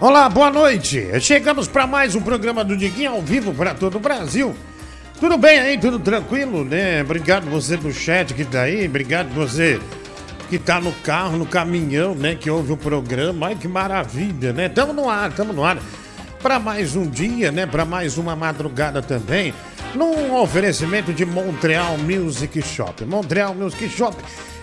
Olá, boa noite. Chegamos para mais um programa do Diguinho ao vivo para todo o Brasil. Tudo bem aí? Tudo tranquilo, né? Obrigado você do chat que tá aí, obrigado você que tá no carro, no caminhão, né? Que ouve o programa. Ai, que maravilha, né? Tamo no ar, tamo no ar. Para mais um dia, né? Para mais uma madrugada também. Num oferecimento de Montreal Music Shop. Montreal Music Shop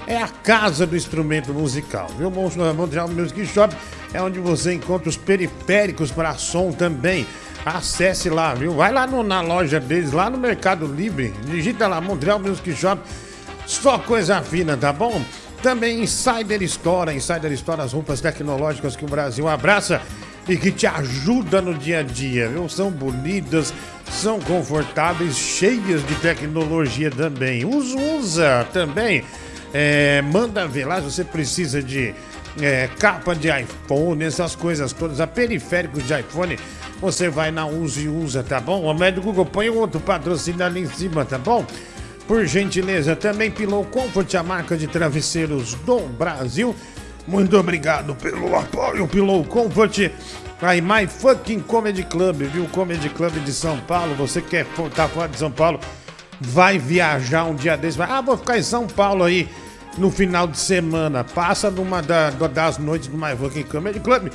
é a casa do instrumento musical, viu? Montreal Music Shop é onde você encontra os periféricos para som também. Acesse lá, viu? Vai lá no, na loja deles, lá no Mercado Livre. Digita lá, Montreal Music Shop. Só coisa fina, tá bom? Também Insider Store. Insider Store, as roupas tecnológicas que o Brasil abraça e que te ajuda no dia a dia, viu? São bonitas, são confortáveis, cheias de tecnologia também. Usa, usa também. É, manda ver lá se você precisa de é, capa de iPhone, essas coisas todas, a periféricos de iPhone, você vai na Usa e usa, tá bom? O médico Google põe outro patrocínio ali em cima, tá bom? Por gentileza, também Pillow Comfort, a marca de travesseiros do Brasil. Muito obrigado pelo apoio, Pillow Comfort. Aí, My Fucking Comedy Club, viu? Comedy Club de São Paulo. Você quer estar tá fora de São Paulo, vai viajar um dia desse. Vai, ah, vou ficar em São Paulo aí no final de semana. Passa numa da, das noites do My Fucking Comedy Club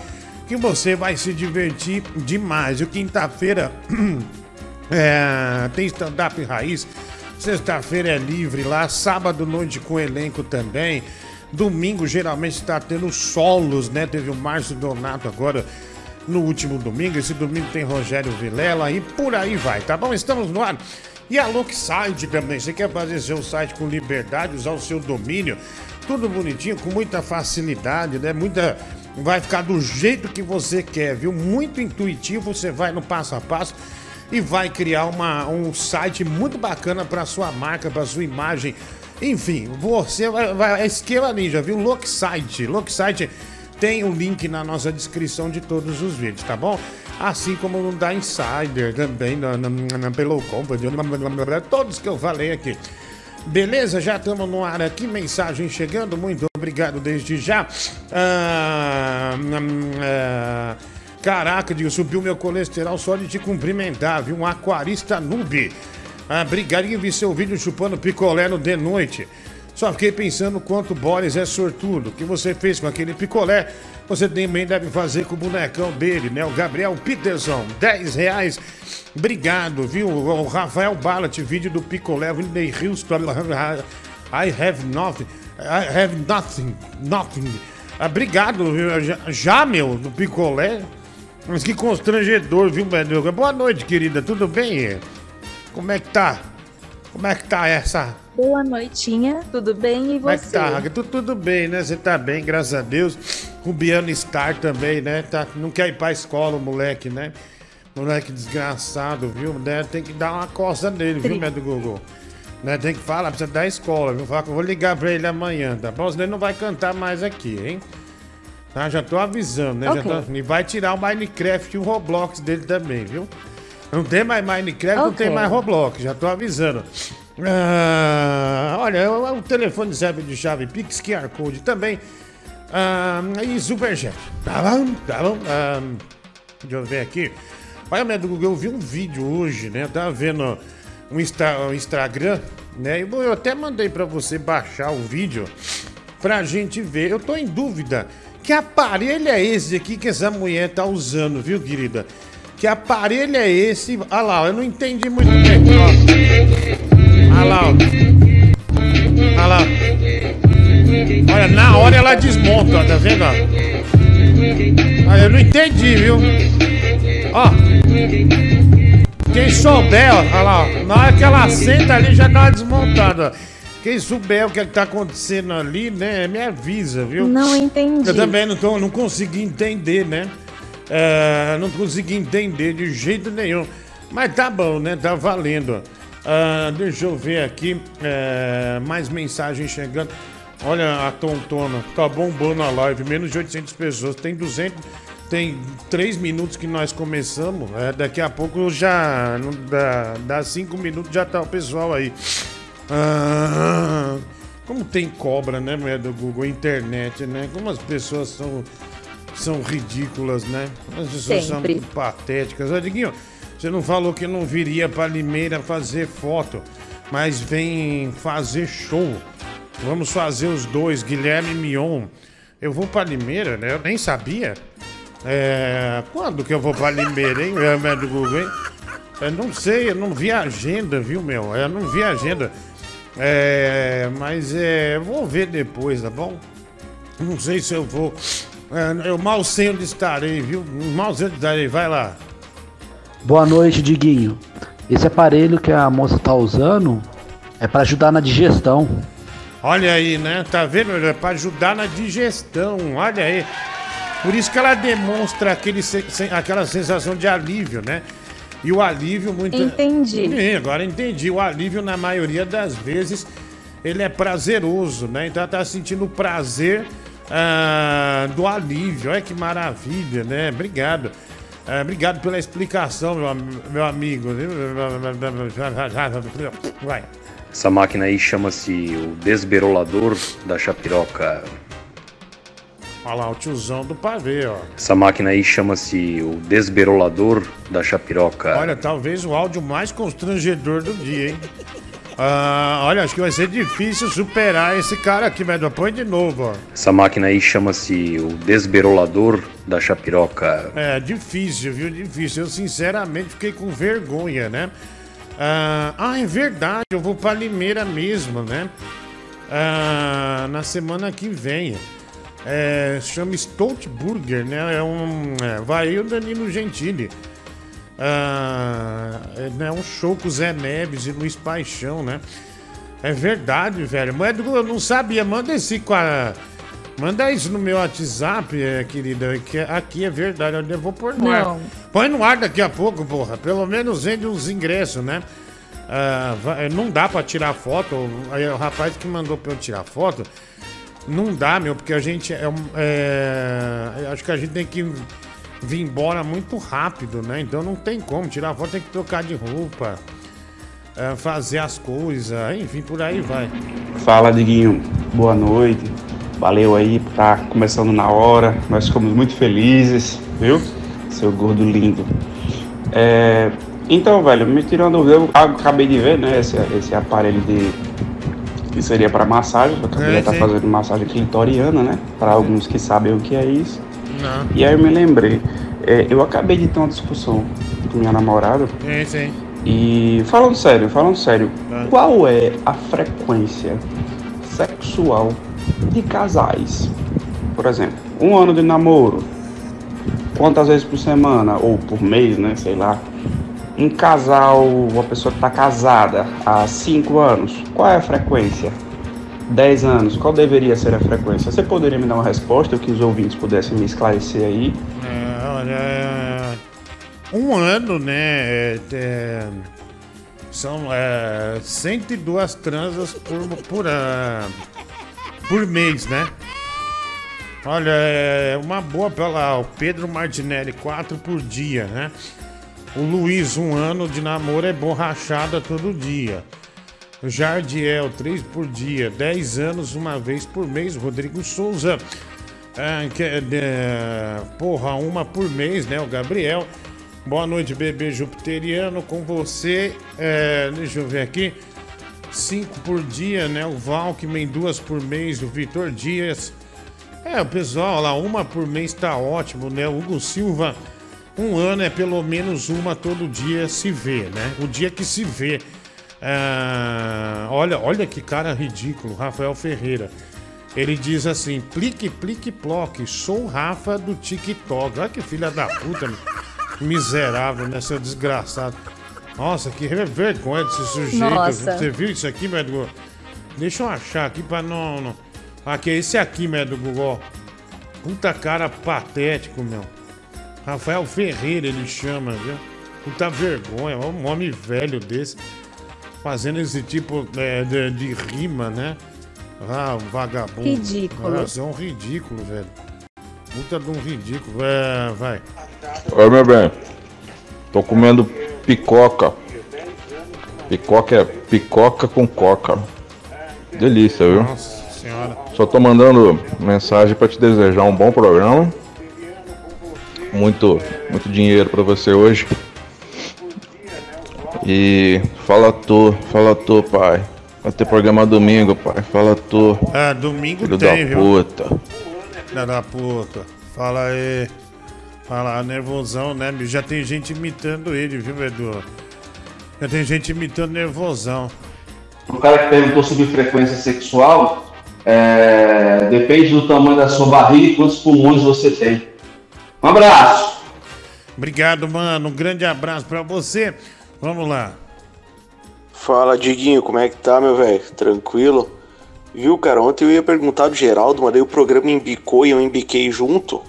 que você vai se divertir demais. E quinta-feira é, tem stand-up raiz. Sexta-feira é livre lá, sábado noite com elenco também. Domingo geralmente está tendo solos, né? Teve o Márcio Donato agora no último domingo. Esse domingo tem Rogério Vilela e por aí vai, tá bom? Estamos no ar. E a Locksite também. Você quer fazer seu site com liberdade, usar o seu domínio, tudo bonitinho, com muita facilidade, né? Muita. Vai ficar do jeito que você quer, viu? Muito intuitivo. Você vai no passo a passo e vai criar uma, um site muito bacana para sua marca, para sua imagem. Enfim, você vai, vai é esquema ninja, viu? Locksite. Locksite tem o um link na nossa descrição de todos os vídeos, tá bom? Assim como no da Insider também, na, na, na Pelo Company, todos que eu falei aqui. Beleza? Já estamos no ar aqui, mensagem chegando, muito obrigado desde já. Ah, ah, caraca, Dio, subiu meu colesterol só de te cumprimentar, viu? Um aquarista noob. Ah, em ver seu vídeo chupando picolé no de noite. Só fiquei pensando quanto Boris é sortudo. O que você fez com aquele picolé, você também deve fazer com o bonecão dele, né? O Gabriel Peterson, 10 reais. Obrigado, viu? O Rafael Ballat, vídeo do picolé, Whitney Houston. I have nothing. I have nothing. Nothing. Ah, obrigado, já, já, meu, do picolé. Mas que constrangedor, viu, meu? Boa noite, querida. Tudo bem? Como é que tá? Como é que tá essa Boa noitinha, tudo bem e você? Como é que tá, Tudo, tudo bem, né? Você tá bem, graças a Deus. Rubiano Star também, né? Tá, não quer ir pra escola moleque, né? Moleque desgraçado, viu? Né? Tem que dar uma coça nele, viu, médio Google? Né? Tem que falar, precisa da escola, viu? Falar que eu vou ligar pra ele amanhã, tá bom? Senão ele não vai cantar mais aqui, hein? Tá? Já tô avisando, né? Okay. Já tô... E vai tirar o Minecraft e o Roblox dele também, viu? Não tem mais Minecraft, okay. não tem mais Roblox, já tô avisando. Ah, olha, o, telefone serve de chave Pix, QR Code também. Ah, e Superchat. Tá bom? Tá bom? Ah, deixa eu ver aqui. Olha, meu Google, eu vi um vídeo hoje, né? Tava vendo um, Insta, um Instagram, né? Eu até mandei para você baixar o vídeo pra gente ver. Eu tô em dúvida. Que aparelho é esse aqui que essa mulher tá usando, viu, querida? Que aparelho é esse? Olha lá, eu não entendi muito bem. Ó. Olha lá, ó. Olha lá. Olha, na hora ela desmonta, ó, tá vendo? Ó? Ah, eu não entendi, viu? Ó. Quem souber, ó, olha lá, ó. Na hora que ela senta ali já dá uma desmontada. Quem souber o que, é tá acontecendo ali, né, me avisa, viu? Não entendi. Eu também não, tô, não consegui entender, né? É, não consegui entender de jeito nenhum. Mas tá bom, né? Tá valendo. Uh, deixa eu ver aqui. É, mais mensagens chegando. Olha a Tontona, tá bombando a live. Menos de 800 pessoas. Tem 200. Tem 3 minutos que nós começamos. É, daqui a pouco já. Dá, dá 5 minutos já tá o pessoal aí. Uh, como tem cobra, né, do Google? Internet, né? Como as pessoas são são ridículas, né? As pessoas Sempre. são patéticas. Ô, Diguinho, você não falou que não viria pra Limeira fazer foto, mas vem fazer show. Vamos fazer os dois, Guilherme e Mion. Eu vou pra Limeira, né? Eu nem sabia. É... Quando que eu vou pra Limeira, hein? É, do Google, hein? Eu não sei, eu não vi a agenda, viu, meu? Eu não vi a agenda. É... Mas é... vou ver depois, tá bom? Não sei se eu vou. É, eu mal sei onde estarei, viu? Mal sei onde estarei. Vai lá. Boa noite, Diguinho. Esse aparelho que a moça tá usando é para ajudar na digestão. Olha aí, né? Tá vendo? É pra ajudar na digestão. Olha aí. Por isso que ela demonstra aquele, aquela sensação de alívio, né? E o alívio muito. Entendi. Sim, agora entendi. O alívio, na maioria das vezes, ele é prazeroso, né? Então ela tá sentindo o prazer ah, do alívio. Olha que maravilha, né? Obrigado. Ah, obrigado pela explicação, meu, meu amigo. Vai. Essa máquina aí chama-se o desberolador da chapiroca. Olha lá, o tiozão do pavê, ó. Essa máquina aí chama-se o desberolador da chapiroca. Olha, talvez o áudio mais constrangedor do dia, hein? Ah, olha, acho que vai ser difícil superar esse cara aqui, mas põe de novo, ó. Essa máquina aí chama-se o desberolador da chapiroca. É, difícil, viu? Difícil. Eu, sinceramente, fiquei com vergonha, né? Ah, ah, é verdade, eu vou pra Limeira mesmo, né? Ah, na semana que vem. É, chama Stoltburger, né? É um. É, vai aí o Danilo Gentili. Ah, é um show com Zé Neves e Luiz Paixão, né? É verdade, velho. Mas eu não sabia. Manda esse com a. Manda isso no meu WhatsApp, é, querida. Que aqui é verdade. Eu vou pôr no ar. Não. Põe no ar daqui a pouco, porra. Pelo menos vende uns ingressos, né? Ah, vai- não dá pra tirar foto. O rapaz que mandou pra eu tirar foto. Não dá, meu, porque a gente é, é, acho que a gente tem que vir embora muito rápido, né? Então não tem como tirar foto, tem que trocar de roupa, é, fazer as coisas, enfim, por aí vai. Fala, Diguinho. Boa noite. Valeu aí por estar começando na hora. Nós ficamos muito felizes, viu? Seu gordo lindo. É, Então, velho, me tirando dúvida, eu acabei de ver, né, esse, esse aparelho de que seria para massagem. Eu acabei É, de estar sim. fazendo massagem clitoriana, né? Para alguns que sabem o que é isso. Não, E aí eu me lembrei, é, eu acabei de ter uma discussão com minha namorada sim, sim. e falando sério, falando sério, Tá. qual é a frequência sexual de casais? Por exemplo, um ano de namoro, quantas vezes por semana ou por mês, né? Sei lá. Um casal, uma pessoa que está casada há cinco anos, qual é a frequência? 10 anos, qual deveria ser a frequência? Você poderia me dar uma resposta, que os ouvintes pudessem me esclarecer aí? É, é, um ano, né? é, é, são é, 102 transas por, por, ah, por mês, né? Olha, é uma boa pela o Pedro Martinelli, 4 por dia, né? O Luiz, um ano de namoro é borrachada todo dia. Jardiel, 3 por dia. 10 anos, uma vez por mês. Rodrigo Souza, ah, que porra, uma por mês, né? O Gabriel. Boa noite, bebê jupiteriano, com você. É, deixa eu ver aqui. Cinco por dia, né? O Valkymen, duas por mês. O Vitor Dias. É, o pessoal lá, uma por mês tá ótimo, né? O Hugo Silva, um ano é pelo menos uma todo dia se vê, né? O dia que se vê. Ah, olha, olha que cara ridículo, Rafael Ferreira. Ele diz assim: plique, plique, ploque, sou Rafa do TikTok. Olha que filha da puta, miserável, né? Seu desgraçado. Nossa, que vergonha desse sujeito. Nossa. Você viu isso aqui, médico? Deixa eu achar aqui pra não. não... Aqui, é esse aqui, médico, ó. Puta cara patético, meu. Rafael Ferreira ele chama, viu? Puta vergonha, um homem velho desse. Fazendo esse tipo é, de, de rima, né? Ah, um vagabundo. Ridículo. Nossa, é um ridículo, velho. Puta de um ridículo. É, vai. Oi, meu bem. Tô comendo picoca. Picoca é picoca com coca. Delícia, viu? Nossa senhora. Só tô mandando mensagem pra te desejar um bom programa muito, muito dinheiro pra você hoje. E fala tu, fala tu, pai. Vai ter programa domingo, pai. Fala tu. Ah, domingo Filho tem, da viu? puta. Filha da puta. Fala aí. Fala, nervosão, né? bicho? Já tem gente imitando ele, viu, Edu? Já tem gente imitando nervosão. O cara que perguntou sobre frequência sexual, é, depende do tamanho da sua barriga e quantos pulmões você tem. Um abraço! Obrigado, mano. Um grande abraço pra você. Vamos lá. Fala, Diguinho, como é que tá, meu velho? Tranquilo? Viu, cara, ontem eu ia perguntar do Geraldo, mas daí o programa embicou e eu embiquei junto.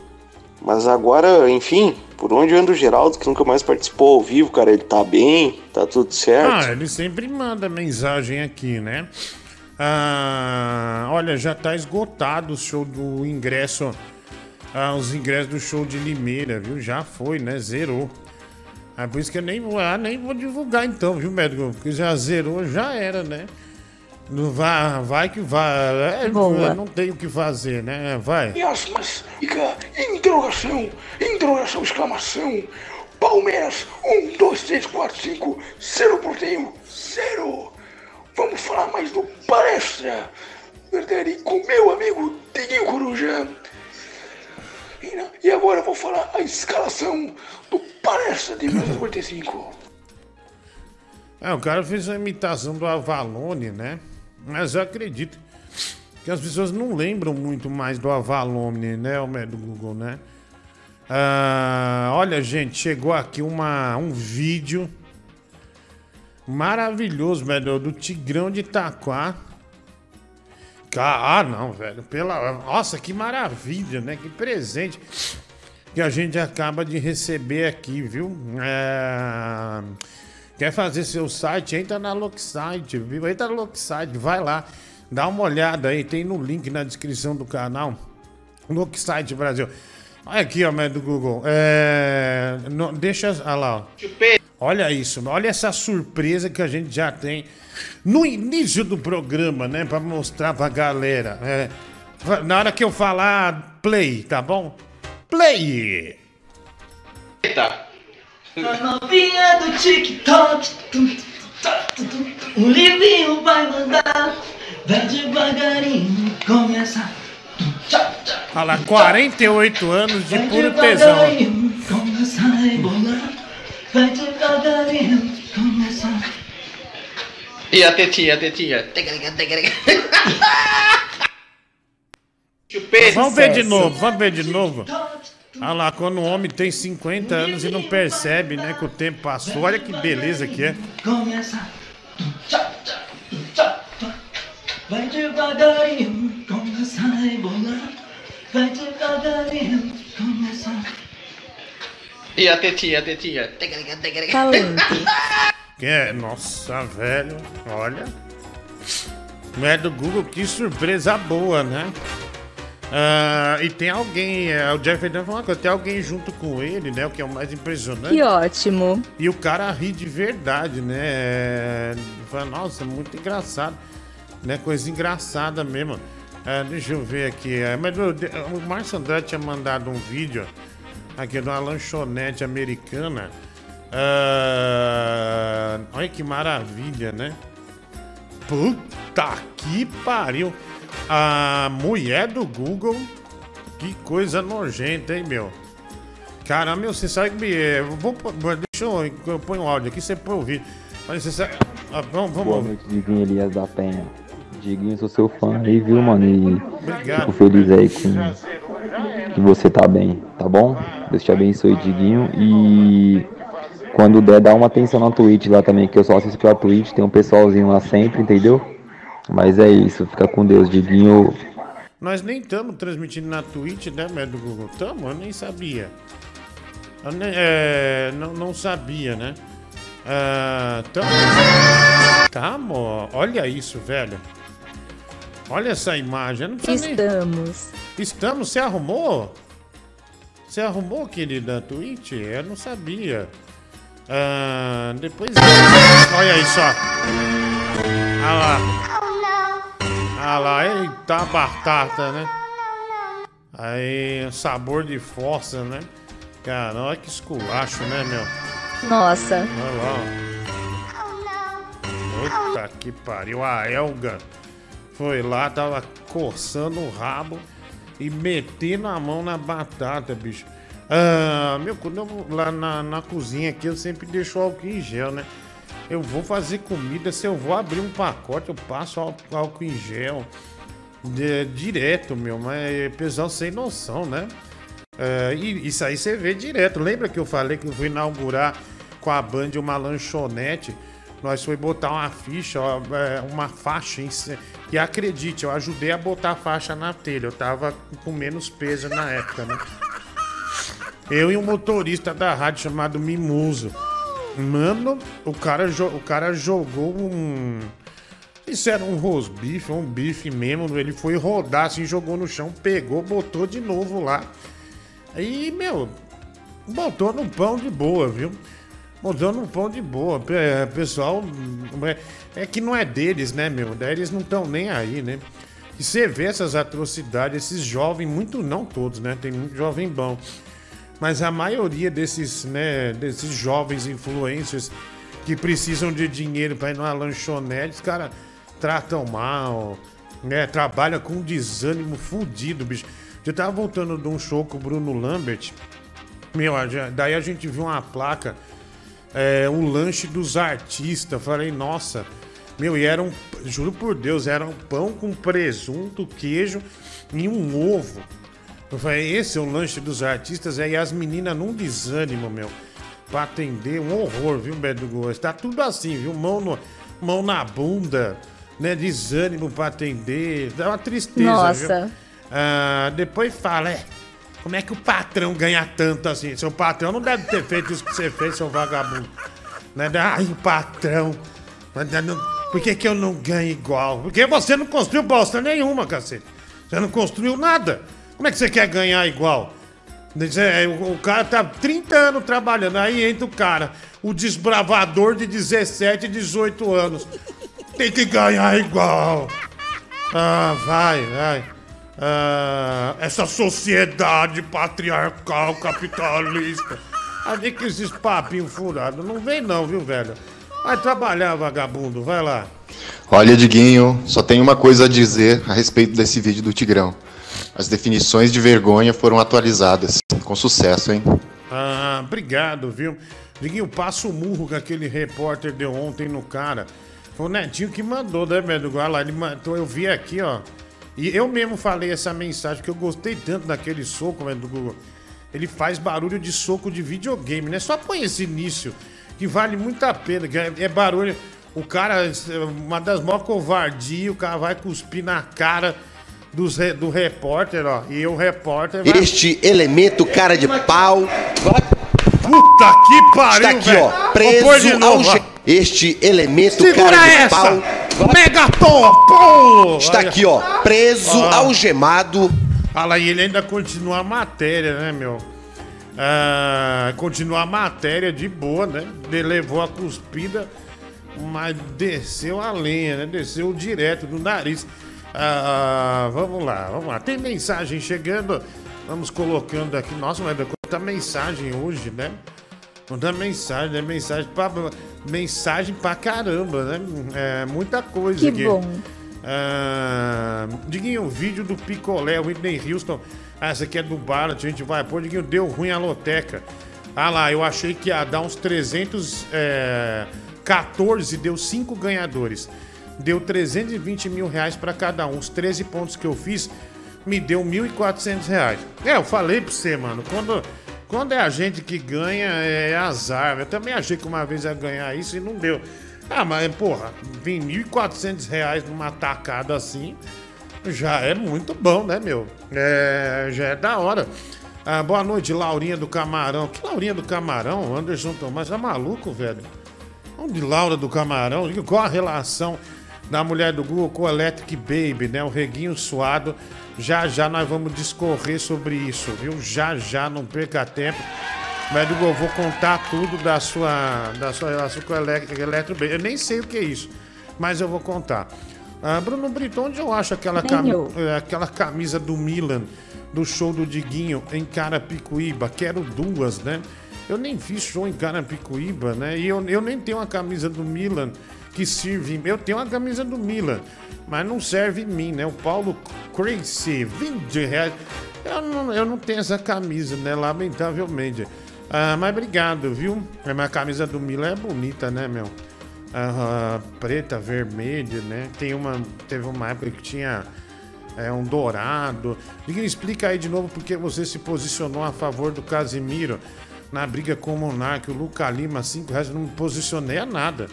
Mas agora, enfim, por onde anda o Geraldo, que nunca mais participou ao vivo, cara? Ele tá bem? Tá tudo certo? Ah, ele sempre manda mensagem aqui, né? Ah, olha, já tá esgotado o show do ingresso. Ah, os ingressos do show de Limeira, viu? Já foi, né? Zerou. Ah, por isso que eu nem vou, ah, nem vou divulgar então, viu, médico? Porque já zerou, já era, né? Não vai, vai que vai. É, Boa. não tem o que fazer, né? Vai. Yes, mas fica interrogação, interrogação, exclamação. Palmeiras, um, dois, três, quatro, cinco, zero porteio, zero. Vamos falar mais do palestra. Verdade, com meu amigo Diguinho Coruja. E, agora eu vou falar a escalação do palestra de 1945. É, o cara fez uma imitação do Avalone, né? Mas eu acredito que as pessoas não lembram muito mais do Avalone, né, o do Google, né? Ah, olha, gente, chegou aqui uma, um vídeo maravilhoso, velho, do Tigrão de Itaquá. Ah, não, velho. Pela... Nossa, que maravilha, né? Que presente que a gente acaba de receber aqui, viu? É... Quer fazer seu site? Entra na Locksite, viu? Entra na Locksite, vai lá, dá uma olhada aí, tem no link na descrição do canal. Locksite Brasil. Olha aqui, ó, do Google. É... deixa. Olha lá, ó. Olha isso, olha essa surpresa que a gente já tem no início do programa, né? Pra mostrar pra galera. É, na hora que eu falar play, tá bom? Play! A novinha do TikTok. O livinho vai mandar. Vai devagarinho, começa. Olha lá, 48 anos de puro tesão. Vai devagarinho, começa. E a tetinha, a tetinha. Chupeta. Vamos ver de novo, vamos ver de novo. Olha lá, quando o homem tem 50 anos e não percebe, né, que o tempo passou. Olha que beleza que é. Começa. Vai devagarinho, começa a rebolar. Vai devagarinho, começa. E a tetinha, a tetinha. Talento. Que é, nossa, velho, olha. É do Google, que surpresa boa, né? Ah, e tem alguém, é, o Jeff Dunn falou uma coisa, tem alguém junto com ele, né? O que é o mais impressionante. Que ótimo. E o cara ri de verdade, né? É, Fala, nossa, muito engraçado. Né? Coisa engraçada mesmo. É, deixa eu ver aqui. é, mas o, o Márcio Andrade tinha mandado um vídeo aqui de uma lanchonete americana. Ah, olha que maravilha, né? Puta que pariu! A mulher do Google, que coisa nojenta, hein, meu? Caramba, meu, você sabe que. é, eu Vou, deixa eu, eu ponho o áudio aqui, você põe o vídeo. Mas você sabe. ah, vamos, Boa vamos. noite, Diguinho Elias da Penha. Diguinho, sou seu fã aí, viu, mano? E Obrigado. fico feliz aí com que você tá bem, tá bom? Deus te abençoe, Diguinho. E quando der, dá uma atenção na Twitch lá também, que eu só assisto pela Twitch, tem um pessoalzinho lá sempre, entendeu? Mas é isso, fica com Deus, Diguinho. Nós nem estamos transmitindo na Twitch, né, médio do Google? Tamo, eu nem sabia. Eu nem- é, não, não sabia, né? Ah, tamo. Tamo. Olha isso, velho. Olha essa imagem. eu Não precisa nem- Estamos. Você arrumou? Você arrumou, querida, a Twitch? Eu não sabia. Ah, depois. Olha aí só. Olha lá. Olha lá. Eita, batata, né? Aí, sabor de força, né? Cara, olha que esculacho, né, meu? Nossa. Olha lá, ó. Puta que pariu. A Elga foi lá, tava coçando o rabo e metendo a mão na batata, bicho. Ah, meu, quando eu vou lá na, na cozinha aqui, eu sempre deixo álcool em gel, né? Eu vou fazer comida, se eu vou abrir um pacote, eu passo álcool, em gel de- direto, meu. Mas é pessoal sem noção, né? É, e isso aí você vê direto. Lembra que eu falei que eu fui inaugurar com a Band uma lanchonete? Nós foi botar uma ficha, é, uma faixa. E acredite, eu ajudei a botar a faixa na telha. Eu tava com menos peso na época, né? Eu e um motorista da rádio chamado Mimoso. Mano, o cara, o cara jogou um. Isso era um rosbife, um bife mesmo. Ele foi rodar assim, jogou no chão, pegou, botou de novo lá. Aí, meu, botou no pão de boa, viu? Botou no pão de boa. É, Pessoal, é, é que não é deles, né, meu? Daí eles não estão nem aí, né? E você vê essas atrocidades, esses jovens, muito não todos, né? Tem muito jovem bom. Mas a maioria desses, né, desses jovens influencers que precisam de dinheiro para ir numa lanchonete, os caras tratam mal, né? Trabalha com desânimo fudido, bicho. Eu tava voltando de um show com o Bruno Lambert. Meu, daí a gente viu uma placa, é, o lanche dos artistas. Falei, nossa, meu, e era um, juro por Deus, era um pão com presunto, queijo e um ovo. Eu falei, esse é o lanche dos artistas, aí as meninas num desânimo, meu, pra atender, um horror, viu, Beto Gomes? Tá tudo assim, viu? Mão, no, mão na bunda, né? Desânimo pra atender, dá uma tristeza, Nossa. viu? Ah, depois fala, é, como é que o patrão ganha tanto assim? Seu patrão não deve ter feito isso que você fez, seu vagabundo. Né? Ai, patrão. não- Por que, que eu não ganho igual? Porque você não construiu bosta nenhuma, cacete. Você não construiu nada. Como é que você quer ganhar igual? É, o cara tá 30 anos trabalhando, aí entra o cara, o desbravador de 17, 18 anos. Tem que ganhar igual. Ah, vai, vai. Ah, essa sociedade patriarcal capitalista. Vem com esses papinhos furados. Não vem não, viu, velho? Vai trabalhar, vagabundo, vai lá. Olha, Diguinho, só tenho uma coisa a dizer a respeito desse vídeo do Tigrão. As definições de vergonha foram atualizadas. Com sucesso, hein? Ah, obrigado, viu? Diguinho, passa o murro que aquele repórter deu ontem no cara. Foi o Netinho que mandou, né, Beto? Olha lá, ele mandou, eu vi aqui, ó. E eu mesmo falei essa mensagem, que eu gostei tanto daquele soco, Beto Google. Ele faz barulho de soco de videogame, né? Só põe esse início, que vale muito a pena, que é, é barulho... O cara, uma das maiores covardias, o cara vai cuspir na cara dos do repórter, ó. E o repórter vai... Este elemento cara de pau. Puta que pariu, Está aqui, velho. ó. Preso novo, ao. ó. Este elemento Segura cara de essa! pau. Megaton! Está Olha. aqui, ó. Preso, Ó. algemado. Lá, e ele ainda continua a matéria, né, meu? Ah, continua a matéria de boa, né? Ele levou a cuspida, mas desceu a lenha, né? Desceu direto no nariz. Ah, vamos lá, vamos lá. Tem mensagem chegando. Vamos colocando aqui. Nossa, mas quanta mensagem hoje, né? Quanta mensagem, né? Mensagem pra, mensagem pra caramba, né? É muita coisa Que aqui. bom. Ah, Diguinho, vídeo do Picolé, Whitney Houston. Ah, essa aqui é do Barlet, a gente vai pôr. Diguinho, deu ruim a loteca. Ah lá, eu achei que ia dar uns 314, deu 5 ganhadores. Deu 320 mil reais pra cada um. Os 13 pontos que eu fiz me deu 1.400 reais. É, eu falei pra você, mano, quando, quando é a gente que ganha, é azar. Eu também achei que uma vez ia ganhar isso e não deu. Ah, mas, porra, vem 1.400 reais numa tacada assim, já é muito bom, né, meu? É, já é da hora. Ah, boa noite, Laurinha do Camarão. Que Laurinha do Camarão? Anderson Tomás, tá maluco, velho? Onde Laura do Camarão? Qual a relação da mulher do Google com Electric Baby, né? O reguinho suado. Já já nós vamos discorrer sobre isso, viu? Já já, não perca tempo. Mas eu vou contar tudo da sua, da sua relação com o Electric, Electric Baby. Eu nem sei o que é isso, mas eu vou contar. Ah, Bruno Brito, onde eu acho aquela, eu. eh, aquela camisa do Milan do show do Diguinho em Carapicuíba. Quero duas, né? Eu nem fiz show em Carapicuíba, né? E eu, eu nem tenho uma camisa do Milan que sirve. Eu tenho uma camisa do Milan, mas não serve em mim, né? O Paulo Crazy, 20 reais. Eu não, eu não tenho essa camisa, né? Lamentavelmente. Ah, mas obrigado, viu? A minha camisa do Milan é bonita, né, meu? Preta, vermelha, né? Tem uma, teve uma época que tinha é, um dourado. Explica aí de novo porque você se posicionou a favor do Casimiro na briga com o Monark. O Luca Lima, 5 reais, não me posicionei a nada.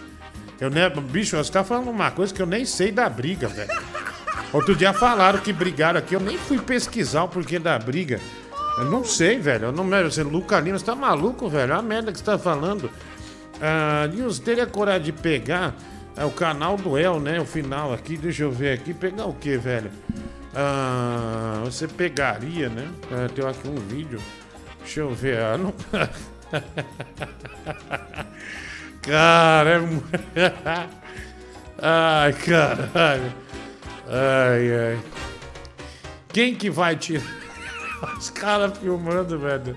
Eu, né, bicho, você tá falando uma coisa que eu nem sei da briga, velho. Outro dia falaram que brigaram aqui, eu nem fui pesquisar o porquê da briga. Eu não sei, velho. Eu não, você, Luca Lima, você tá maluco, velho? Olha a merda que você tá falando. Ah, Nils, teria coragem de pegar é, o canal do El, né? O final aqui, deixa eu ver aqui. Pegar o que, velho? Ah, você pegaria, né? Ah, tem aqui um vídeo. Deixa eu ver. Ah, não... Cara, é. Ai, caralho. Ai, ai. Quem que vai tirar? Os caras filmando, velho.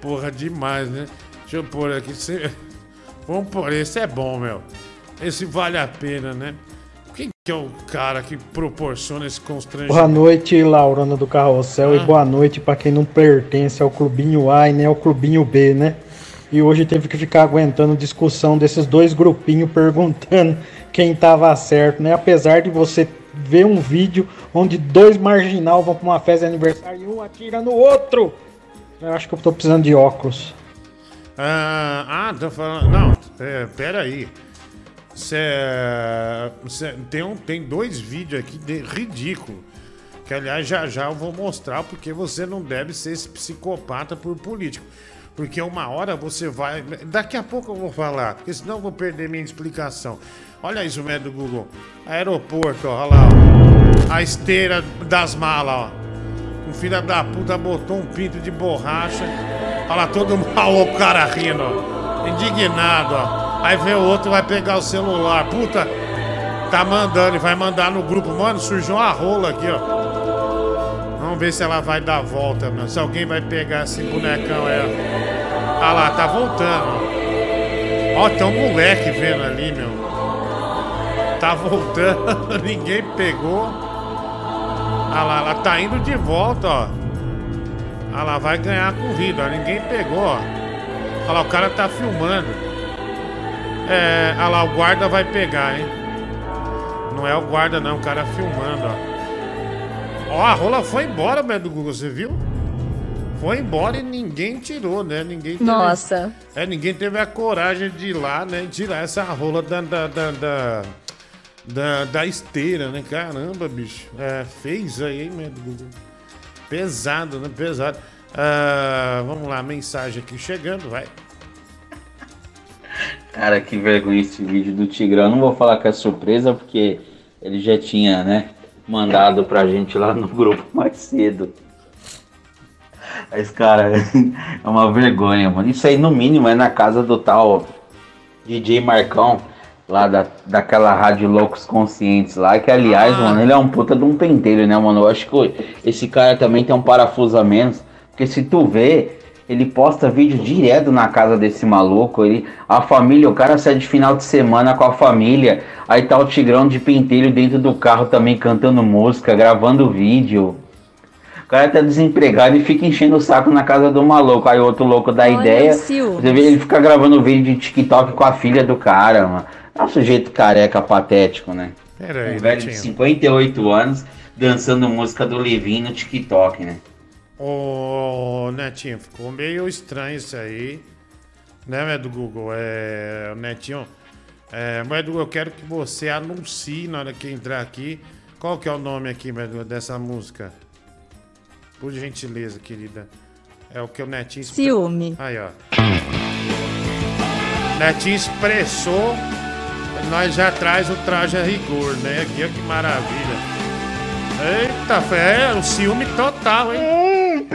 Porra, demais, né? Deixa eu pôr aqui. Vamos pôr, esse é bom, meu. Esse vale a pena, né? Quem que é o cara que proporciona esse constrangimento? Boa noite, Laurana do Carrossel, Ah. e boa noite pra quem não pertence ao clubinho A e nem ao clubinho B, né? E hoje teve que ficar aguentando discussão desses dois grupinhos perguntando quem tava certo, né? Apesar de você ver um vídeo onde dois marginal vão pra uma festa de aniversário e um atira no outro. Eu acho que eu tô precisando de óculos. Ah, ah, tô falando. Não, é, pera aí. Cê, cê- tem, um, tem dois vídeos aqui de, ridículo. Que aliás já já eu vou mostrar porque você não deve ser esse psicopata por político. Porque uma hora você vai. Daqui a pouco eu vou falar, porque senão eu vou perder minha explicação. Olha isso, velho do Google. Aeroporto, olha lá, ó. A esteira das malas, ó. O filho da puta botou um pinto de borracha. Olha lá, todo maluco, o cara rindo. Indignado, ó. Aí vem o outro, vai pegar o celular. Puta, tá mandando e vai mandar no grupo. Mano, surgiu uma rola aqui, ó. Vamos ver se ela vai dar a volta, meu. Se alguém vai pegar esse bonecão, é. Olha lá, tá voltando, ó. Tem um moleque vendo ali, meu. Tá voltando, ninguém pegou. Olha lá, ela tá indo de volta, ó. Olha lá, vai ganhar a corrida, ó. Ninguém pegou, ó. Olha lá, o cara tá filmando. É, olha lá, o guarda vai pegar, hein? Não é o guarda, não, o cara filmando, ó. Ó, a rola foi embora, velho, do Google, você viu? Foi embora e ninguém tirou, né? Ninguém teve, Nossa. É, ninguém teve a coragem de ir lá, né? e Tirar essa rola da, da, da, da, da, da esteira, né? Caramba, bicho. É, fez aí, hein, Google. Pesado, né? Pesado. Ah, vamos lá, mensagem aqui chegando, vai. Cara, que vergonha esse vídeo do Tigrão. Não vou falar que é surpresa, porque ele já tinha, né, mandado pra gente lá no grupo mais cedo. Mas, cara, é uma vergonha, mano. Isso aí, no mínimo, é na casa do tal DJ Marcão, lá da, daquela Rádio Loucos Conscientes lá, que, aliás, mano, ele é um puta de um penteiro, né, mano? Eu acho que esse cara também tem um parafuso a menos, porque se tu vê, ele posta vídeo direto na casa desse maluco. Ele, a família, o cara sai de final de semana com a família. Aí tá o Tigrão de pentelho dentro do carro também cantando música, gravando vídeo. O cara tá desempregado e fica enchendo o saco na casa do maluco. Aí outro louco dá Olha ideia. Você vê ele fica gravando vídeo de TikTok com a filha do cara, mano. É um sujeito careca patético, né? Pera aí, um velho de Netinho. 58 anos dançando música do Levin no TikTok, né? Ô, Netinho, ficou meio estranho isso aí. Né, velho do Google? É. Netinho. É, Edu, eu quero que você anuncie na hora que entrar aqui. Qual que é o nome aqui, Edu, dessa música? Por gentileza, querida. É o que o Netinho expre- Ciúme. Aí, ó. Netinho expressou. Nós já traz o traje a rigor, né? Aqui, ó, que maravilha. Eita, fé, o ciúme total, hein?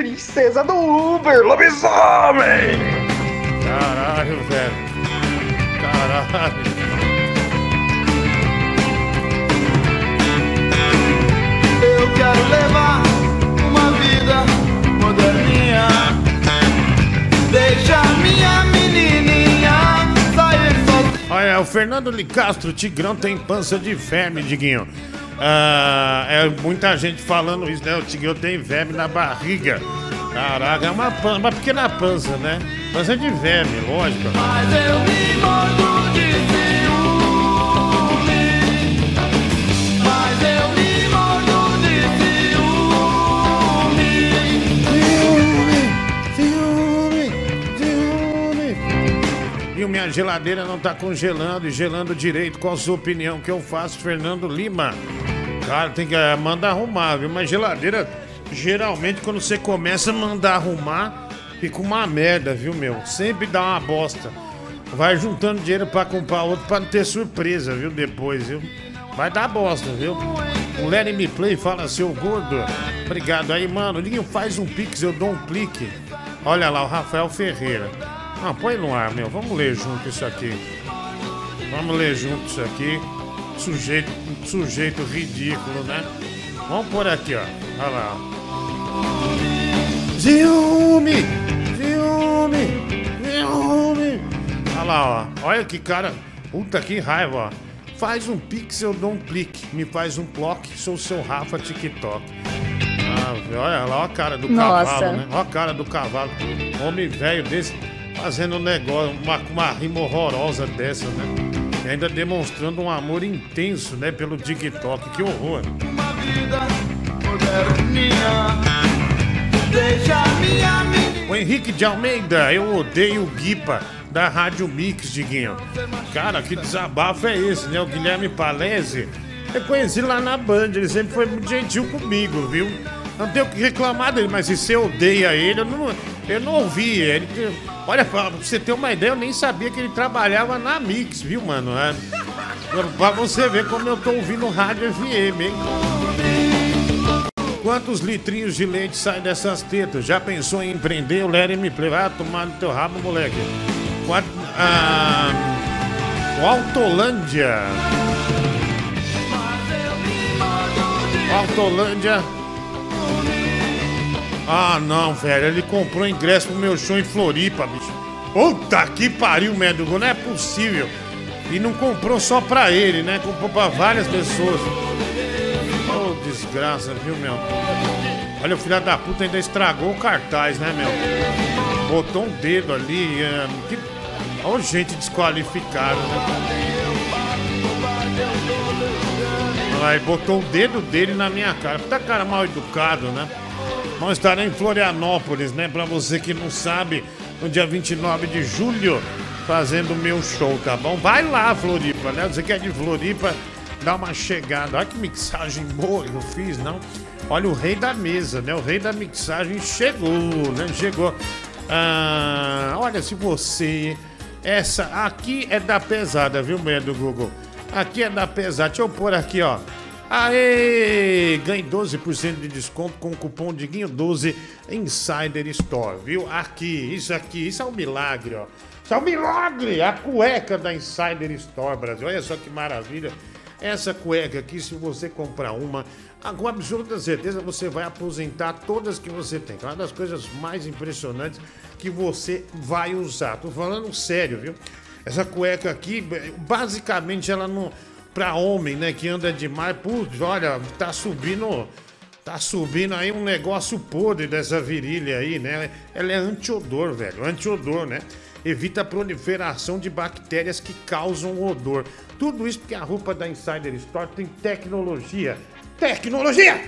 princesa do Uber, lobisomem! Caralho, velho. Caralho. Eu quero levar uma vida moderninha. Deixa minha menininha sair sozinha. Olha, o Fernando Licastro Tigrão tem pança de verme, Diguinho. Ah, é muita gente falando isso, né? O Tigrão tem verme na barriga. Caraca, é uma, uma pequena pança, né? Pança de verme, lógico. Mas eu me mordo E minha geladeira não tá congelando e gelando direito. Qual a sua opinião? Que eu faço, Fernando Lima? Cara, tem que eh, mandar arrumar, viu? Mas geladeira, geralmente, quando você começa a mandar arrumar, fica uma merda, viu, meu? Sempre dá uma bosta. Vai juntando dinheiro pra comprar outro pra não ter surpresa, viu? Depois, viu? Vai dar bosta, viu? O Larry Me Play fala, seu gordo. Obrigado aí, mano. Linho faz um pix, eu dou um clique. Olha lá, o Rafael Ferreira. Não, põe no ar, meu. Vamos ler junto isso aqui. Vamos ler junto isso aqui. Sujeito, sujeito ridículo, né? Vamos por aqui, ó. Olha lá. Ciúme! Ciúme! Ciúme! Olha lá, ó. Olha que cara. Puta que raiva, ó. Faz um pix, eu dou um clique. Me faz um clock, sou seu Rafa TikTok. Ah, olha lá, ó a cara do Nossa. cavalo, né? Ó a cara do cavalo. Homem velho desse fazendo um negócio, uma, uma rima horrorosa dessa, né? E ainda demonstrando um amor intenso, né? Pelo TikTok. Que horror. Uma vida moderninha. Deixa minha menina. O Henrique de Almeida, eu odeio o Guipa da Rádio Mix, Diguinho. Cara, que desabafo é esse, né? O Guilherme Palese, eu conheci lá na Band, ele sempre foi muito gentil comigo, viu? Não tenho o que reclamar dele, mas se você odeia ele, eu não, eu não ouvi. Ele, olha, pra você ter uma ideia, eu nem sabia que ele trabalhava na Mix, viu, mano? É, pra você ver como eu tô ouvindo rádio FM, hein? Quantos litrinhos de leite saem dessas tetas? Já pensou em empreender? O Larry me play. Vai tomar no teu rabo, moleque. Quat... Ah... O Autolândia. Ah, não, velho. Ele comprou ingresso pro meu show em Floripa, bicho. Puta que pariu, médico. Não é possível. E não comprou só pra ele, né? Comprou pra várias pessoas. Ô, desgraça, viu, meu? Olha, o filho da puta ainda estragou o cartaz, né, meu? Botou um dedo ali. É... Que... Olha gente desqualificada, né? Aí botou o dedo dele na minha cara. Puta cara mal educado, né? Vamos estar em Florianópolis, né? Pra você que não sabe, no dia 29 de julho, fazendo o meu show, tá bom? Vai lá, Floripa, né? Você que é de Floripa, dá uma chegada. Olha que mixagem boa que eu fiz, não? Olha, o rei da mesa, né? O rei da mixagem chegou, né? Chegou. Ah, olha, se você. Essa aqui é da pesada, viu, meia do Google? Aqui é da pesada. Deixa eu pôr aqui, ó. Aê! Ganhe 12% de desconto com o cupom Diguinho12 Insider Store, viu? Aqui, isso aqui, isso é um milagre, ó. Isso é um milagre! A cueca da Insider Store, Brasil. Olha só que maravilha. Essa cueca aqui, se você comprar uma, com absoluta certeza você vai aposentar todas que você tem. É uma das coisas mais impressionantes que você vai usar. Tô falando sério, viu? Essa cueca aqui, basicamente, ela não. Pra homem, né, que anda demais, putz, olha, tá subindo. Tá subindo aí um negócio podre dessa virilha aí, né? Ela é antiodor, velho. Antiodor, né? Evita a proliferação de bactérias que causam odor. Tudo isso porque a roupa da Insider Store tem tecnologia. Tecnologia!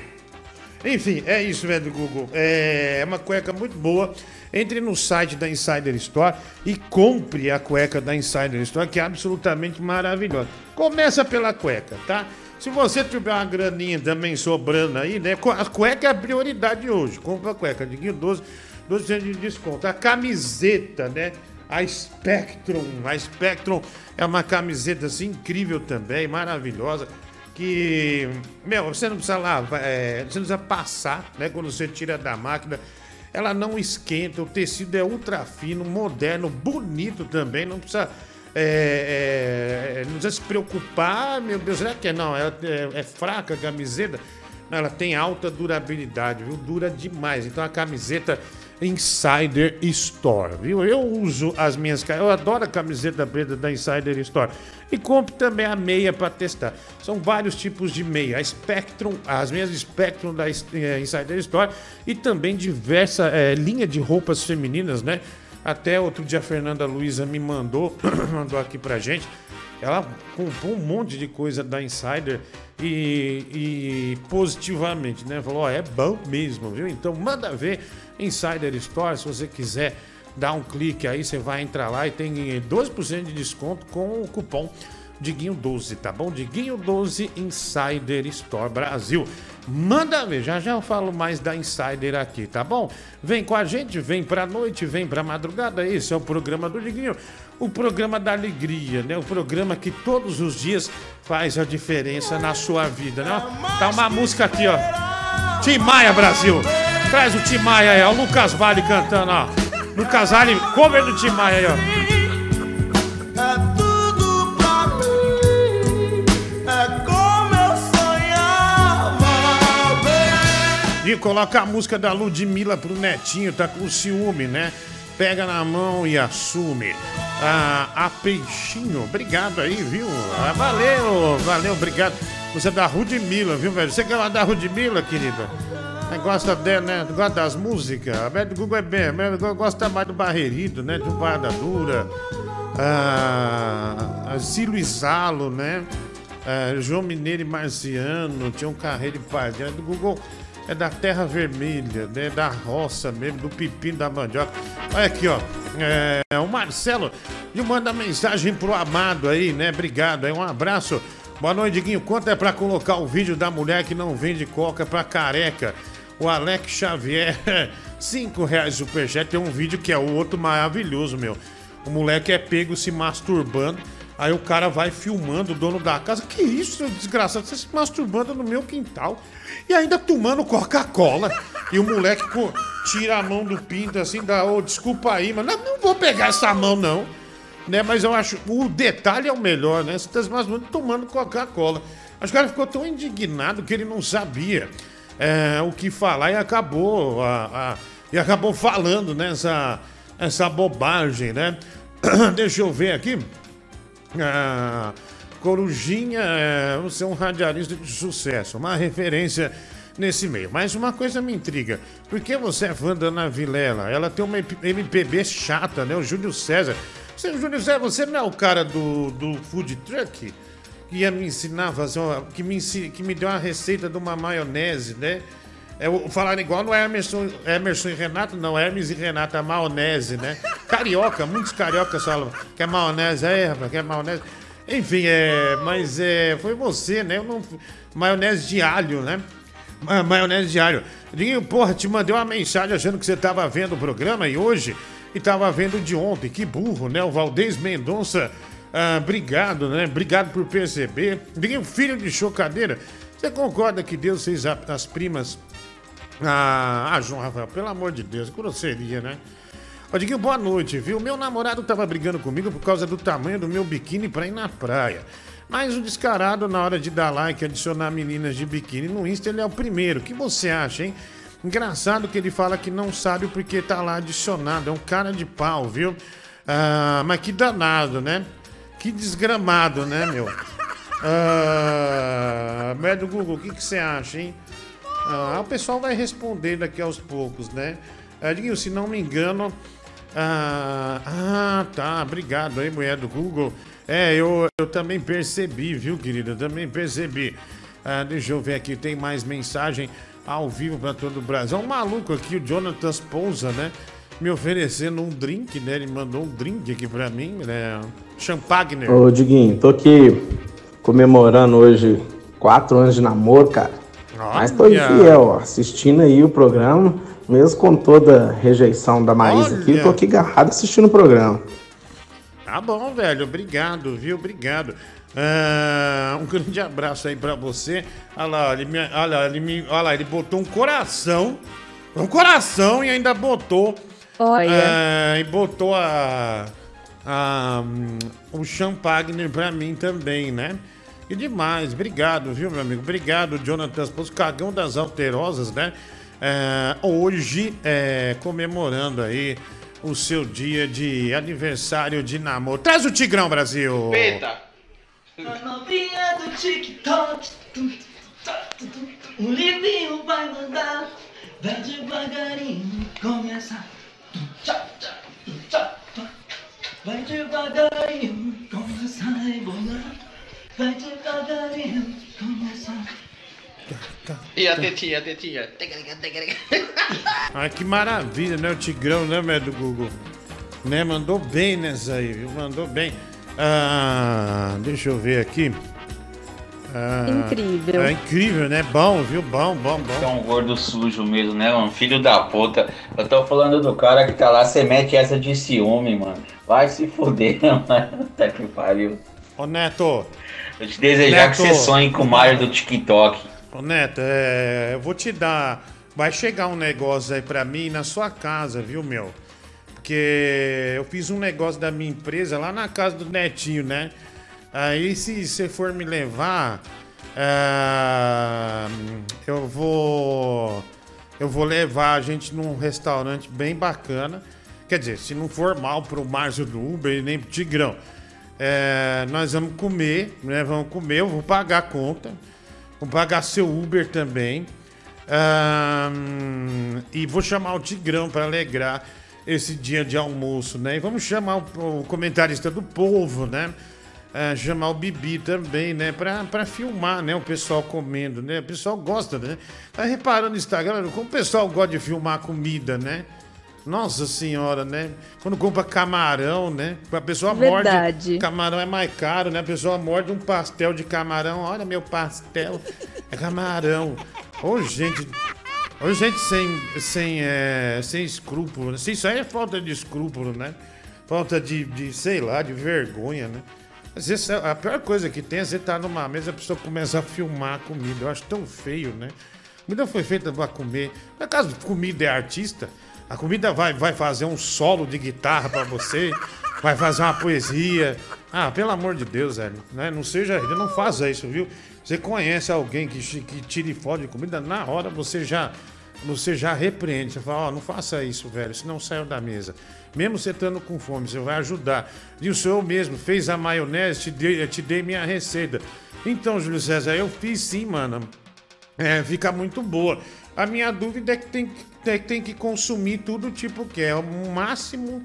Enfim, é isso, velho, Google. É uma cueca muito boa. Entre no site da Insider Store e compre a cueca da Insider Store, que é absolutamente maravilhosa. Começa pela cueca, tá? Se você tiver uma graninha também sobrando aí, né? A cueca é a prioridade hoje. Compra a cueca, Diguinho 12, 12% de desconto. A camiseta, né? A Spectrum. A Spectrum é uma camiseta assim incrível também, maravilhosa que, meu, você não precisa lavar, é, você não precisa passar, né? Quando você tira da máquina, ela não esquenta, o tecido é ultra fino, moderno, bonito também, não precisa. é, é, não precisa se preocupar, meu Deus, será que é? Não, é, é- fraca a camiseta. Ela tem alta durabilidade, viu? Dura demais. Então a camiseta Insider Store, viu? Eu uso as minhas, eu adoro a camiseta preta da Insider Store e compro também a meia para testar. São vários tipos de meia, a Spectrum, as meias Spectrum da eh, Insider Store e também diversa eh, linha de roupas femininas, né? Até outro dia a Fernanda Luiza me mandou, mandou aqui pra gente. Ela comprou um monte de coisa da Insider e, e positivamente, né? Falou, ó, é bom mesmo, viu? Então manda ver Insider Store, se você quiser dar um clique aí, você vai entrar lá e tem 12% de desconto com o cupom Diguinho12, tá bom? Diguinho12 Insider Store Brasil. Manda ver, já já eu falo mais da Insider aqui, tá bom? Vem com a gente, vem pra noite, vem pra madrugada. Esse é o programa do Diguinho, o programa da alegria, né? O programa que todos os dias faz a diferença na sua vida, né? Tá uma música aqui, ó. Tim Maia Brasil. Traz o Tim Maia aí, ó. O Lucas Vale cantando, ó. Lucas Vale, cover do Tim Maia aí, ó. É tudo pra mim, é como eu sonhava. E coloca a música da Ludmilla pro Netinho, tá com ciúme, né? Pega na mão e assume. Ah, a Peixinho, obrigado aí, viu? Ah, valeu, valeu, obrigado. Você é da Ludmilla, viu, velho? Você que é lá da Ludmilla, querida? Você gosta dela, né? Gosta das músicas? A Beth Google é bem, gosta mais do Barreirito, né? Do Barra Dura. Ah, Zilo Isalo, né? Ah, João Mineiro e Marciano, tinha um carreiro de paz. É do Google é da terra vermelha, né? Da roça mesmo, do pepino da mandioca. Olha aqui, ó. É, o Marcelo e manda mensagem pro amado aí, né? Obrigado aí, um abraço. Boa noite, Diguinho. Quanto é pra colocar o vídeo da mulher que não vende coca pra careca? O Alex Xavier, 5 reais superchat. Tem um vídeo que é o outro maravilhoso, meu. O moleque é pego se masturbando. Aí o cara vai filmando o dono da casa. Que isso, seu desgraçado? Você se masturbando no meu quintal. E ainda tomando Coca-Cola. E o moleque pô, tira a mão do pinto assim, dá, ô, desculpa aí, mas não, não vou pegar essa mão, não. Né? Mas eu acho, o detalhe é o melhor, né? Você tá se masturbando tomando Coca-Cola. Acho que o cara ficou tão indignado que ele não sabia é, o que falar e acabou, a, a- e acabou falando nessa essa bobagem, né? Deixa eu ver aqui. Ah, Corujinha, é, você é um radialista de sucesso, uma referência nesse meio. Mas uma coisa me intriga, por que você é fã da Ana Vilela? Ela tem uma MPB chata, né? O Júlio César. Você, Júlio César, você não é o cara do, do food truck? Ia me ensinar a fazer uma, que, me, que me deu uma receita de uma maionese, né? É, falaram igual no Emerson, Emerson e Renato, não, Hermes e Renato, a maionese, né? Carioca, muitos cariocas falam que é maionese, é, rapaz, que é maionese. Enfim, é, mas é, foi você, né? Eu não, maionese de alho, né? Ma- Maionese de alho. Diguinho, porra, te mandei uma mensagem achando que você tava vendo o programa e hoje e tava vendo de ontem. Que burro, né? O Valdez Mendonça, ah, obrigado, né? Obrigado por perceber. Diguinho, filho de chocadeira, você concorda que Deus fez as primas ah, ah, João Rafael, pelo amor de Deus, grosseria, né? Ó, Diguinho, boa noite, viu? Meu namorado tava brigando comigo por causa do tamanho do meu biquíni pra ir na praia. Mas o descarado, na hora de dar like e adicionar meninas de biquíni no Insta, ele é o primeiro. O que você acha, hein? Engraçado que ele fala que não sabe porque tá lá adicionado. É um cara de pau, viu? Ah, mas que danado, né? Que desgramado, né, meu? Ah, Médio Google, o que, que você acha, hein? Ah, o pessoal vai responder daqui aos poucos, né? Diguinho, se não me engano. Ah, ah, tá. Obrigado aí, mulher do Google. É, eu, eu também percebi, viu, querida? Também percebi. Ah, deixa eu ver aqui, tem mais mensagem ao vivo para todo o Brasil. É um maluco aqui, o Jonathan Pousa, né? Me oferecendo um drink, né? Ele mandou um drink aqui pra mim, né? Champagner. Ô, Diguinho, tô aqui comemorando hoje quatro anos de namoro, cara. Mas tô Olha. fiel, ó, assistindo aí o programa, mesmo com toda a rejeição da Maísa aqui, eu tô aqui agarrado assistindo o programa. Tá bom, velho. Obrigado, viu? Obrigado. Ah, um grande abraço aí pra você. Olha lá, ele me, olha, lá, ele me, olha lá, ele botou um coração. Um coração e ainda botou. Olha. ah, e botou a. a hum, o Champagner pra mim também, né? E demais. Obrigado, viu, meu amigo? Obrigado, Jonathan Pouso, cagão das alterosas, né? é, hoje, é, comemorando aí o seu dia de aniversário de namoro. Traz o Tigrão, Brasil! Eita! A novinha do TikTok. tum, tum, tum, tum, tum. O livinho vai mandar. Vai devagarinho começar. Vai devagarinho começar a rebolar. Vai devagarinho começar. E a tetinha, a tetinha. Ai, que maravilha, né? O Tigrão, né, meu, do Google? Né? Mandou bem nessa aí, viu? Mandou bem. Ah, deixa eu ver aqui. Ah, Incrível. É incrível, né? Bom, viu? Bom, bom, É bom. um gordo sujo mesmo, né, mano? Filho da puta. Eu tô falando do cara que tá lá, você mete essa de ciúme, mano. Vai se fuder, mano. Puta que pariu. Ô, Neto. Eu te desejar Neto. que você sonhe com o Mario do TikTok. Ô, Neto, é, eu vou te dar. Vai chegar um negócio aí pra mim na sua casa, viu, meu? Porque eu fiz um negócio da minha empresa lá na casa do Netinho, né? Aí, se você for me levar, ah, eu vou. Eu vou levar a gente num restaurante bem bacana. Quer dizer, se não for mal pro Márcio do Uber nem pro Tigrão. É, nós vamos comer, né? Vamos comer, eu vou pagar a conta. Vou pagar seu Uber também. Ahn, e vou chamar o Tigrão para alegrar esse dia de almoço, né? E vamos chamar o, o comentarista do povo, né? Ah, chamar o Bibi também, né? Pra, pra filmar, né? O pessoal comendo, né? O pessoal gosta, né? Tá reparando no Instagram como o pessoal gosta de filmar comida, né? Nossa senhora, né? Quando compra camarão, né? A pessoa Verdade. morde. Camarão é mais caro, né? A pessoa morde um pastel de camarão. Olha meu pastel. É camarão. Ô, gente. Ô, gente sem, sem, é, sem escrúpulo. né? Isso aí é falta de escrúpulo, né? Falta de, de sei lá, de vergonha, né? Às vezes, a pior coisa que tem é você estar numa mesa e a pessoa começa a filmar a comida. Eu acho tão feio, né? A comida foi feita para comer. Por acaso comida é artista? A comida vai, vai fazer um solo de guitarra para você, vai fazer uma poesia. Ah, pelo amor de Deus, velho. Né? Não seja, não faça isso, viu? Você conhece alguém que, que tire foto de comida, na hora você já você já repreende. Você fala, ó, não faça isso, velho, senão saiu da mesa. Mesmo você estando com fome, você vai ajudar. E o senhor mesmo fez a maionese, te dei, te dei minha receita. Então, Júlio César, eu fiz sim, mano. É, fica muito boa. A minha dúvida é que tem, que- é tem que consumir tudo tipo que é o máximo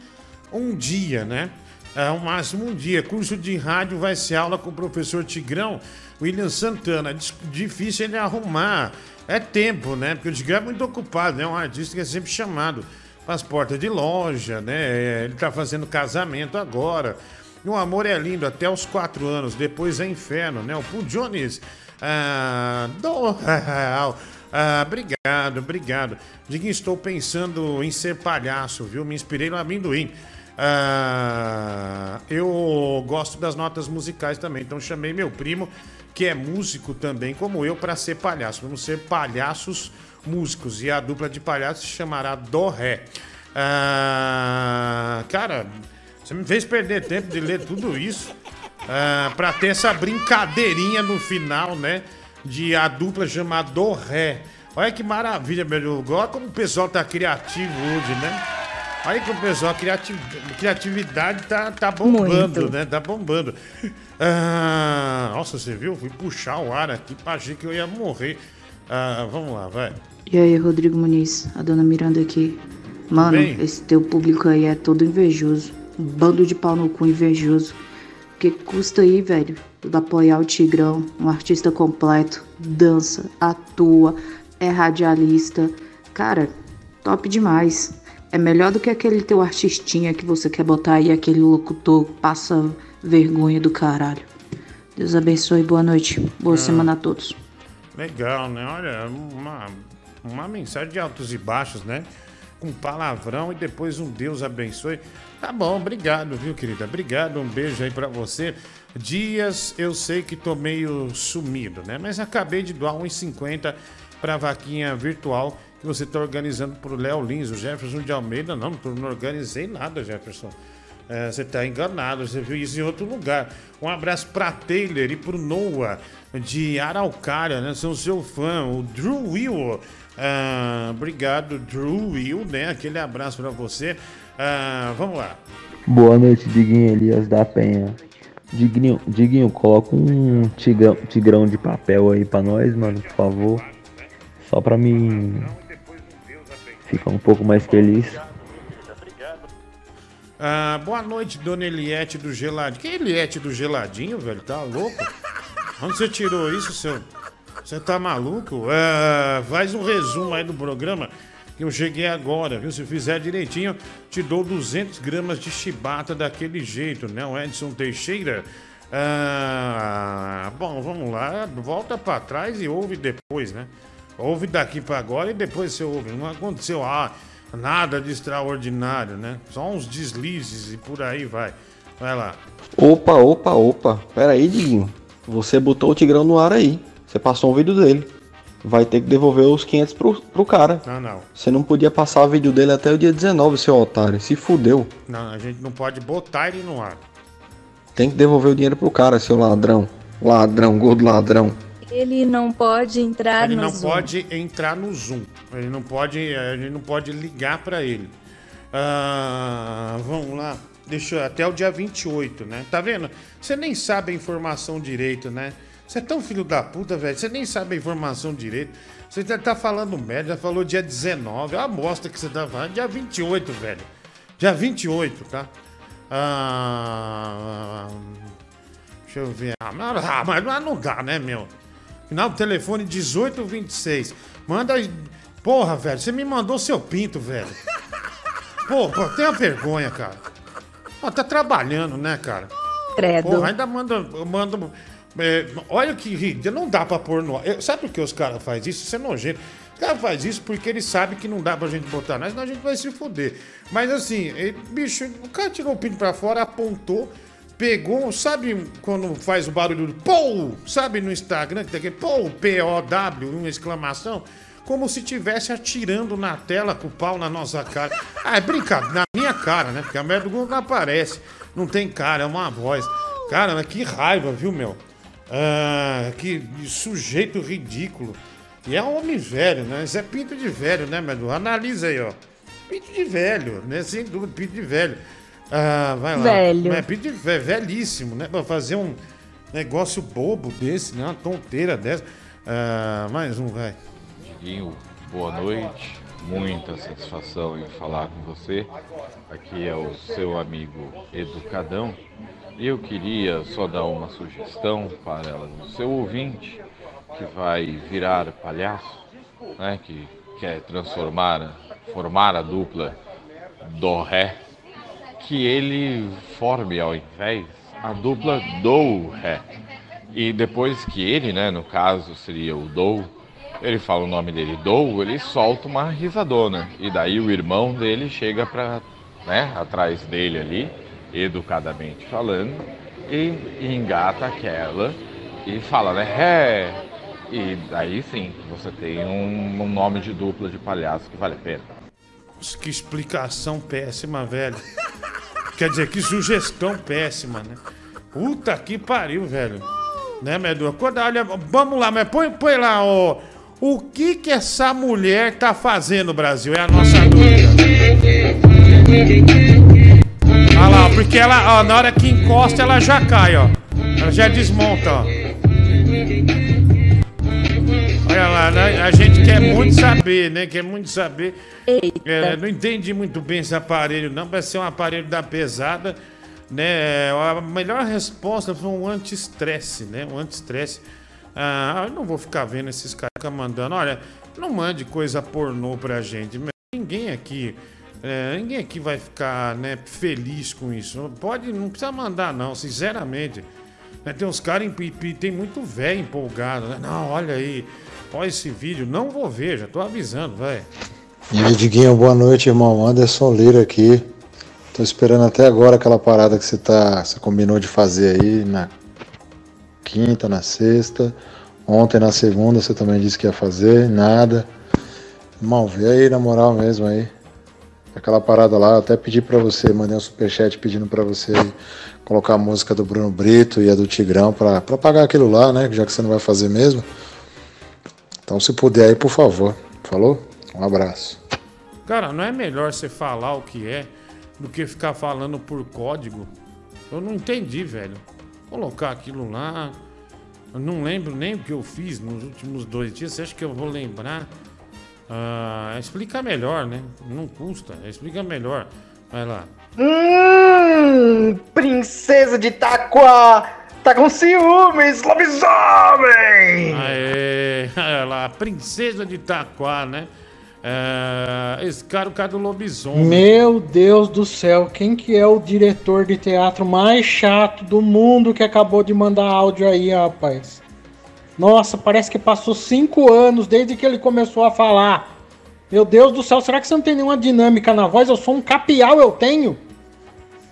um dia, né? É o máximo um dia. Curso de rádio vai ser aula com o professor Tigrão, William Santana. Difícil ele arrumar. É tempo, né? Porque o Tigrão é muito ocupado, né? É um artista que é sempre chamado para as portas de loja, né? É, Ele tá fazendo casamento agora. E o amor é lindo até os quatro anos, depois é inferno, né? O Paul Jones. Ah, do... ah, obrigado, obrigado. Diguinho, estou pensando em ser palhaço, viu? Me inspirei no amendoim. Ah, eu gosto das notas musicais também, então chamei meu primo, que é músico também, como eu, para ser palhaço. Vamos ser palhaços músicos e a dupla de palhaços se chamará Do Ré. Ah, cara, você me fez perder tempo de ler tudo isso ah, para ter essa brincadeirinha no final, né? De a dupla chamar Do Ré. Olha que maravilha, meu. Olha como o pessoal tá criativo hoje, né? Olha o pessoal, a criati- criatividade tá, tá bombando, Muito. né? Tá bombando. Ah, nossa, você viu? Fui puxar o ar aqui, achei que eu ia morrer. Ah, vamos lá, vai. E aí, Rodrigo Muniz, a dona Miranda aqui. Mano, Bem? esse teu público aí é todo invejoso. Um bando de pau no cu invejoso. O que custa aí, velho? Apoiar o Tigrão, um artista completo, dança, atua, é radialista. Cara, top demais. É melhor do que aquele teu artistinha que você quer botar aí, aquele locutor passa vergonha do caralho. Deus abençoe, boa noite. Boa Ah. semana a todos. Legal, né? Olha, uma, uma mensagem de altos e baixos, né? Com palavrão e depois um Deus abençoe. Tá bom, obrigado, viu, querida? Obrigado, um beijo aí pra você. Dias, eu sei que tô meio sumido, né? Mas acabei de doar 1,50 pra vaquinha virtual que você tá organizando pro Léo Lins, o Jefferson de Almeida. Não, não organizei nada, Jefferson. É, você tá enganado, você viu isso em outro lugar. Um abraço pra Taylor e pro Noah de Araucária, né? São seu fã, o Drew Will. Ah, obrigado, Drew Will, né? Aquele abraço pra você. Ah, vamos lá. Boa noite, Diguinho Elias da Penha. Diguinho, Diguinho, coloca um tigrão, tigrão de papel aí pra nós, mano, por favor. Só pra mim ficar um pouco mais feliz. Ah, boa noite, dona Eliette do Geladinho. Que Eliette do Geladinho, velho? Tá louco? Onde você tirou isso, seu? Você tá maluco? Ah, faz um resumo aí do programa que eu cheguei agora, viu? Se fizer direitinho, te dou 200 gramas de chibata daquele jeito, né? O Edson Teixeira. Ah, bom, vamos lá. Volta pra trás e ouve depois, né? Ouve daqui pra agora e depois você ouve. Não aconteceu ah, nada de extraordinário, né? Só uns deslizes e por aí vai. Vai lá. Opa, opa, opa. Pera aí, Diguinho. Você botou o Tigrão no ar aí. Você passou um vídeo dele. Vai ter que devolver os 500 pro, pro cara. Não, não. Você não podia passar o vídeo dele até o dia 19, seu otário. Se fudeu. Não, a gente não pode botar ele no ar. Tem que devolver o dinheiro pro cara, seu ladrão. Ladrão, gordo ladrão. Ele não pode entrar Ele no não Zoom. pode entrar no Zoom. Ele não pode, a gente não pode ligar pra ele. Ah, vamos lá. Deixa eu, até o dia 28, né? Tá vendo? Você nem sabe a informação direito, né? Você é tão filho da puta, velho. Você nem sabe a informação direito. Você tá falando merda, já falou dia 19. É uma bosta que você tá falando. Dia 28, velho. Dia 28, tá? Ah, deixa eu ver. Ah, mas, ah, mas não dá, né, meu? Final do telefone 1826. Manda aí. Porra, velho, você me mandou seu pinto, velho. Pô, pô, tenha vergonha, cara. Ó, tá trabalhando, né, cara? Credo. Porra, ainda manda. manda é, olha que ridículo. Não dá pra pôr no ar. Eu- Sabe por que os caras fazem isso? Isso é nojento. Os caras fazem isso porque eles sabem que não dá pra gente botar nada, senão a gente vai se fuder. Mas assim, ele- bicho, o cara tirou o pinto pra fora, apontou, pegou, sabe quando faz o barulho do POU? Sabe no Instagram que tem aquele POU, P-O-W, uma exclamação? Como se estivesse atirando na tela com o pau na nossa cara. Ah, é brincadeira, na minha cara, né? Porque a merda do Google não aparece. Não tem cara, é uma voz. Cara, mas que raiva, viu, meu? Ah, que sujeito ridículo. E é um homem velho, né? Isso é pinto de velho, né, meu? Analisa aí, ó. Pinto de velho, né? Sem dúvida, pinto de velho. Ah, vai lá. Velho. É velho, velhíssimo, né? Pra fazer um negócio bobo desse, né? Uma tonteira dessa. Ah, mais um, vai. Diguinho, boa noite. Muita satisfação em falar com você. Aqui é o seu amigo Educadão. E eu queria só dar uma sugestão para o seu ouvinte que vai virar palhaço, né, que quer transformar, formar a dupla do-ré, que ele forme ao invés a dupla do-ré. E depois que ele, né, no caso seria o do, ele fala o nome dele do, ele solta uma risadona. E daí o irmão dele chega pra, né, atrás dele ali, educadamente falando, e engata aquela e fala, né, é. E daí sim, você tem um, um nome de dupla de palhaço que vale a pena. Que explicação péssima, velho. Quer dizer, que sugestão péssima, né? Puta que pariu, velho. Né, Medu? Quando, olha, vamos lá, mas põe, põe lá, ó. O que que essa mulher tá fazendo, Brasil? É a nossa dúvida. Olha lá, porque ela, ó, na hora que encosta, ela já cai, ó. Ela já desmonta, ó. Olha lá, né? a gente quer muito saber, né? Quer muito saber. É, não entendi muito bem esse aparelho, não. Vai ser um aparelho da pesada, né? A melhor resposta foi um anti-estresse, né? Um anti-estresse. Ah, eu não vou ficar vendo esses caras mandando. Olha, não mande coisa pornô pra gente. Ninguém aqui. é, ninguém aqui vai ficar né, feliz com isso. Pode, não precisa mandar, não, sinceramente. Né, Tem uns caras, em- em- tem muito velho empolgado. Né? Não, olha aí, olha esse vídeo. Não vou ver, já tô avisando, vai. E aí, Diguinho, boa noite, irmão. Anderson Lira aqui. Tô esperando até agora aquela parada que você tá, você combinou de fazer aí na quinta, na sexta. Ontem na segunda você também disse que ia fazer, nada. Irmão, vê aí na moral mesmo aí. Aquela parada lá, até pedi pra você, mandei um superchat pedindo pra você colocar a música do Bruno Brito e a do Tigrão pra pagar aquilo lá, né? Já que você não vai fazer mesmo. Então se puder aí, por favor. Falou? Um abraço. Cara, não é melhor você falar o que é do que ficar falando por código? Eu não entendi, velho. Colocar aquilo lá. Eu não lembro nem o que eu fiz nos últimos dois dias. Você acha que eu vou lembrar? Ah, explica melhor, né? Não custa. Explica melhor. Vai lá. Hum, princesa de Itaquá! Tá com ciúmes, lobisomem! Aê, olha lá, a princesa de Itaquá, né? É, esse cara, o cara do lobisomem. Meu Deus do céu, quem que é o diretor de teatro mais chato do mundo que acabou de mandar áudio aí, rapaz? Nossa, parece que passou cinco anos desde que ele começou a falar. Meu Deus do céu, será que você não tem nenhuma dinâmica na voz? Eu sou um capial, eu tenho.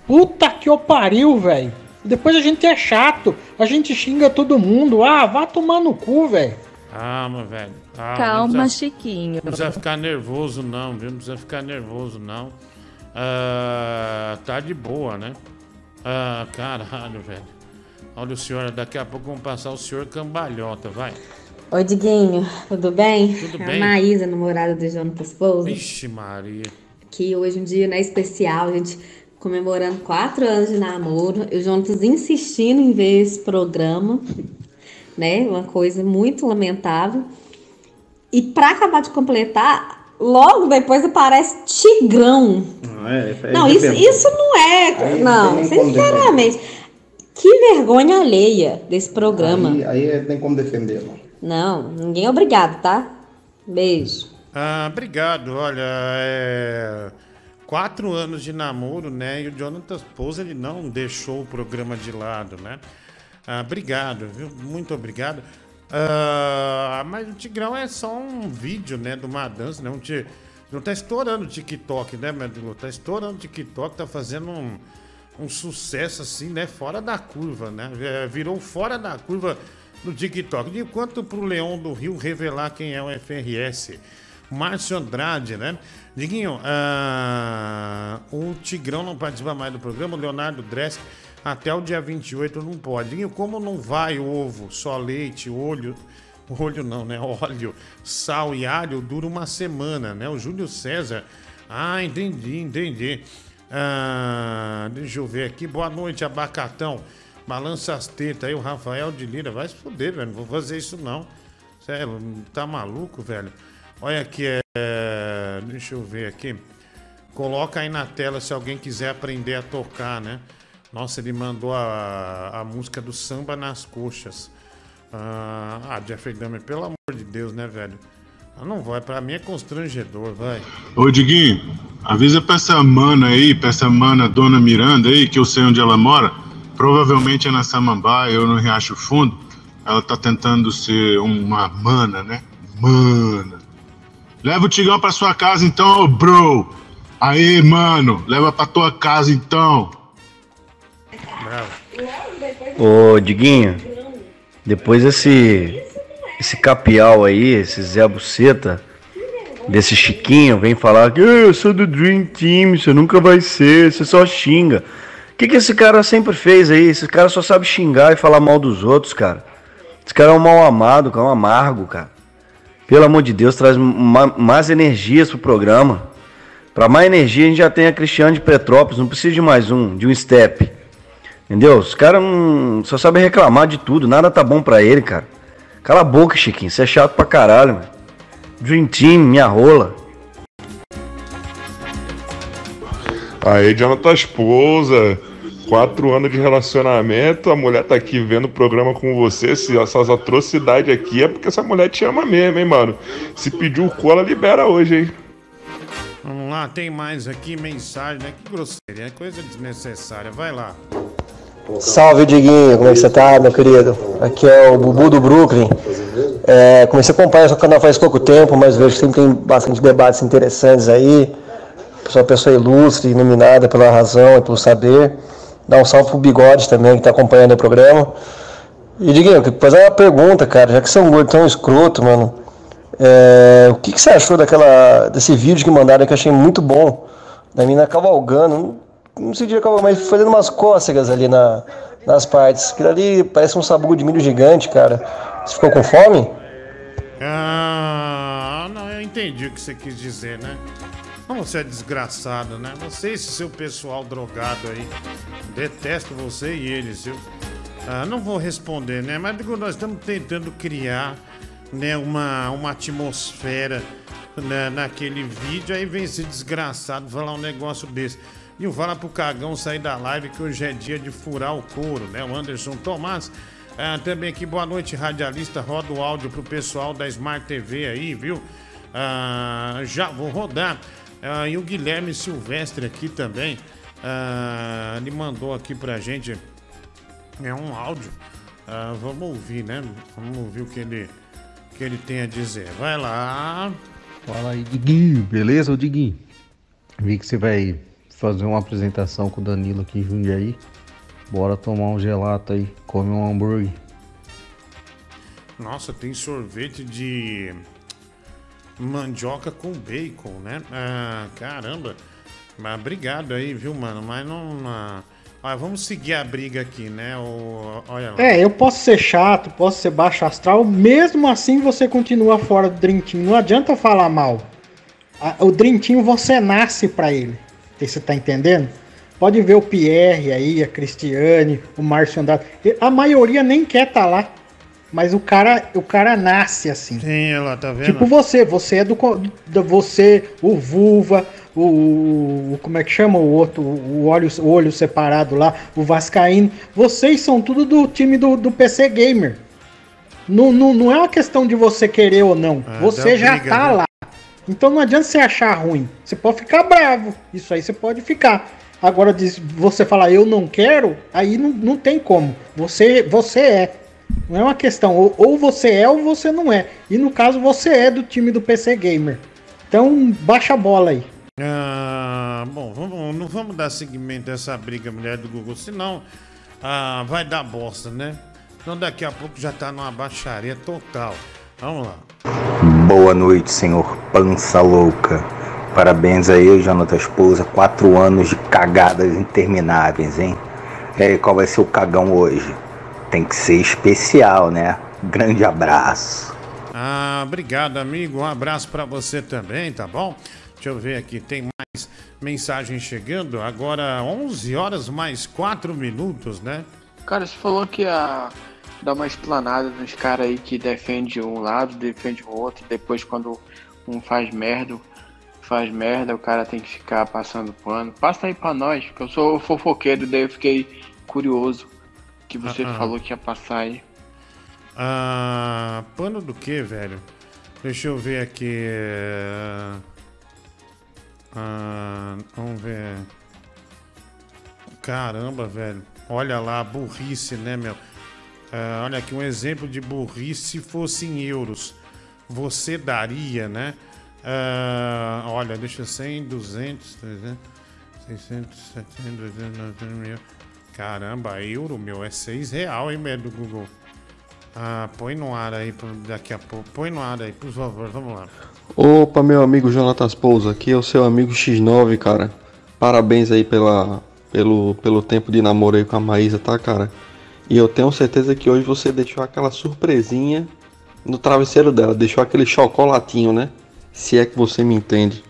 Puta que eu pariu, velho. Depois a gente é chato, a gente xinga todo mundo. Ah, vá tomar no cu, velho. Calma, velho. Calma, Calma, não precisa- Chiquinho. Não precisa ficar nervoso, não, viu? Não precisa ficar nervoso, não. Ah, tá de boa, né? Ah, caralho, velho. Olha o senhor, daqui a pouco vamos passar o senhor cambalhota, vai. Oi, Diguinho, tudo bem? Tudo É bem. A Maísa, namorada do Jonatas Pouso, Vixe, Maria. que hoje um dia né, especial, gente comemorando quatro anos de namoro, e o Jonatas insistindo em ver esse programa, né? Uma coisa muito lamentável. E pra acabar de completar, logo depois aparece Tigrão. Não, é, é Não, isso, isso não é. Aí não, não como sinceramente. Que vergonha alheia desse programa. Aí, aí é- tem como defendê-lo. Não, ninguém é obrigado, tá? Beijo. Ah, obrigado. Olha, é... quatro anos de namoro, né? E o Jonathan Pouso, ele não deixou o programa de lado, né? Ah, obrigado, viu? Muito obrigado. Ah, mas o Tigrão é só um vídeo, né? De uma dança, né? Um ti- Não tá estourando o TikTok, né, Medulo? Tá estourando o TikTok, tá fazendo um, um sucesso assim, né? Fora da curva, né? É, Virou fora da curva no TikTok. De quanto pro Leão do Rio revelar quem é o FRS? Márcio Andrade, né? Diguinho, ah, o Tigrão não participa mais do programa, o Leonardo Dress até o dia 28 não pode. Diguinho, como não vai ovo, só leite, olho, olho não, né? Óleo, sal e alho dura uma semana, né? O Júlio César. Ah, entendi, entendi. Ah, deixa eu ver aqui. Boa noite, abacatão. Balança as tetas aí, o Rafael de Lira. Vai se fuder, velho. Não vou fazer isso, não. Sério, tá maluco, velho? Olha aqui, é... deixa eu ver aqui. Coloca aí na tela se alguém quiser aprender a tocar, né? Nossa, ele mandou a, a música do Samba nas Coxas. Ah, ah, Jeffrey Dahmer, pelo amor de Deus, né, velho? Ah, não vai, pra mim é constrangedor, vai. Ô Diguinho, avisa pra essa mana aí, pra essa mana Dona Miranda aí, que eu sei onde ela mora. Provavelmente é na Samambaia ou no Riacho Fundo. Ela tá tentando ser uma mana, né? Mana. Leva o Tigão pra sua casa então, bro. Aí, mano, leva pra tua casa então. Ô, Diguinho, depois esse esse capial aí, esse Zé Buceta, desse Chiquinho, vem falar que "Ah, eu sou do Dream Team, você nunca vai ser, você só xinga. O que, que esse cara sempre fez aí? Esse cara só sabe xingar e falar mal dos outros, cara. Esse cara é um mal amado, cara, um amargo, cara. Pelo amor de Deus, traz ma- mais energias pro programa. Pra mais energia, a gente já tem a Cristiane de Petrópolis, não precisa de mais um, de um step. Entendeu? Os caras não- só sabem reclamar de tudo, nada tá bom pra ele, cara. Cala a boca, Chiquinho, você é chato pra caralho, mano. Dream Team, minha rola. Aí, Jonathan esposa, quatro anos de relacionamento, a mulher tá aqui vendo o programa com você, se essas atrocidades aqui é porque essa mulher te ama mesmo, hein, mano? Se pedir o cu, ela libera hoje, hein? Vamos lá, tem mais aqui mensagem, né? Que grosseria, é coisa desnecessária. Vai lá. Salve, Diguinho, como é que você tá, meu querido? Aqui é o Bubu do Brooklyn. É, comecei a acompanhar seu canal faz pouco tempo, mas vejo que sempre tem bastante debates interessantes aí. Sou uma pessoa ilustre, iluminada pela razão e pelo saber. Dá um salve pro Bigode também, que tá acompanhando o programa. E, Diguinho, fazer uma pergunta, cara, já que você é um gordo tão escroto, mano. é, o que, que você achou daquela, desse vídeo que mandaram que eu achei muito bom da mina cavalgando, não, não sei dizer cavalgando, mas fazendo umas cócegas ali na, nas partes. Aquilo ali parece um sabugo de milho gigante, cara. Você ficou com fome? Ah, não, eu entendi o que você quis dizer, né? Não, você é desgraçado, né? Você e seu pessoal drogado aí. Detesto você e eles, viu? Ah, não vou responder, né? Mas digo, nós estamos tentando criar né, uma, uma atmosfera né, naquele vídeo, aí vem esse desgraçado falar um negócio desse. E fala pro cagão sair da live que hoje é dia de furar o couro, né? O Anderson Tomás. Ah, também aqui, boa noite, radialista. Roda o áudio pro pessoal da Smart TV aí, viu? Ah, já vou rodar. Ah, e o Guilherme Silvestre aqui também. ah, ele mandou aqui pra gente. É um áudio. Ah, vamos ouvir, né? Vamos ouvir o que ele, que ele tem a dizer. Vai lá. Fala aí, Diguinho, beleza, ô Diguinho? Vi que você vai fazer uma apresentação com o Danilo aqui em Jundiaí. Bora tomar um gelato aí, comer um hambúrguer. Nossa, tem sorvete de mandioca com bacon, né? Ah, caramba. Mas obrigado aí, viu, mano? Mas não. ah, ah, vamos seguir a briga aqui, né? O, olha lá. É, eu posso ser chato, posso ser baixo astral, mesmo assim você continua fora do Team. Não adianta falar mal. A- O Team você nasce pra ele. Você tá entendendo? Pode ver o Pierre aí, a Cristiane, o Márcio Andrade. A maioria nem quer tá lá. Mas o cara, o cara nasce assim. Sim, ela tá vendo? Tipo você, você é do, do você, o Vulva, o, o- como é que chama o outro, o olho, o olho separado lá, o Vascaíno. Vocês são tudo do time do, do PC Gamer. Não, não, não é uma questão de você querer ou não. Ah, você já briga, tá né? lá. Então não adianta você achar ruim. Você pode ficar bravo. Isso aí você pode ficar. Agora, você falar eu não quero, aí não, não tem como. Você, você é. Não é uma questão. Ou, ou você é ou você não é. E no caso, você é do time do PC Gamer. Então, baixa a bola aí. Ah, bom, vamos, não vamos dar seguimento a essa briga, mulher do Google, senão ah, vai dar bosta, né? Então daqui a pouco já tá numa baixaria total. Vamos lá. Boa noite, senhor Pança Louca. Parabéns aí, Jonathan Esposa. Quatro anos de cagadas intermináveis, hein? E aí, qual vai ser o cagão hoje? Tem que ser especial, né? Grande abraço. Ah, obrigado, amigo. Um abraço pra você também, tá bom? Deixa eu ver aqui, tem mais mensagens chegando. Agora 11 horas mais 4 minutos, né? Cara, você falou que ia dar uma explanada nos caras aí que defende um lado, defende o outro, depois quando um faz merda, faz merda, o cara tem que ficar passando pano. Passa aí pra nós, que eu sou fofoqueiro, daí eu fiquei curioso que você Ah, ah. falou que ia passar aí. Ah, pano do que, velho? Deixa eu ver aqui. Ah, vamos ver. Caramba, velho. Olha lá, burrice, né, meu? Ah, olha aqui um exemplo de burrice se fosse em euros. Você daria, né? Ah, olha, deixa 100, 200, 300, 600, 700, 800, 900 mil. Caramba, euro, meu, é 6 real, hein, do Google. Ah, põe no ar aí daqui a pouco. Põe no ar aí, por favor, vamos lá. Opa, meu amigo Jonatas Pousa, aqui é o seu amigo X9, cara. Parabéns aí pela, pelo, pelo tempo de namoro aí com a Maísa, tá, cara? E eu tenho certeza que hoje você deixou aquela surpresinha no travesseiro dela, deixou aquele chocolatinho, né? Se é que você me entende.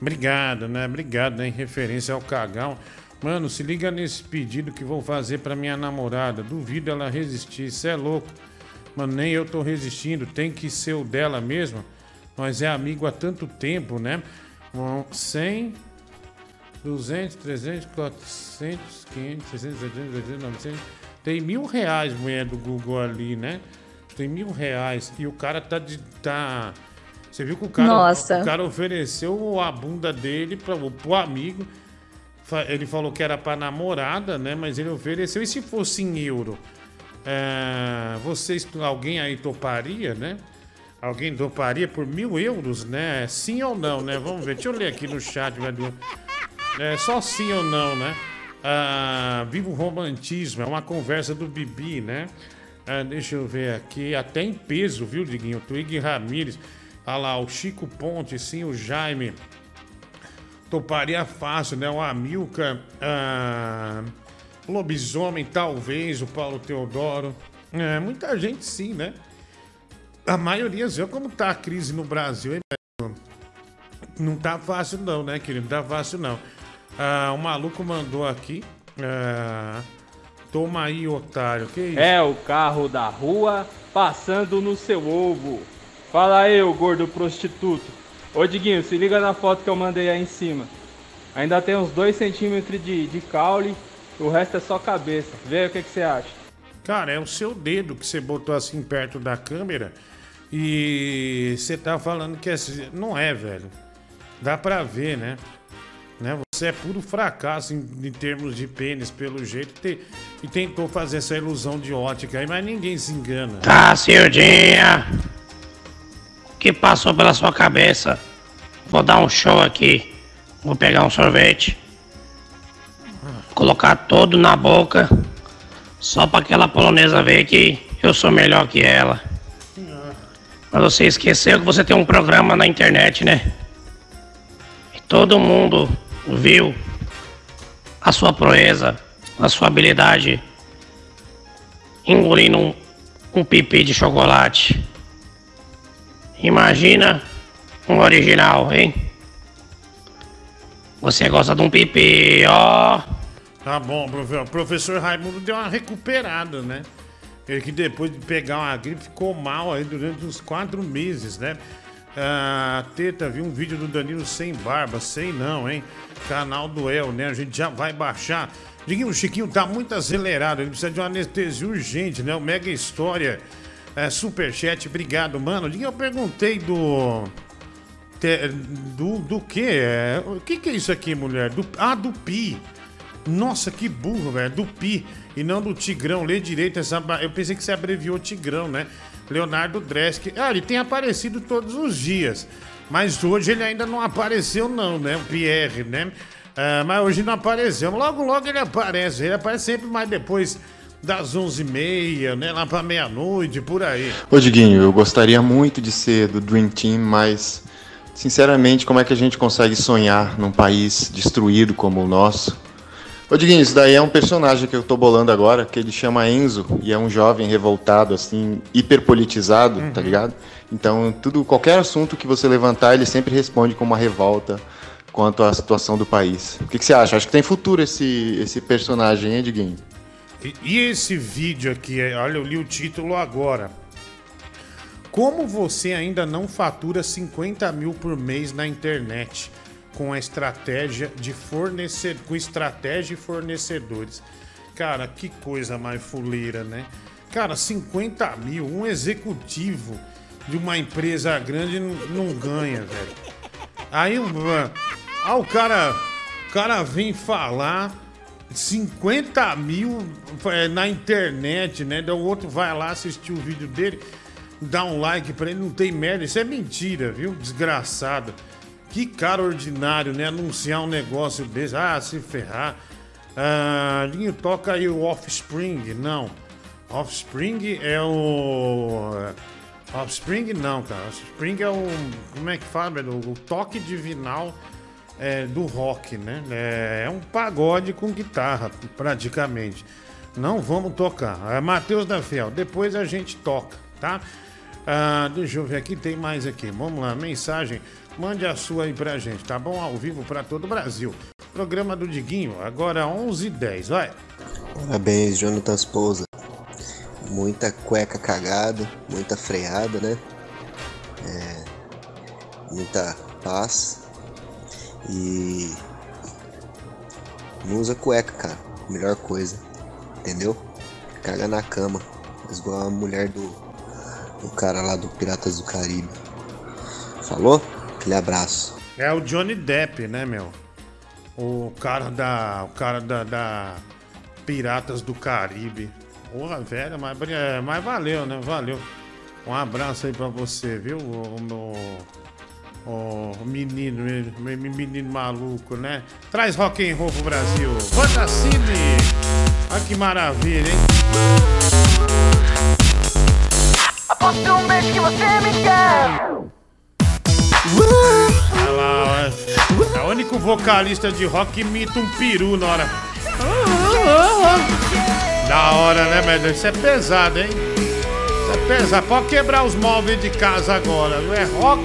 Obrigado, né? Obrigado, né? Em referência ao cagão. Mano, se liga nesse pedido que vou fazer pra minha namorada. Duvido ela resistir. Cê é louco. Mano, nem eu tô resistindo. Tem que ser o dela mesmo. Nós é amigo há tanto tempo, né? Bom, 100, 200, 300, 400, 500, 600, 700, 800, 900. Tem mil reais, mulher do Google ali, né? Tem mil reais. E o cara tá de. Tá... Você viu que o cara, Nossa. o cara ofereceu a bunda dele pra, pro amigo. Ele falou que era pra namorada, né? Mas ele ofereceu. E se fosse em euro? É, vocês, alguém aí toparia, né? Alguém toparia por mil euros, né? Sim ou não, né? Vamos ver. Deixa eu ler aqui no chat, velho. É só sim ou não, né? Ah, viva o romantismo, é uma conversa do Bibi, né? Ah, deixa eu ver aqui, até em peso, viu, Diguinho? Twig Ramires, olha lá, o Chico Ponte, sim, o Jaime. Toparia fácil, né? O Amilcar, ah, Lobisomem, talvez, o Paulo Teodoro. É, muita gente sim, né? A maioria, viu como tá a crise no Brasil, hein? Não tá fácil não, né, querido? Não tá fácil não. Ah, o maluco mandou aqui. ah, toma aí, otário. Que isso? É o carro da rua passando no seu ovo. Fala aí, ô gordo prostituto. Ô Diguinho, se liga na foto que eu mandei aí em cima. Ainda tem uns 2 centímetros de, de caule, o resto é só cabeça. Vê o que, que você acha. Cara, é o seu dedo que você botou assim perto da câmera e você tá falando que é... não é, velho. Dá pra ver, né? né? Você é puro fracasso em, em termos de pênis, pelo jeito, te- e tentou fazer essa ilusão de ótica aí, mas ninguém se engana. Tá, Cildinha. Que passou pela sua cabeça? Vou dar um show aqui. Vou pegar um sorvete. Colocar todo na boca. Só pra aquela polonesa ver que eu sou melhor que ela. Mas você esqueceu que você tem um programa na internet, né? E todo mundo viu a sua proeza, a sua habilidade engolindo um, um pipi de chocolate. Imagina um original, hein? Você gosta de um pipi, ó. Tá bom, profe- o professor Raimundo deu uma recuperada, né? Ele que depois de pegar uma gripe ficou mal aí durante uns quatro meses, né? Ah, Teta, vi um vídeo do Danilo sem barba, sei não, hein? Canal do El, né? A gente já vai baixar. Diguinho, o Chiquinho tá muito acelerado, ele precisa de uma anestesia urgente, né? O Mega História, é, Superchat, obrigado, mano. Eu perguntei do... do, do que? É, o que que é isso aqui, mulher? Do, ah, do Pi. Nossa, que burro, velho. Do Pi e não do Tigrão. Lê direito essa. Eu pensei que você abreviou Tigrão, né? Leonardo Dresk. Ah, ele tem aparecido todos os dias. Mas hoje ele ainda não apareceu, não, né? O Pierre, né? Ah, mas hoje não apareceu. Logo, logo ele aparece. Ele aparece sempre mais depois das 11h30, né? Lá pra meia-noite, por aí. Ô Diguinho, eu gostaria muito de ser do Dream Team, mas sinceramente, como é que a gente consegue sonhar num país destruído como o nosso? Ô Diguinho, isso daí é um personagem que eu tô bolando agora, que ele chama Enzo, e é um jovem revoltado, assim, hiperpolitizado, tá ligado? Então, tudo, qualquer assunto que você levantar, ele sempre responde com uma revolta quanto à situação do país. O que, que você acha? Acho que tem futuro esse, esse personagem, hein, Diguinho? E, e esse vídeo aqui, é- olha, eu li o título agora. Como você ainda não fatura 50 mil por mês na internet com a estratégia de fornecer, com estratégia e fornecedores? Cara, que coisa mais fuleira, né? Cara, 50 mil, um executivo de uma empresa grande não, ganha, velho. Aí ah, o cara, o cara vem falar 50 mil é, na internet, né? O outro vai lá assistir o vídeo dele, dá um like pra ele, não tem merda. Isso é mentira, viu? Desgraçado. Que cara ordinário, né? Anunciar um negócio desse. Ah, se ferrar. Ah, toca aí o Offspring. Não. Offspring é o. Offspring não, cara. Offspring é o. Como é que fala? O toque divinal é, do rock, né? É, é um pagode com guitarra, praticamente. Não vamos tocar. É Matheus da Fiel. Depois a gente toca, tá? Ah, deixa eu ver aqui, tem mais aqui. Vamos lá, mensagem. Mande a sua aí pra gente, tá bom? Ao vivo pra todo o Brasil. Programa do Diguinho, agora 11h10, vai. Parabéns, Jonathan Pousa. Muita cueca cagada, muita freada, né? É, muita paz. E. Não usa cueca, cara. Melhor coisa. Entendeu? Caga na cama. Igual a mulher do, do cara lá do Piratas do Caribe. Falou? Aquele abraço. É o Johnny Depp, né, meu? O cara da. O cara da, da Piratas do Caribe. Porra, velho, mas, é, mas valeu, né? Valeu. Um abraço aí pra você, viu? O, o, o menino, me- me- menino maluco, né? Traz rock and roll pro Brasil. Banda Cine! Olha que maravilha, hein? Aposto um beijo que você me quer. Olha lá, olha. É o único vocalista de rock que imita um peru na hora. Da hora, né, velho? Isso é pesado, hein? Isso é pesado. Pode quebrar os móveis de casa agora. Não é rock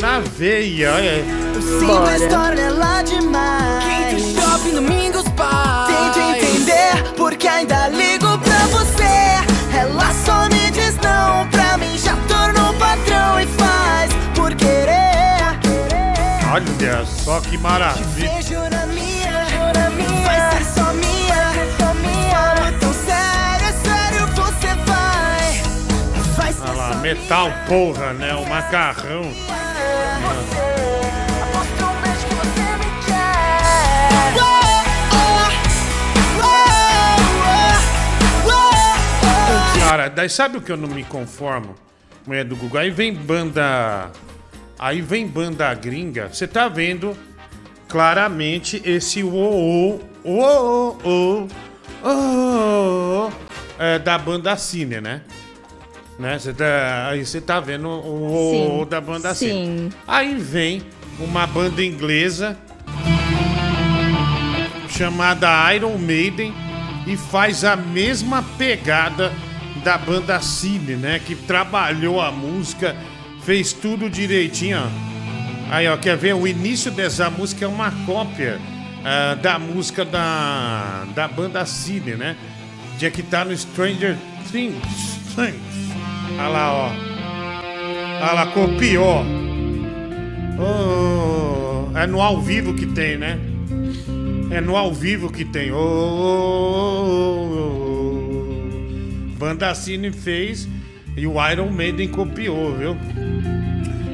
na veia. É. Sim, a história lá demais. Quinto shopping, domingos paz. Tento entender porque ainda ligo pra você. Ela só me diz não, pra mim já tornou padrão e faz por querer. Olha só que maravilha. Vejo na minha, na minha. Vai ser só minha, só minha. Falo tão sério, é sério, você vai. Vai ser Olha lá, metal porra, né? O macarrão. Cara, daí sabe o que eu não me conformo? Mulher do Google. Aí vem banda. Aí vem banda gringa. Você tá vendo claramente esse uou, uou, uou, uou, é, da banda Cine, né? Né? Você tá, aí você tá vendo o Sim, da banda sim. Cine. Aí vem uma banda inglesa chamada Iron Maiden e faz a mesma pegada da banda Cine, né? Que trabalhou a música, fez tudo direitinho. ó. Aí, ó, quer ver? O início dessa música é uma cópia ah, da música da, da banda Cine, né? Já que tá no Stranger Things. Things. Olha lá, ó. Olha lá, copiou. Oh, é no ao vivo que tem, né? É no ao vivo que tem. Oh, oh, oh, oh. Cine fez e o Iron Maiden copiou, viu?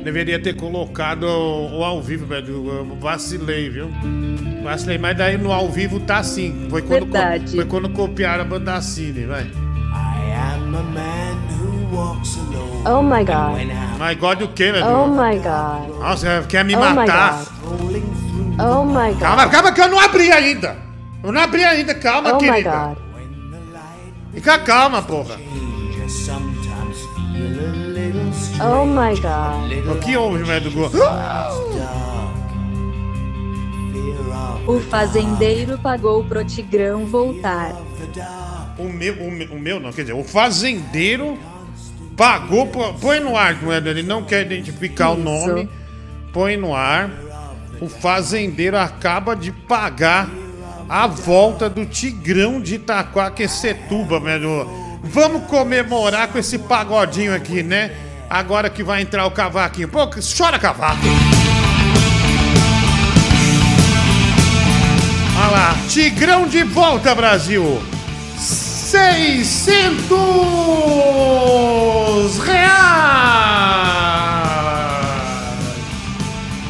Deveria ter colocado o, o ao vivo, velho. Eu vacilei, viu? Vacilei, mas daí no ao vivo tá assim. Foi quando, co- foi quando copiaram a Banda Cine, vai. Oh my god. My God, o quê, velho? Oh my god. Nossa, quer me Oh my matar? Oh my god. Calma, calma que eu não abri ainda. Eu não abri ainda, calma, Oh my querida. god. Fica calma, porra. Oh my god. O que houve, velho do Go? O fazendeiro pagou pro Tigrão voltar. O meu, o meu, o meu não, quer dizer, o fazendeiro pagou, põe no ar, é? Ele não quer identificar o Isso. nome, põe no ar. O fazendeiro acaba de pagar a volta do Tigrão de Itaquaquecetuba, velho. Vamos comemorar com esse pagodinho aqui, né? Agora que vai entrar o cavaquinho. Pô, chora cavaco. Olha lá, Tigrão de volta, Brasil. 600 reais.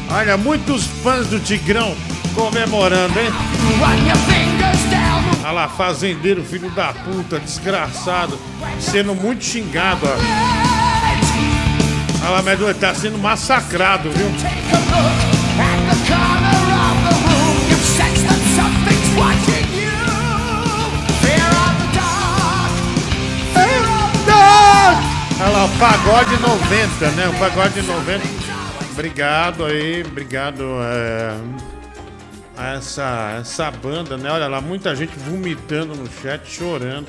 Olha, muitos fãs do Tigrão comemorando, hein? Olha lá, fazendeiro, filho da puta, desgraçado, sendo muito xingado, ó. Olha lá, mas tá sendo massacrado, viu? Olha lá, o pagode 90, né? O pagode 90. Obrigado aí, obrigado é, a essa, essa banda, né? Olha lá, muita gente vomitando no chat, chorando,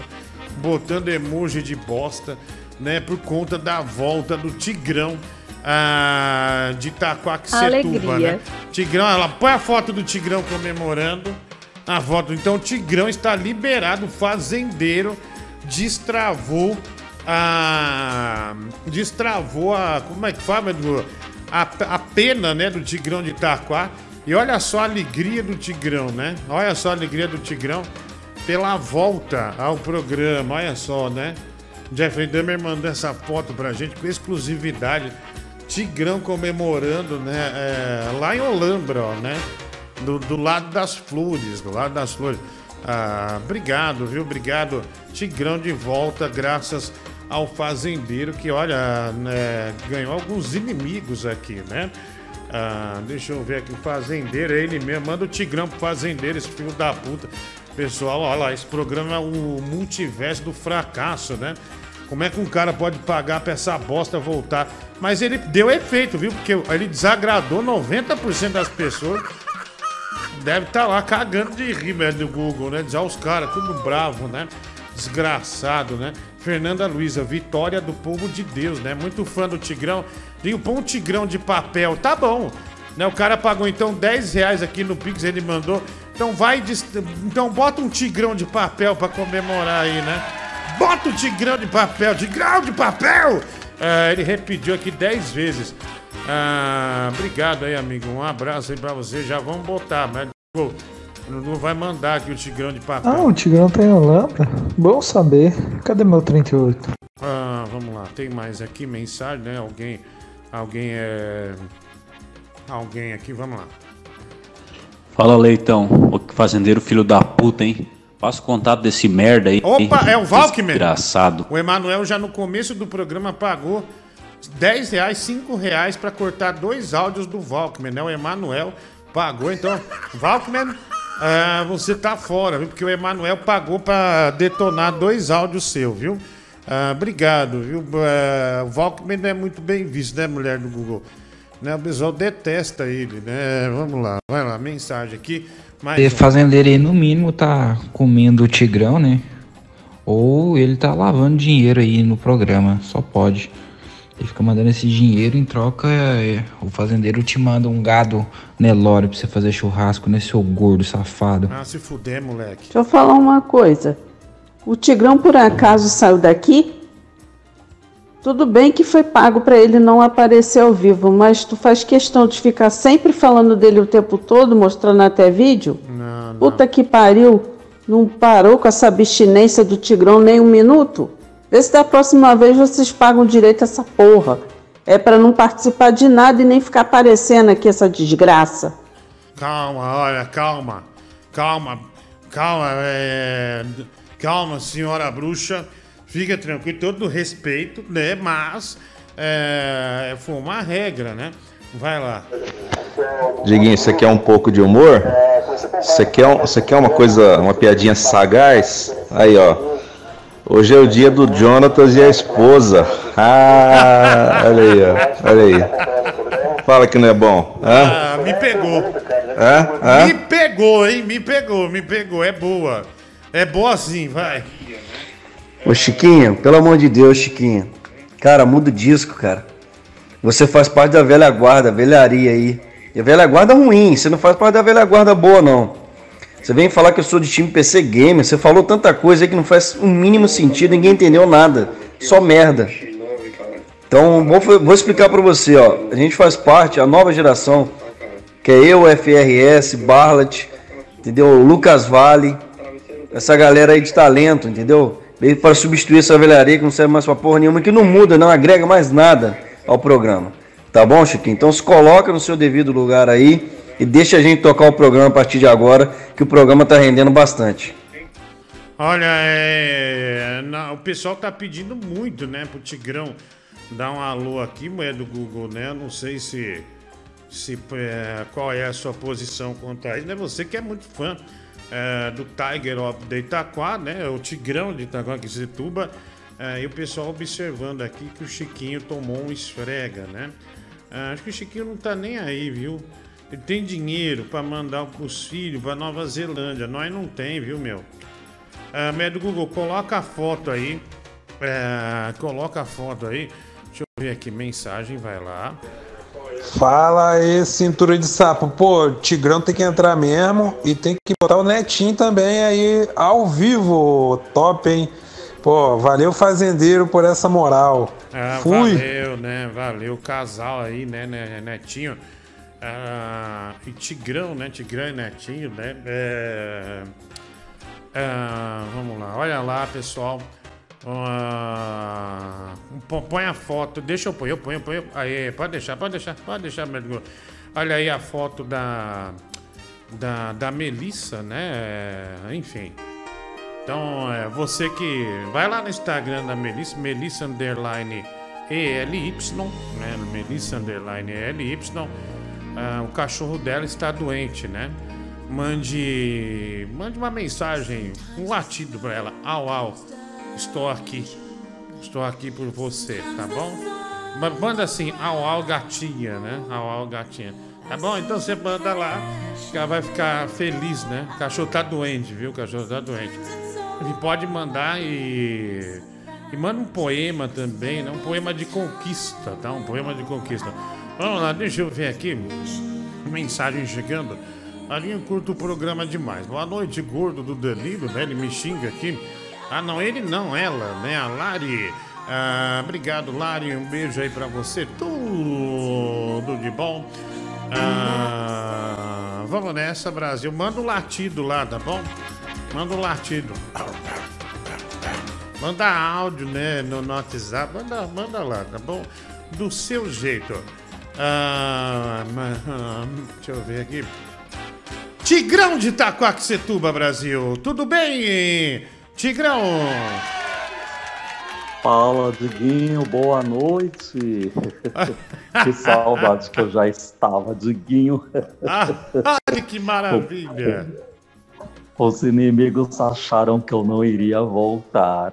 botando emoji de bosta, né? Por conta da volta do Tigrão ah, de Itaquaquecetuba, né? Tigrão, ela põe a foto do Tigrão comemorando a volta. Então o Tigrão está liberado, fazendeiro destravou a. Destravou a. Como é que fala? A, a pena, né, do Tigrão de Itaquá. E olha só a alegria do Tigrão, né? Olha só a alegria do Tigrão pela volta ao programa. Olha só, né? Jeffrey Dahmer mandou essa foto pra gente com exclusividade. Tigrão comemorando, né? é, lá em Olambra, ó, né? Do, do lado das flores, do lado das flores. Ah, obrigado, viu? Obrigado. Tigrão de volta, graças ao fazendeiro que, olha, né, ganhou alguns inimigos aqui, né? Ah, deixa eu ver aqui, o fazendeiro, é ele mesmo. Manda o Tigrão pro fazendeiro, esse filho da puta. Pessoal, olha lá, esse programa é o multiverso do fracasso, né? Como é que um cara pode pagar pra essa bosta voltar? Mas ele deu efeito, viu? Porque ele desagradou 90% das pessoas. Deve estar lá cagando de rir, velho, do Google, né? Já os caras, tudo bravo, né? Desgraçado, né? Fernanda Luiza, vitória do povo de Deus, né? Muito fã do Tigrão. Digo, põe um Tigrão de papel, tá bom. Né? O cara pagou então 10 reais aqui no Pix, ele mandou. Então vai. Então bota um Tigrão de papel pra comemorar aí, né? Bota o Tigrão de papel, Tigrão de papel! É, ele repetiu aqui 10 vezes. Ah, obrigado aí, amigo. Um abraço aí pra você. Já vamos botar, mas não vai mandar aqui o Tigrão de papel. Ah, o Tigrão tá em Holanda? Bom saber. Cadê meu 38? Ah, vamos lá, tem mais aqui mensagem, né? Alguém, alguém é, alguém aqui, vamos lá. Fala, Leitão. Que fazendeiro filho da puta, hein? Passa o contato desse merda aí. Opa, é o Valkman. Desgraçado. O Emanuel já no começo do programa pagou 10 reais, 5 reais pra cortar dois áudios do Valkman, né? O Emanuel pagou, então, Valkman, ah, você tá fora, viu? Porque o Emanuel pagou pra detonar dois áudios seu, viu? Ah, obrigado, viu? Ah, o Valkman não é muito bem visto, né, mulher do Google? Né, o pessoal detesta ele, né? Vamos lá, vai lá, mensagem aqui. Mais Esse um. fazendeiro aí, no mínimo, tá comendo o tigrão, né? Ou ele tá lavando dinheiro aí no programa, só pode. Ele fica mandando esse dinheiro em troca, é, o fazendeiro te manda um gado Nelore pra você fazer churrasco, né, seu gordo safado? Ah, se fuder, moleque. Deixa eu falar uma coisa. O Tigrão por acaso saiu daqui? Tudo bem que foi pago para ele não aparecer ao vivo, mas tu faz questão de ficar sempre falando dele o tempo todo, mostrando até vídeo? Não, Puta que pariu! Não parou com essa abstinência do Tigrão nem um minuto? Vê se da próxima vez vocês pagam direito essa porra. É para não participar de nada e nem ficar aparecendo aqui essa desgraça. Calma, olha, calma. Calma, calma, é... Calma, senhora bruxa. Fica tranquilo, todo respeito, né? Mas é, foi uma regra, né? Vai lá. Diguinho, você quer um pouco de humor? Você quer, um- você quer uma coisa, uma piadinha sagaz? Aí, ó. Hoje é o dia do Jonatas e a esposa. Ah, olha aí, ó. Olha aí. Fala que não é bom. Hã? Ah, me pegou. Hã? Hã? Me pegou, hein? Me pegou, me pegou. É boa. É boa sim, vai. Ô Chiquinho, pelo amor de Deus, Chiquinho. Cara, muda o disco, cara. Você faz parte da velha guarda, velharia aí. E a velha guarda é ruim, você não faz parte da velha guarda boa, não. Você vem falar que eu sou de time PC Gamer, você falou tanta coisa aí que não faz o mínimo sentido, ninguém entendeu nada. Só merda. Então, vou, vou explicar pra você, ó. A gente faz parte, a nova geração, que é eu, FRS, Barlet, entendeu? Lucas Vale, essa galera aí de talento, entendeu? Veio para substituir essa velharia que não serve mais pra porra nenhuma, que não muda, não agrega mais nada ao programa. Tá bom, Chiquinho? Então se coloca no seu devido lugar aí e deixa a gente tocar o programa a partir de agora, que o programa tá rendendo bastante. Olha, é, o pessoal tá pedindo muito, né, pro Tigrão dar um alô aqui, mulher do Google, né? Não sei se, se é, qual é a sua posição quanto a isso, né? Você que é muito fã é, do Tiger of de Itaquá, né? O Tigrão de Itaquá, que Setuba, é, e o pessoal observando aqui que o Chiquinho tomou um esfrega, né? É, acho que o Chiquinho não tá nem aí, viu? Ele tem dinheiro pra mandar os filhos pra Nova Zelândia. Nós não tem, viu, meu? É, médio Google, coloca a foto aí. É, coloca a foto aí. Deixa eu ver aqui, mensagem, vai lá. Fala aí, cintura de sapo. Pô, Tigrão tem que entrar mesmo e tem que botar o Netinho também aí ao vivo. Top, hein? Pô, valeu fazendeiro por essa moral. Ah, Fui. Valeu, né? Valeu, casal aí, né, né Netinho. Ah, e Tigrão, né? Tigrão e Netinho, né? É, ah, vamos lá, olha lá, pessoal. Ah, põe a foto, deixa eu pôr, eu ponho, eu ponho. Aí, pode deixar, pode deixar, pode deixar, Mergulho. Olha aí a foto da, da, da Melissa, né? Enfim. Então, é, você que vai lá no Instagram da Melissa, Melissa Underline ELY, né? Melissa Underline ELY. Ah, o cachorro dela está doente, né? Mande, mande uma mensagem, um latido para ela. Au, au, estou aqui. Estou aqui por você, tá bom? Ma- Manda assim, au au gatinha, né? Au au gatinha. Tá bom? Então você manda lá, ela vai ficar feliz, né? O cachorro tá doente, viu? O cachorro tá doente. Ele pode mandar e. E manda um poema também, né? Um poema de conquista, tá? Um poema de conquista. Vamos lá, deixa eu ver aqui. Mensagem chegando. Ali eu curto o programa demais. Boa noite, gordo do Danilo, né? Ele me xinga aqui. Ah, não, ele não, ela, né? A Lari. Ah, obrigado, Lari. Um beijo aí pra você. Tudo de bom. Ah, vamos nessa, Brasil. Manda um latido lá, tá bom? Manda um latido. Manda áudio, né? No, no WhatsApp. Manda, manda lá, tá bom? Do seu jeito. Ah, ah, deixa eu ver aqui. Tigrão de Itacoaxetuba, Brasil. Tudo bem, Tigrão? Fala, Diguinho, boa noite. que saudade que eu já estava, Diguinho. Ai, que maravilha. Os inimigos acharam que eu não iria voltar.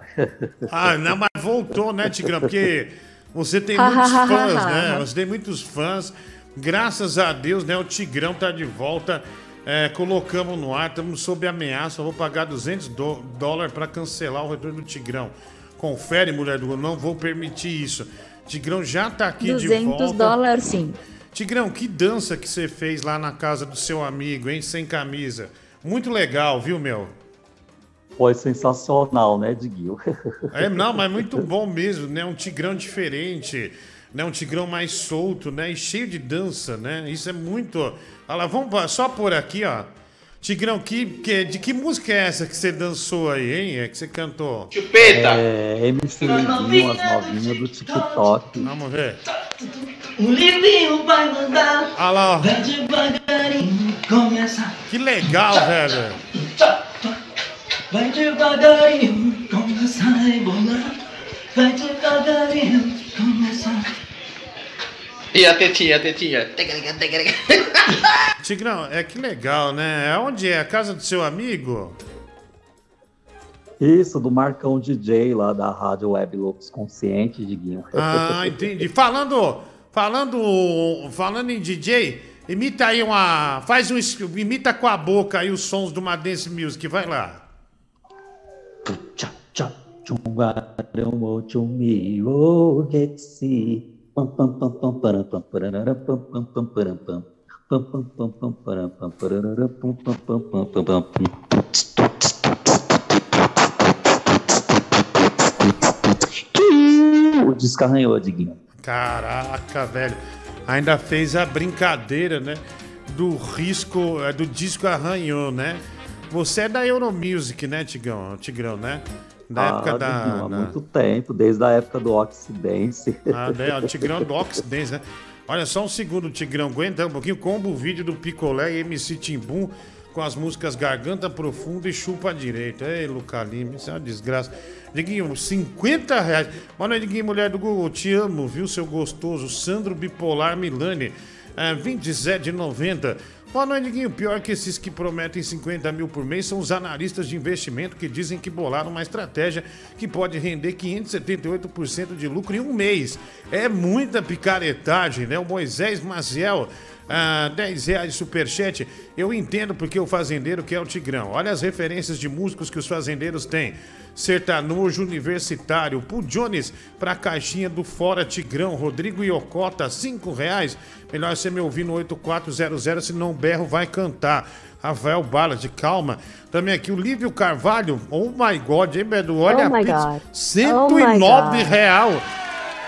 Ah, não, mas voltou, né, Tigrão? Porque você tem muitos fãs, né? Você tem muitos fãs. Graças a Deus, né? O Tigrão tá de volta. É, colocamos no ar, estamos sob ameaça. Eu vou pagar 200 dó- dólares para cancelar o retorno do Tigrão. Confere, mulher do não vou permitir isso. Tigrão já tá aqui de 200 volta. dólares, sim. Tigrão, que dança que você fez lá na casa do seu amigo, hein? Sem camisa. Muito legal, viu, meu? Foi sensacional, né, Diguinho? É, não, mas muito bom mesmo, né? Um tigrão diferente, né? Um tigrão mais solto, né? E cheio de dança, né? Isso é muito. Olha lá, vamos só por aqui, ó. Tigrão, que, que, de que música é essa que você dançou aí, hein? É que você cantou? É, MC Lindinho, as novinhas do TikTok. Vamos ver. O livinho vai mandar. Olha lá, ó. Vai devagarinho, começa. Que legal, velho. Vai devagarinho, começa a rebolar. Vai devagarinho, começa. E a tetinha, a tetinha. Tigrão, é que legal, né? Onde é? A casa do seu amigo? Isso, do Marcão DJ lá da Rádio Web Loucos Consciente, Diguinho. Ah, entendi. Falando, falando, falando em DJ, imita aí uma, faz um, imita com a boca aí os sons do Dance Music, vai lá. Pam, pam, pam, pam, param, pam, pam, pam, pam, param, pam. Pam, pam, pam, pam, param, pam, pararara, pam, pam, pam, pam, pam, pam, pam. O disco arranhou, Diguinho. Caraca, velho. Ainda fez a brincadeira, né? Do risco, é, do disco arranhou, né? Você é da Euromusic, né, Tigrão? Tigrão, né? Da Ah, época da. Diguinho, há da- muito tempo, desde a época do Oxidence. Ah, né? O Tigrão do Oxidance, né? Olha só um segundo, Tigrão. Aguenta um pouquinho. Combo o vídeo do Picolé e MC Timbum com as músicas Garganta Profunda e Chupa Direito. Ei, Luca Lima, isso é uma desgraça. Diguinho, 50 reais. Boa noite, Diguinho, mulher do Google. Te amo, viu, seu gostoso? Sandro Bipolar Milani, é, 27 de 90. Boa noite, Diguinho. Pior que esses que prometem 50 mil por mês são os analistas de investimento que dizem que bolaram uma estratégia que pode render 578% de lucro em um mês. É muita picaretagem, né? O Moisés Maciel, ah, 10 reais de superchat. Eu entendo porque o fazendeiro quer o Tigrão. Olha as referências de músicos que os fazendeiros têm. Sertanojo Universitário, Paul Jones para a caixinha do Fora Tigrão, Rodrigo Iocota, 5 reais. Melhor você me ouvir no 8400, senão o berro vai cantar. Rafael Ballard, calma. Também aqui o Lívio Carvalho, oh my god, hein, Bedu? Olha Oh a pizza, God. 109 Oh real.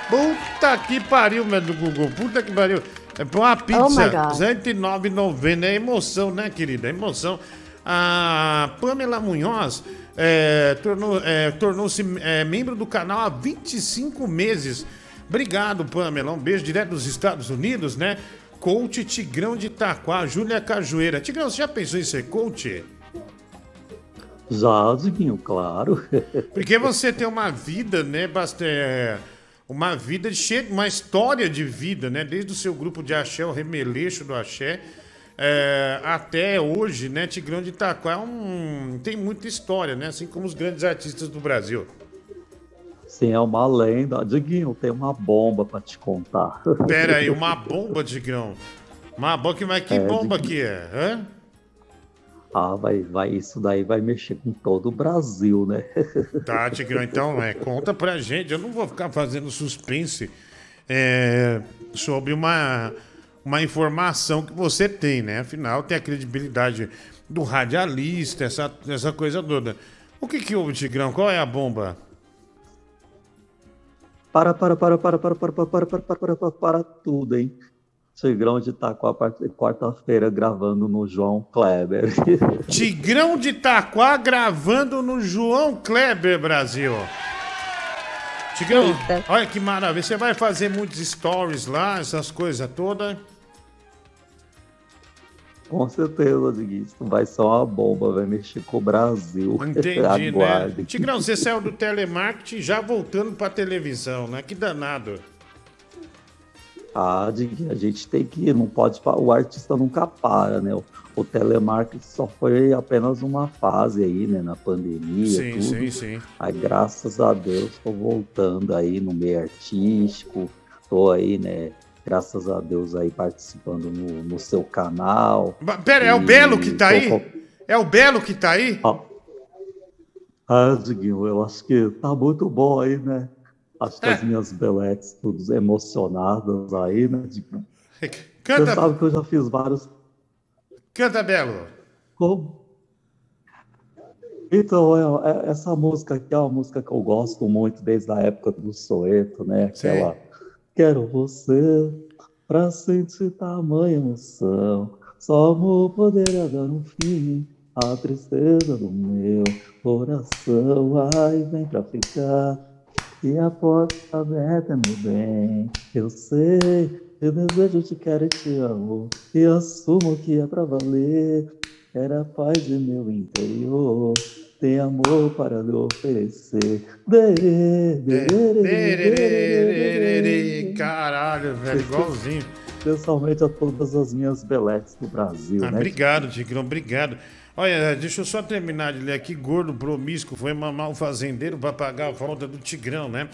Puta que pariu, meu Google, puta que pariu. É pra uma Oh pizza, my God. 109,90. É emoção, né, querida? É emoção. A Pamela Munhoz é, tornou- é, tornou-se é, membro do canal há 25 meses. Obrigado, Pamela. Um beijo direto dos Estados Unidos, né? Coach Tigrão de Itaquá, Júlia Cajueira. Tigrão, você já pensou em ser coach? Já, claro. Porque você tem uma vida, né, bastante. Uma vida cheia, uma história de vida, né? Desde o seu grupo de axé, o remeleixo do axé, é, até hoje, né? Tigrão de Itaquá é um, tem muita história, né? Assim como os grandes artistas do Brasil. Sim, é uma lenda. Diguinho, tem uma bomba pra te contar. Pera aí, uma bomba, Tigrão. Uma bomba, mas que É, bomba de- que é? Hã? Ah, vai, vai, isso daí vai mexer com todo o Brasil, né? Tá, Tigrão, então, é, conta pra gente. Eu não vou ficar fazendo suspense é, sobre uma, uma informação que você tem, né? Afinal, tem a credibilidade do radialista, essa, essa coisa toda. O que que houve, Tigrão? Qual é a bomba? Para, para, para, para, para, para, para, para, para, para, para, para, para tudo, hein? Tigrão de Itaquá, quarta-feira, gravando no João Kleber. Tigrão de Itaquá gravando no João Kleber, Brasil. Tigrão, olha que maravilha. Você vai fazer muitos stories lá, essas coisas todas. Com certeza, Diguinho. Isso vai ser uma bomba, vai mexer com o Brasil. Entendi, né? Tigrão, você saiu do telemarketing já voltando pra televisão, né? Que danado. Ah, Diguinho, a gente tem que ir, não pode, o artista nunca para, né? O, o telemarketing só foi apenas uma fase aí, né? Na pandemia, Sim, tudo. sim, sim. Aí, graças a Deus, tô voltando aí no meio artístico, tô aí, né? Graças a Deus aí participando no, no seu canal. Pera, é o E Belo que tá aí? É o Belo que tá aí? Ah, Diguinho, eu acho que tá muito bom aí, né? Acho que É. as minhas beletes todas emocionadas aí, né? Diguinho? Canta. Você sabe que eu já fiz vários. Canta, Belo. Como? Então, é- é- essa música aqui é uma música que eu gosto muito desde a época do Soeto, né? Aquela. Quero você pra sentir tamanha emoção. Só amor poderá dar um fim à tristeza do meu coração. Ai, vem pra ficar. E a porta tá aberta, meu bem. Eu sei, eu desejo, te quero e te amo. E assumo que é pra valer. Era a paz de meu interior. Tem amor para lhe oferecer. Dê, dê, dê. Caralho, velho, igualzinho. Pessoalmente a todas as minhas beletes do Brasil, Ah, né? obrigado, Tigrão, obrigado. Olha, deixa eu só terminar de ler aqui. Gordo promíscuo foi mamar o fazendeiro para pagar a falta do Tigrão, né?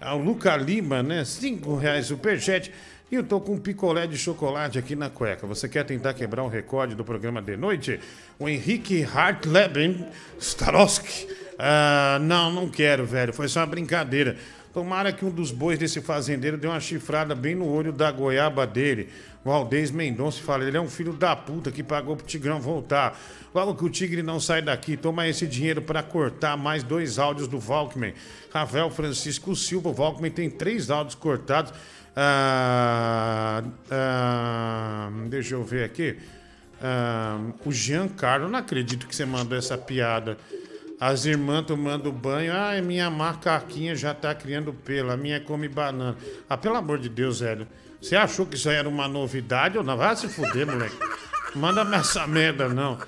Ah, O Luca Lima, né? Cinco reais superchat. E eu tô com um picolé de chocolate aqui na cueca. Você quer tentar quebrar o recorde do programa de noite? O Henrique Hartleben Starowski. Ah, não, não quero, velho. Foi só uma brincadeira. Tomara que um dos bois desse fazendeiro dê uma chifrada bem no olho da goiaba dele. O Aldez Mendonça fala, ele é um filho da puta que pagou pro Tigrão voltar. Logo que o Tigre não sai daqui, toma esse dinheiro para cortar mais dois áudios do Valkman. Rafael Francisco Silva, o Valkman tem três áudios cortados. Ah, ah, deixa eu ver aqui. Ah, o Giancarlo, não acredito que você mandou essa piada. As irmãs tomando banho. Ai, minha macaquinha já tá criando pelo. A minha come banana. Ah, pelo amor de Deus, velho. Você achou que isso aí era uma novidade ou não? Vai se fuder, moleque. Manda essa merda, não.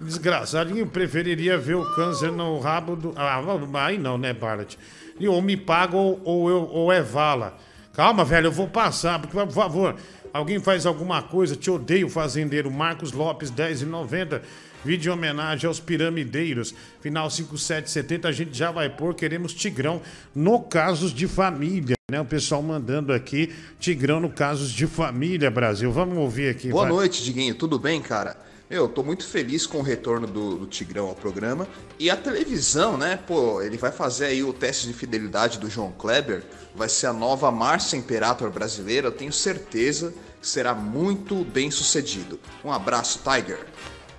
Desgraçado, eu preferiria ver o câncer no rabo do. Ah, aí não, né, Barlet? E ou me paga ou, ou, eu, ou é vala. Calma, velho, eu vou passar, porque, por favor, alguém faz alguma coisa. Te odeio, fazendeiro. Marcos Lopes, 10,90. Vídeo em homenagem aos piramideiros. Final 5770, a gente já vai pôr. Queremos Tigrão no Casos de Família. Né? O pessoal mandando aqui Tigrão no Casos de Família, Brasil. Vamos ouvir aqui. Boa vai. noite, Diguinho. Tudo bem, cara? Eu tô muito feliz com o retorno do, do Tigrão ao programa. E a televisão, né? Pô, ele vai fazer aí o teste de fidelidade do João Kleber. Vai ser a nova Márcia Imperator brasileira. Eu tenho certeza que será muito bem sucedido. Um abraço, Tiger.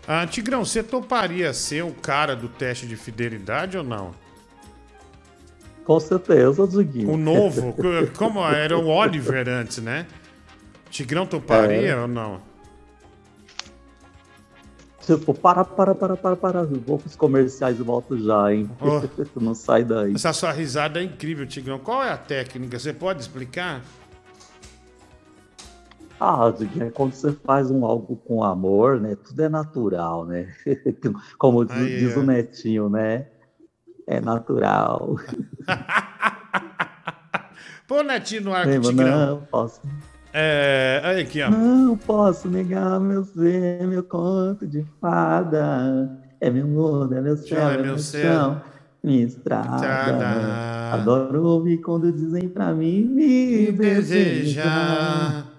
Ah, Tigrão, você toparia ser o cara do teste de fidelidade ou não? Com certeza, Diguinho. O novo? Como era o Oliver antes, né? Tigrão toparia É. ou não? Tipo, para, para, para, para, para. Vou pros comerciais e volto já, hein? Não sai daí. Essa sua risada é incrível, Tigrão. Qual é a técnica? Você pode explicar? Ah, é quando você faz um algo com amor, né? Tudo é natural, né? Como diz, Aí, diz o Netinho, né? É natural. Pô, Netinho no arco, Lembra? Tigrão. Não posso. É, olha aqui, ó. Não posso negar meu ser, meu conto de fada. É meu mundo, é meu céu, Chão, é, meu chão. minha estrada. Adoro ouvir quando dizem pra mim me desejar. Desejar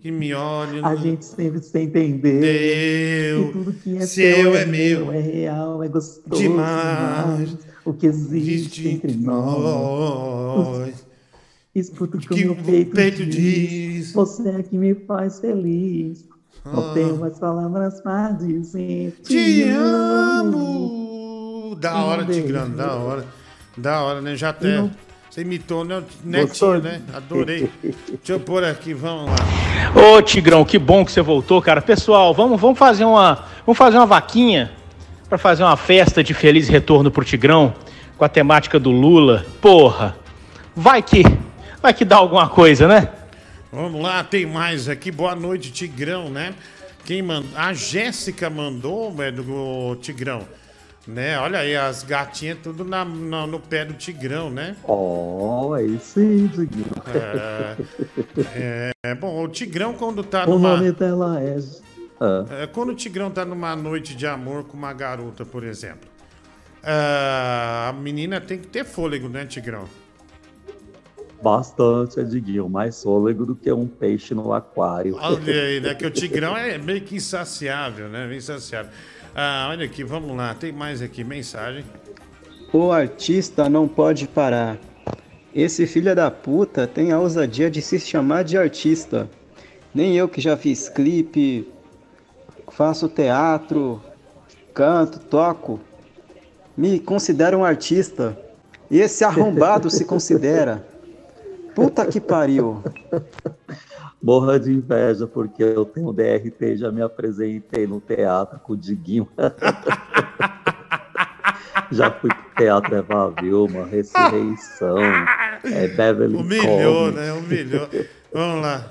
que me olhe A no gente sempre se entendeu. Deu. Que tudo que é Seu é é meu. meu, é real, é gostoso Demais. demais. O que existe entre nós. Escuta o que o meu peito, peito diz. Você é que me faz feliz. Não Ah. tenho mais palavras pra dizer. Te amo. Da hora, Tigrão, da hora. Da hora, né? Já até. Não. Você imitou, né? o Netinho, né? Adorei. Deixa eu pôr aqui, vamos lá. Ô Tigrão, que bom que você voltou, cara. Pessoal, vamos, vamos fazer uma, vamos fazer uma vaquinha para fazer uma festa de feliz retorno pro Tigrão com a temática do Lula. Porra, vai que, vai que dá alguma coisa, né? Vamos lá, tem mais aqui. Boa noite, Tigrão, né? Quem mandou? A Jéssica mandou, velho, do Tigrão. Né? Olha aí, as gatinhas tudo na, na- no pé do Tigrão, né? Oh, aí sim, Diguinho. É, é, é, bom, o Tigrão quando tá O numa... nome dela é. Ah, É, quando o Tigrão tá numa noite de amor com uma garota, por exemplo, ah, a menina tem que ter fôlego, né, Tigrão? bastante, Ediguinho. Mais fôlego do que um peixe no aquário. Olha aí, né? Que o Tigrão é meio que insaciável, né? Insaciável. Ah, olha aqui, vamos lá. Tem mais aqui, mensagem. O artista não pode parar. Esse filho da puta tem a ousadia de se chamar de artista. Nem eu que já fiz clipe, faço teatro, canto, toco, me considero um artista. E esse arrombado se considera. Puta que pariu. Morra de inveja, porque eu tenho DRT, já me apresentei no teatro com o Diguinho. já fui pro Teatro Eva Vilma, Ressurreição, é Beverly Humilhou, Comes. né? Humilhou. Vamos lá.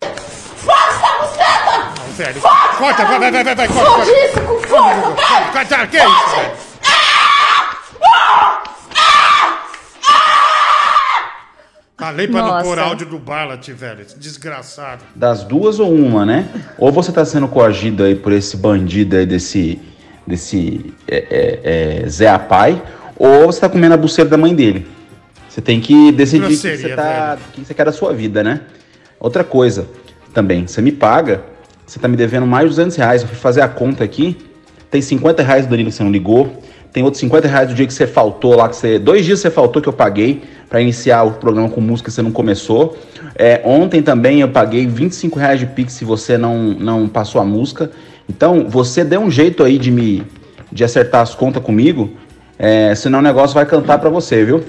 Força, buceta! Não, velho. Corta, vai, vai, vai, vai, corta. Foge isso com força, vai! Corta, que isso, velho? Falei pra não Nossa. pôr áudio do Barlat, velho. Desgraçado. Das duas ou uma, né? Ou você tá sendo coagido aí por esse bandido aí desse. desse. É, é, é, Zé Apai, ou você tá comendo a buceira da mãe dele. Você tem que decidir o que você, tá, o que você quer da sua vida, né? Outra coisa também, você me paga, você tá me devendo mais de 200 reais. Eu fui fazer a conta aqui, tem 50 reais do Danilo que você não ligou, tem outros 50 reais do dia que você faltou lá, que você. Dois dias você faltou que eu paguei para iniciar o programa com música que você não começou. É, ontem também eu paguei 25 reais de Pix se você não, não passou a música. Então, você deu um jeito aí de me de acertar as contas comigo, é, senão o negócio vai cantar para você, viu?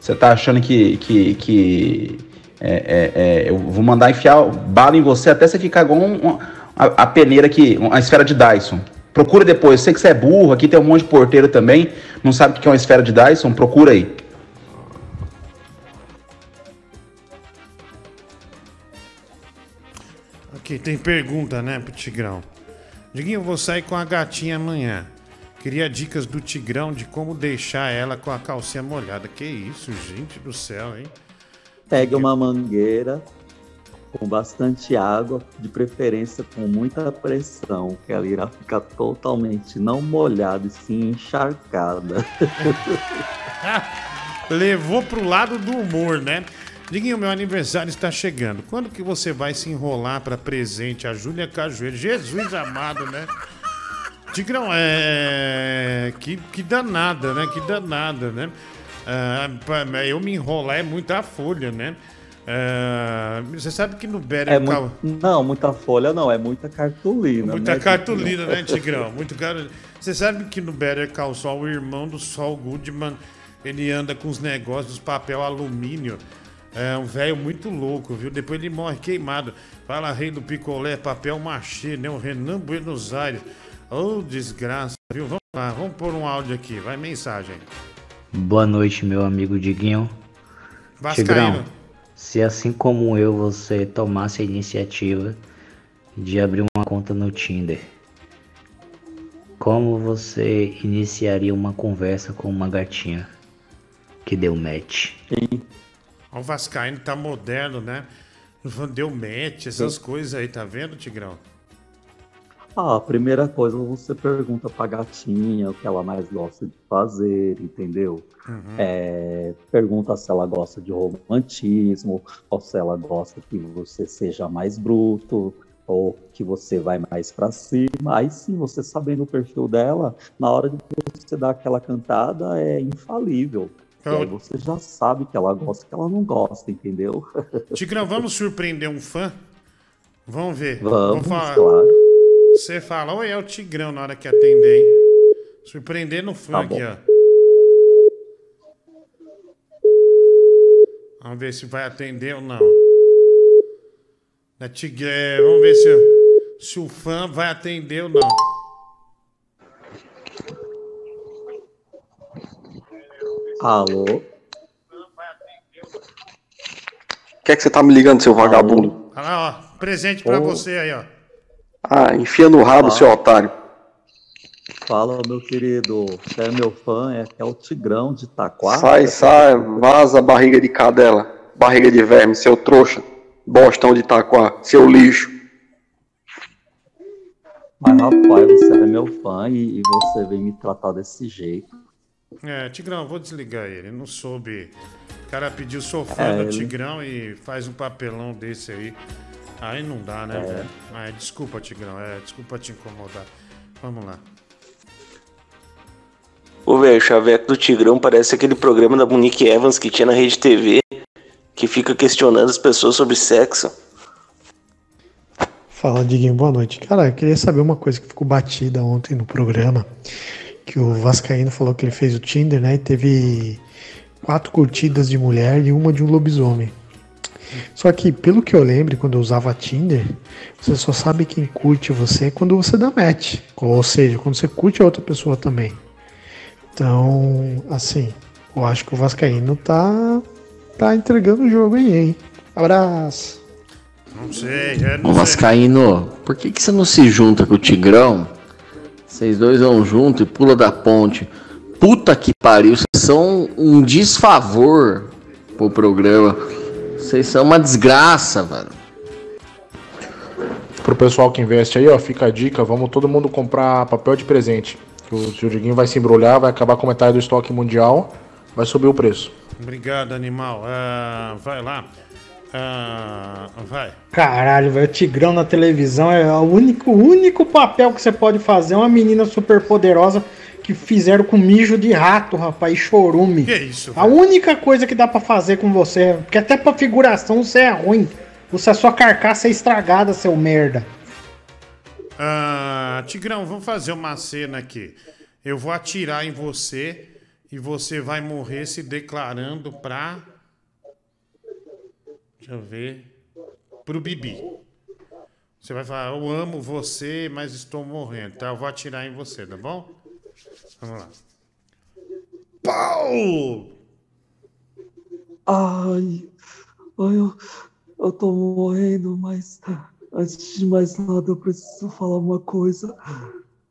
Você tá achando que. que, que é, é, é, eu vou mandar enfiar bala em você até você ficar igual um- um- a, a peneira aqui, a esfera de Dyson. Procura depois. Eu sei que você é burro, aqui tem um monte de porteiro também. Não sabe o que é uma esfera de Dyson? Procura aí. Aqui tem pergunta, né, pro Tigrão. Diguinho, eu vou sair com a gatinha amanhã. Queria dicas do Tigrão de como deixar ela com a calcinha molhada. Que isso, gente do céu, hein? Pegue uma mangueira com bastante água, de preferência com muita pressão, que ela irá ficar totalmente não molhada e sim encharcada. Levou pro lado do humor, né? Diguinho, meu aniversário está chegando. Quando que você vai se enrolar para presente a Júlia Cajueiro? Jesus amado, né? Tigrão, é. Que, que danada, né? Que danada, né? Ah, pra- eu me enrolar é muita folha, né? Ah, você sabe que no Better É Call- não, muita folha não, é muita cartolina. Muita né, cartolina, né? Tigrão? Muito caro. Você sabe que no Better Call Saul, o irmão do Saul Goodman, ele anda com os negócios dos papel alumínio. É um velho muito louco, viu? Depois ele morre queimado. Fala rei do picolé, papel machê, né? O Renan Buenos Aires. Ô, desgraça, viu? Vamos lá, vamos pôr um áudio aqui. Vai, mensagem. Boa noite, meu amigo Diguinho. Vascaíno. Tigrão, se assim como eu você tomasse a iniciativa de abrir uma conta no Tinder, como você iniciaria uma conversa com uma gatinha que deu match? Ó, O Vascaíno tá moderno, né? Deu match, essas coisas aí, tá vendo, Tigrão? Ah, a primeira coisa você pergunta pra gatinha o que ela mais gosta de fazer, entendeu? Uhum. É, pergunta se ela gosta de romantismo, ou se ela gosta que você seja mais bruto, ou que você vai mais pra cima. Aí sim, você sabendo o perfil dela, na hora de você dar aquela cantada, é infalível. E aí você já sabe que ela gosta, que ela não gosta, entendeu? Tigrão, vamos surpreender um fã? Vamos ver. Vamos, falar. claro. Você fala, oi, é o Tigrão na hora que atender, hein? Surpreender no fã Tá aqui, ó. Vamos ver se vai atender ou não. É tigre... é, Vamos ver se, se o fã vai atender ou não. Alô? O que é que você tá me ligando, seu vagabundo? Olha lá, ó. Presente pra Ô. você aí, ó. Ah, enfia no rabo, Ah. seu otário. Fala, meu querido. Você é meu fã, é, é o Tigrão de Taquara. Sai, sai, vaza barriga de cadela. Barriga de verme, seu trouxa. Bostão de taquá, seu lixo. Mas, rapaz, você é meu fã e, e você vem me tratar desse jeito. É, Tigrão, vou desligar ele. Não soube. O cara pediu, sou fã É, do ele- Tigrão e faz um papelão desse aí. Aí não dá, né, É. velho? Ah, desculpa, Tigrão. É, desculpa te incomodar. Vamos lá. Ô, velho, o Chaveco do Tigrão parece aquele programa da Monique Evans que tinha na Rede TV, que fica questionando as pessoas sobre sexo. Fala, Diguinho, boa noite. Cara, eu queria saber uma coisa que ficou batida ontem no programa, que o Vascaíno falou que ele fez o Tinder, né, e teve quatro curtidas de mulher e uma de um lobisomem. Só que, pelo que eu lembro, quando eu usava Tinder, você só sabe quem curte você quando você dá match. Ou seja, quando você curte a outra pessoa também. Então, assim, eu acho que o Vascaíno tá, tá entregando o jogo aí, hein? Abraço. Não sei, é, não sei. Vascaíno, por que, que você não se junta com o Tigrão? Vocês dois vão junto e pula da ponte. Puta que pariu, vocês são um desfavor pro programa. Vocês são uma desgraça, velho. Pro pessoal que investe aí, ó, fica a dica, vamos todo mundo comprar papel de presente. Que o seu Diguinho vai se embrulhar, vai acabar com metade do estoque mundial, vai subir o preço. Obrigado, animal. Ah, vai lá. Ah, vai. Caralho, velho, o Tigrão na televisão é o único, único papel que você pode fazer. é Uma menina super poderosa que fizeram com mijo de rato, rapaz, e chorume. Que isso, A única coisa que dá pra fazer com você, porque até pra figuração você é ruim. Você a sua carcaça é estragada, seu merda. Ah, Tigrão, vamos fazer uma cena aqui. Eu vou atirar em você e você vai morrer se declarando pra. Deixa eu ver. Pro Bibi. Você vai falar, eu amo você, mas estou morrendo, tá? Eu vou atirar em você, tá bom? Vamos lá. Pau! Ai, ai eu, eu tô morrendo, mas antes de mais nada eu preciso falar uma coisa.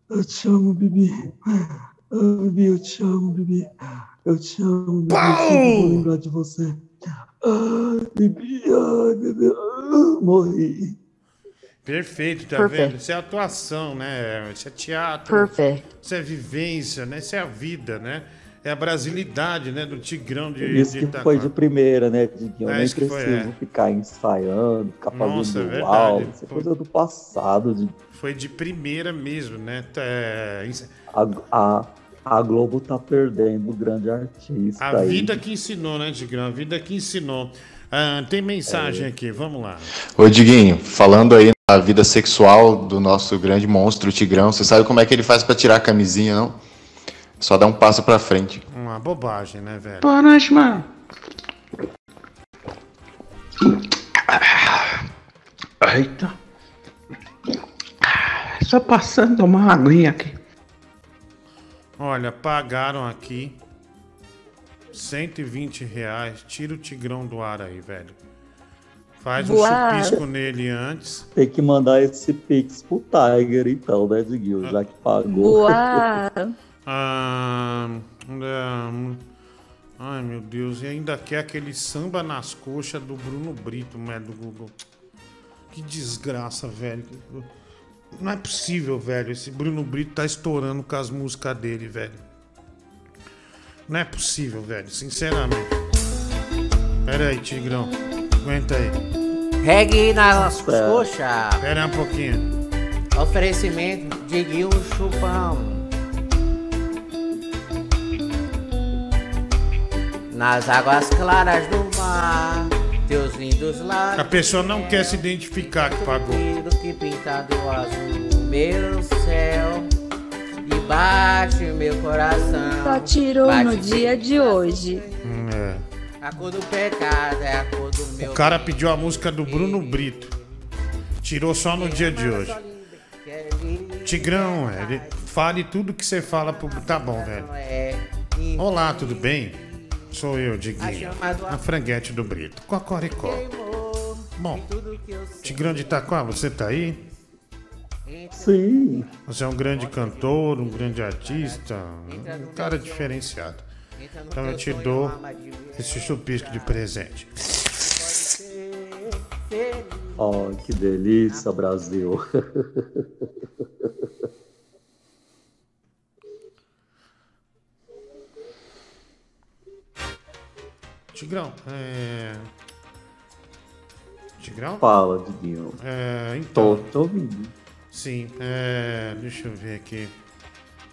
Eu te amo, Bibi. Bibi, eu te amo, Bibi. Eu te amo, Bibi. Eu sempre vou lembrar de você. Ah, morri. Perfeito, tá Perfect. vendo? Isso é atuação, né? Isso é teatro. Perfect. Isso é vivência, né? Isso é a vida, né? É a brasilidade, né? Do Tigrão de, Isso de que Itaquá. foi de primeira, né, Diguinho? Eu É, nem isso que foi, preciso é. ficar ensaiando, ficar Nossa, é fazendo aula. Isso é coisa do passado. De... Foi de primeira mesmo, né? É, A, a, a Globo tá perdendo o grande artista. a aí. vida que ensinou, né, Tigrão? A vida que ensinou. Ah, tem mensagem aqui, vamos lá. Ô Diguinho, falando aí na vida sexual do nosso grande monstro Tigrão, você sabe como é que ele faz pra tirar a camisinha, não? Só dá um passo pra frente. Uma bobagem, né, velho? Boa noite, mano. Eita. Só passando uma aguinha aqui. Olha, pagaram aqui 120 reais. Tira o Tigrão do ar aí, velho. Faz um chupisco nele antes. Tem que mandar esse pix pro Tiger, então, né, Diguinho? Já que pagou. Boa. Ah, é, ai, meu Deus. E ainda quer aquele samba nas coxas do Bruno Brito, né, do Google. Que desgraça, velho. Não é possível, velho. Esse Bruno Brito tá estourando com as músicas dele, velho. Não é possível, velho. Sinceramente. Pera aí, Tigrão. Aguenta aí. Reggae nas coxas. Pera aí um pouquinho. Oferecimento de Guil Chupão. Nas águas claras do mar, teus lindos lábios. A pessoa não quer se identificar que pagou. que pintado azul, meu céu. E bate o meu coração. Só tirou Bate no dia de hoje. Hum, é. A cor do pecado é a cor do meu. O cara pediu a música do Bruno Brito. Tirou só no dia de hoje. Tigrão, ele fale tudo que você fala pro. Tá bom, velho. Olá, tudo bem? Sou eu, Diguinho. A franguete do Brito. Cocoricó. Bom, Tigrão de Itaquá, você tá aí? Sim. Você é um grande cantor, um grande artista, um cara diferenciado. Então eu te dou esse chupisco de presente. Oh, que delícia, Brasil. Tigrão, é. Tigrão? Fala, Diguinho. É, então. Tô, tô ouvindo. Sim, é. Deixa eu ver aqui.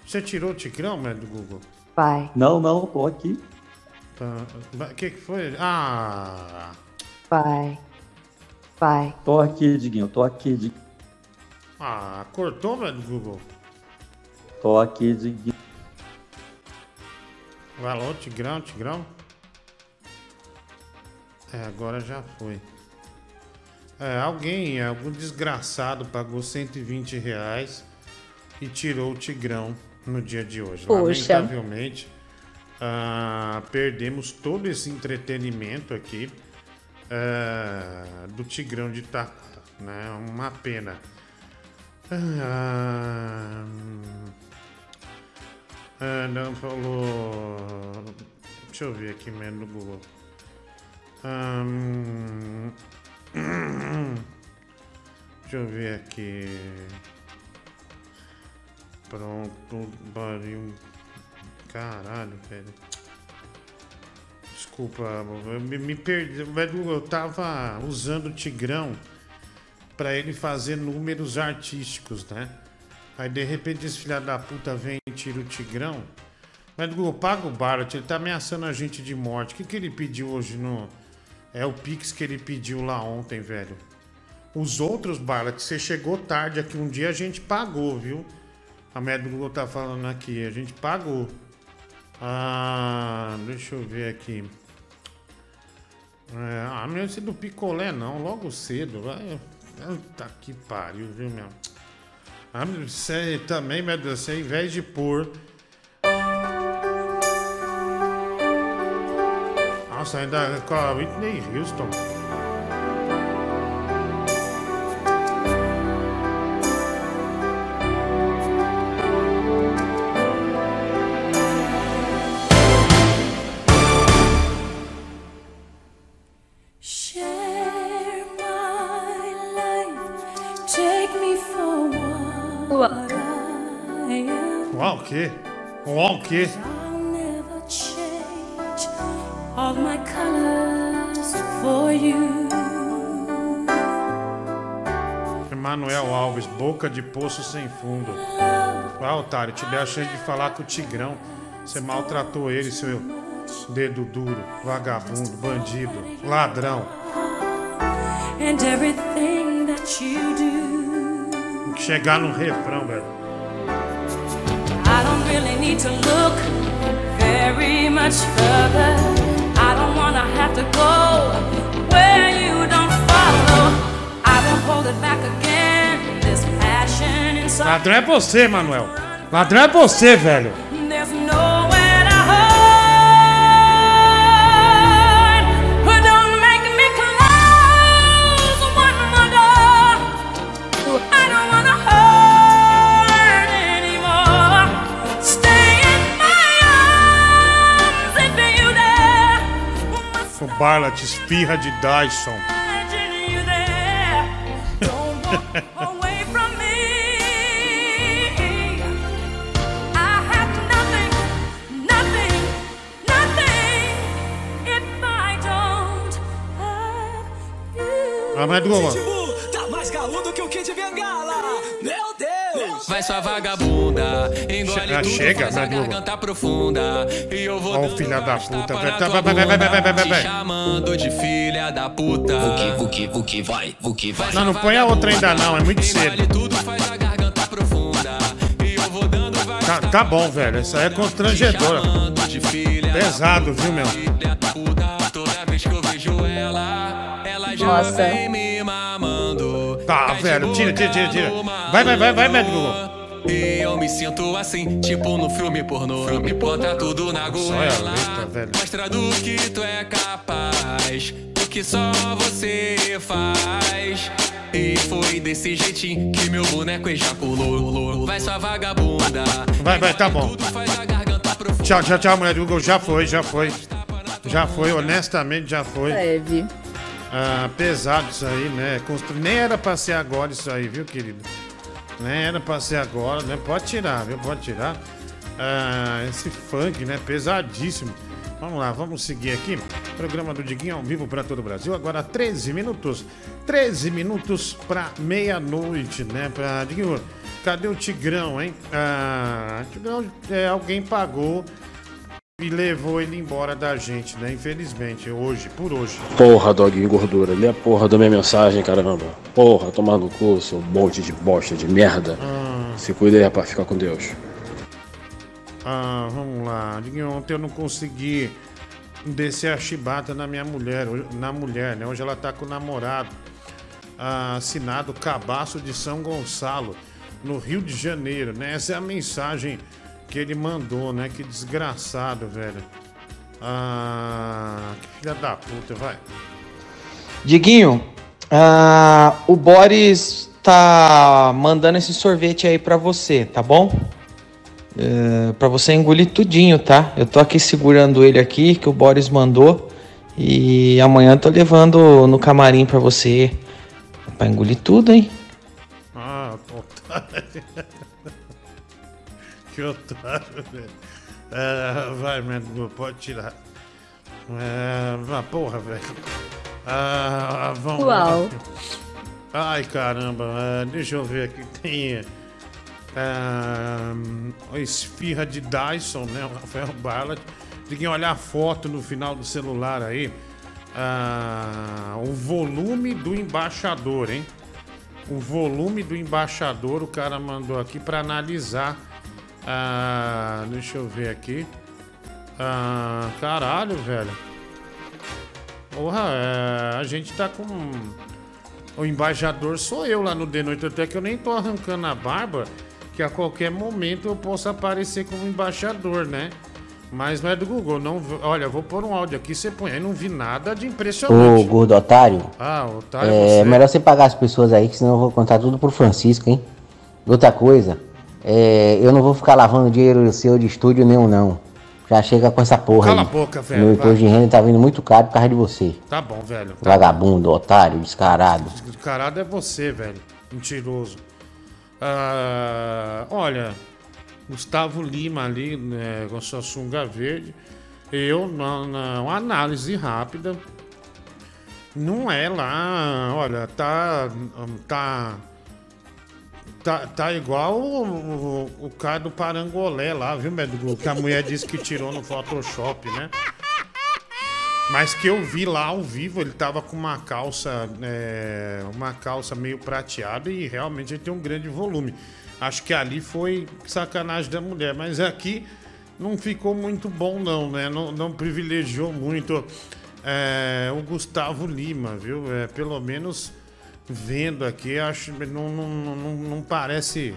Você tirou o Tigrão, né, do Google? Vai, Não, não, tô aqui. Tá. O que, que foi? Ah! vai, vai. Tô aqui, Diguinho, tô aqui, Diguinho. Ah, cortou, velho, do Google. Tô aqui, Diguinho. Vai lá, Tigrão, Tigrão. É, agora já foi. É, alguém, algum desgraçado pagou 120 reais e tirou o Tigrão no dia de hoje. Poxa. Lamentavelmente, ah, perdemos todo esse entretenimento aqui ah, do Tigrão de Itaquá, né? Uma pena. Ah, ah, não falou. Deixa eu ver aqui mesmo no Google. Ahn, deixa eu ver aqui. Pronto, baril. Caralho, velho. Desculpa, me, me perdi. Velho, eu tava usando o Tigrão pra ele fazer números artísticos, né? Aí de repente esse filho da puta vem e tira o Tigrão. Mas Google, paga o Barat, ele tá ameaçando a gente de morte. O que, que ele pediu hoje no. É o Pix que ele pediu lá ontem, velho. Os outros Barat, você chegou tarde aqui um dia, a gente pagou, viu? A média Google tá falando aqui, a gente pagou. Ah, deixa eu ver aqui. É, ah, esse do picolé não, logo cedo. vai. Puta que pariu, viu, meu? Ah, você também, meu Deus, você ao invés de pôr. Nossa, ainda com a Whitney Houston. Share my life, take me for what Emanuel Alves, boca de poço sem fundo. Ah, otário, dei a chance de falar com o Tigrão. Você maltratou ele, seu dedo duro, vagabundo, bandido, ladrão. Tem que chegar no refrão, velho. I don't really need to look very much further. I don't wanna have to go where you don't follow. I won't hold it back again. Ladrão é você, Manuel. Ladrão é você, velho. There's nowhere to hide. But Mas Google. Tá mais galudo que o Kid Bengala. Meu Deus. Vai sua vagabunda. Engole Ah, tudo, chega, faz a né, Globo? garganta profunda. E eu vou Ó, o filho da puta. Vai, vai, vai, vai, vai, vai, vai, vai, chamando de filha da puta. Vuki, vuki, vuki, vai, vuki, vai. Não, não põe a outra ainda não, é muito cedo. tudo, faz a garganta profunda. E eu vou dando vai Tá, tá bom, velho. Isso aí é constrangedora. de filha Pesado, viu, meu? Nossa. vem me mamando. Tá, velho. Tira, tira, tira, tira. Vai, vai, vai, vai, médico. E eu me sinto assim, tipo no filme pornô. Me bota tudo na goela. velho. Mostra do que tu é capaz, do que só você faz. E foi desse jeitinho que meu boneco ejaculou. Vai sua vagabunda. Vai, vai, tá bom. Faz a garganta profunda. Tchau, tchau, tchau, mulher do Google. Já foi, já foi. Já foi, honestamente, já foi. Leve. Ah, pesado isso aí, né? Constr- Nem era pra ser agora isso aí, viu, querido? Nem era pra ser agora, né? Pode tirar, viu? Pode tirar. Ah, esse funk, né? Pesadíssimo. Vamos lá, vamos seguir aqui. Programa do Diguinho ao vivo para todo o Brasil. Agora 13 minutos. 13 minutos para meia-noite, né? Pra... Diguinho, cadê o Tigrão, hein? Ah, Tigrão, é, alguém pagou e levou ele embora da gente, né? Infelizmente, hoje, por hoje. Porra, doguinho gordura, lê a porra da minha mensagem, caramba. Porra, tomar no cu, seu monte de bosta de merda. Ah. Se cuida aí, rapaz, fica com Deus. Ah, vamos lá. Ontem eu não consegui descer a chibata na minha mulher, na mulher, né? Hoje ela tá com o namorado. Ah, assinado Cabaço de São Gonçalo, no Rio de Janeiro, né? Essa é a mensagem que ele mandou, né? Que desgraçado, velho. Ah, que filha da puta, vai. Diguinho, ah, o Boris tá mandando esse sorvete aí pra você, tá bom? É, pra você engolir tudinho, tá? Eu tô aqui segurando ele aqui, que o Boris mandou. E amanhã tô levando no camarim pra você. Pra engolir tudo, hein? Ah, otário. que otário, velho. Ah, vai, Mengo, pode tirar. Ah, porra, velho. Ah, vamos Uau. lá. Ai, caramba. ah, deixa eu ver aqui. Tem. Ah, a esfirra de Dyson, né? O Rafael Ballard. Tem que olhar a foto no final do celular aí. Ah, o volume do embaixador, hein? O volume do embaixador, o cara mandou aqui para analisar. Ah, deixa eu ver aqui. Ah, caralho, velho. Porra, é, a gente tá com. O embaixador sou eu lá no The Noite, até que eu nem tô arrancando a barba, que a qualquer momento eu posso aparecer como embaixador, né? Mas não é do Google, não. Olha, vou pôr um áudio aqui, você põe aí, não vi nada de Ô, impressionante. gordo otário. Ah, otário É você. melhor você pagar as pessoas aí, que senão eu vou contar tudo pro Francisco, hein? Outra coisa, é, eu não vou ficar lavando dinheiro seu de estúdio nenhum, não. Já chega com essa porra Cala aí. a boca, velho, Meu imposto de renda tá vindo muito caro por causa de você. Tá bom, velho. Tá Vagabundo, otário, descarado. Carado é você, velho. Mentiroso. Ah, olha, Gustavo Lima ali, né, com sua sunga verde. Eu, na, na uma análise rápida, não é lá, olha, tá. Tá. Tá, tá igual o, o, o cara do Parangolé lá, viu, Médico? Que a mulher disse que tirou no Photoshop, né? Mas que eu vi lá ao vivo, ele tava com uma calça, é, uma calça meio prateada e realmente ele tem um grande volume. Acho que ali foi sacanagem da mulher, mas aqui não ficou muito bom não, né? Não, não privilegiou muito é, o Gustavo Lima, viu? É, pelo menos vendo aqui, acho não, não, não, não parece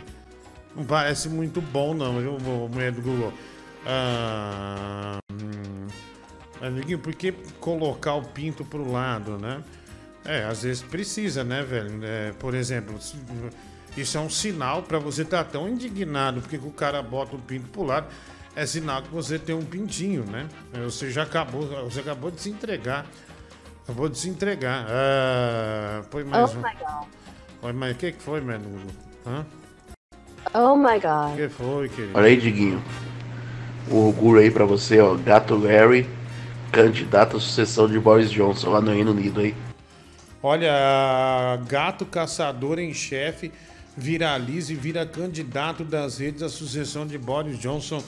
não parece muito bom não, viu, mulher do Google? Ah, hum, Amiguinho, por que colocar o pinto pro lado, né? É, às vezes precisa, né, velho? É, por exemplo, isso é um sinal pra você estar tão indignado porque que o cara bota o pinto pro lado. É sinal que você tem um pintinho, né? Você já acabou, você acabou de se entregar. Acabou de se entregar. Ah, põe mais Oh um. my god. Põe mais. O que, que foi, mano? Hã? Oh my O god. que foi, querido? Olha aí, Diguinho. O orgulho aí pra você, ó. Gato Larry, candidato à sucessão de Boris Johnson lá no Reino Unido aí. Olha, gato caçador em chefe viraliza e vira candidato das redes à sucessão de Boris Johnson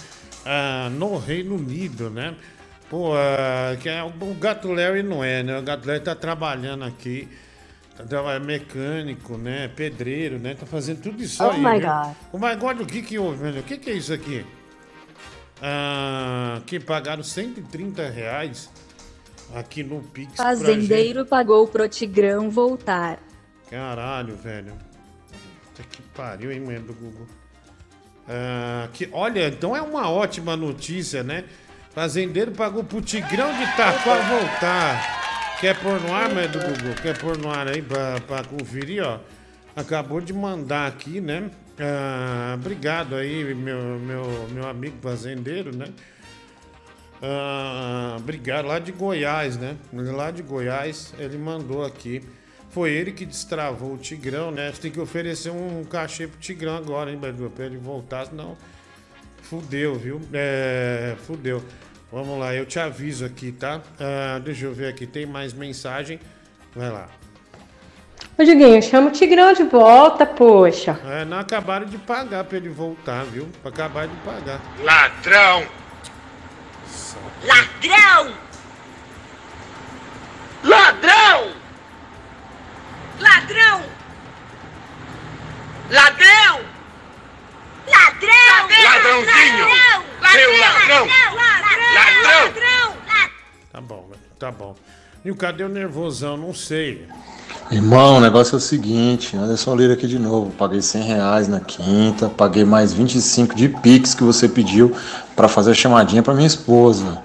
ah, no Reino Unido, né? Pô, ah, que é, o gato Larry não é, né? O gato Larry tá trabalhando aqui. Tá trabalhando mecânico, né? Pedreiro, né? Tá fazendo tudo isso Oh aí. my viu? God. Oh my God, o que que houve, velho? O que que é isso aqui? Ah, que pagaram 130 reais aqui no Pix. Fazendeiro pagou pro Tigrão voltar. Caralho, velho. Puta que pariu, hein, mulher do Google. Ah, que, olha, então é uma ótima notícia, né? Fazendeiro pagou pro Tigrão de Itaquá voltar. Quer pôr no ar, mulher do Google? Quer pôr no ar aí pra, pra conferir, ó? Acabou de mandar aqui, né? Ah, obrigado aí, meu, meu, meu amigo fazendeiro, né? Ah, obrigado, lá de Goiás, né? Lá de Goiás, ele mandou aqui. Foi ele que destravou o Tigrão, né? Você tem que oferecer um cachê pro Tigrão agora, hein, Bedu? Pra ele voltar, senão fudeu, viu? É, fudeu. Vamos lá, eu te aviso aqui, tá? Ah, deixa eu ver aqui, tem mais mensagem. Vai lá. Ô, Diguinho, chama o Tigrão de volta, poxa. É, não acabaram de pagar pra ele voltar, viu? Acabaram de pagar. Ladrão! Ladrão! Ladrão! Ladrão! Ladrão! Ladrão! Ladrãozinho! Seu ladrão! Ladrão! Tá bom, tá bom. E o cadê o nervosão? Não sei. Irmão, o negócio é o seguinte, Anderson Lira aqui de novo. Paguei 100 reais na quinta, paguei mais 25 de Pix que você pediu pra fazer a chamadinha pra minha esposa.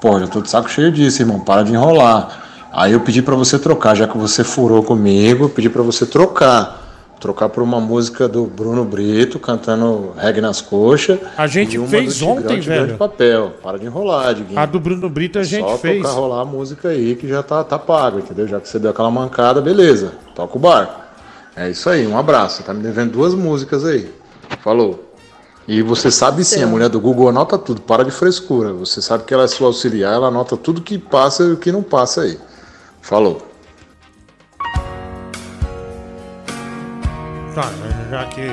Pô, já tô de saco cheio disso, irmão. Para de enrolar. Aí eu pedi pra você trocar, já que você furou comigo, eu pedi pra você trocar. Trocar por uma música do Bruno Brito cantando reggae nas coxas. A gente fez do ontem, Tigrão velho. De papel. Para de enrolar, Diguinho. A do Bruno Brito a gente Só fez. tocar rolar a música aí que já tá, tá pago, entendeu? Já que você deu aquela mancada, beleza. Toca o barco. É isso aí, um abraço. Tá me devendo duas músicas aí. Falou. E você sabe sim, a mulher do Google anota tudo, para de frescura. Você sabe que ela é sua auxiliar, ela anota tudo que passa e o que não passa aí. Falou. Tá, já que.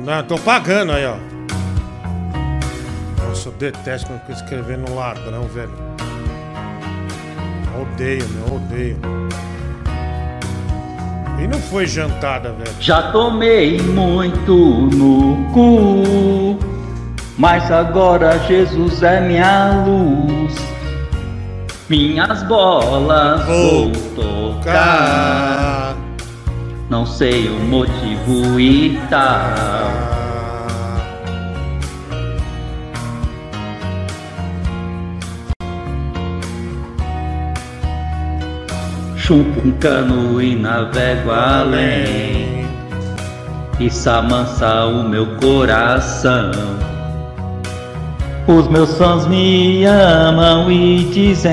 Não, tô pagando aí, ó. Nossa, eu detesto quando fica escrevendo ladrão, velho. Odeio, meu, odeio. E não foi jantada, velho. Já tomei muito no cu, mas agora Jesus é minha luz. Minhas bolas vou tocar. Não sei o motivo e tal. Chupo um cano e navego além. Isso amansa o meu coração. Os meus fãs me amam e dizem: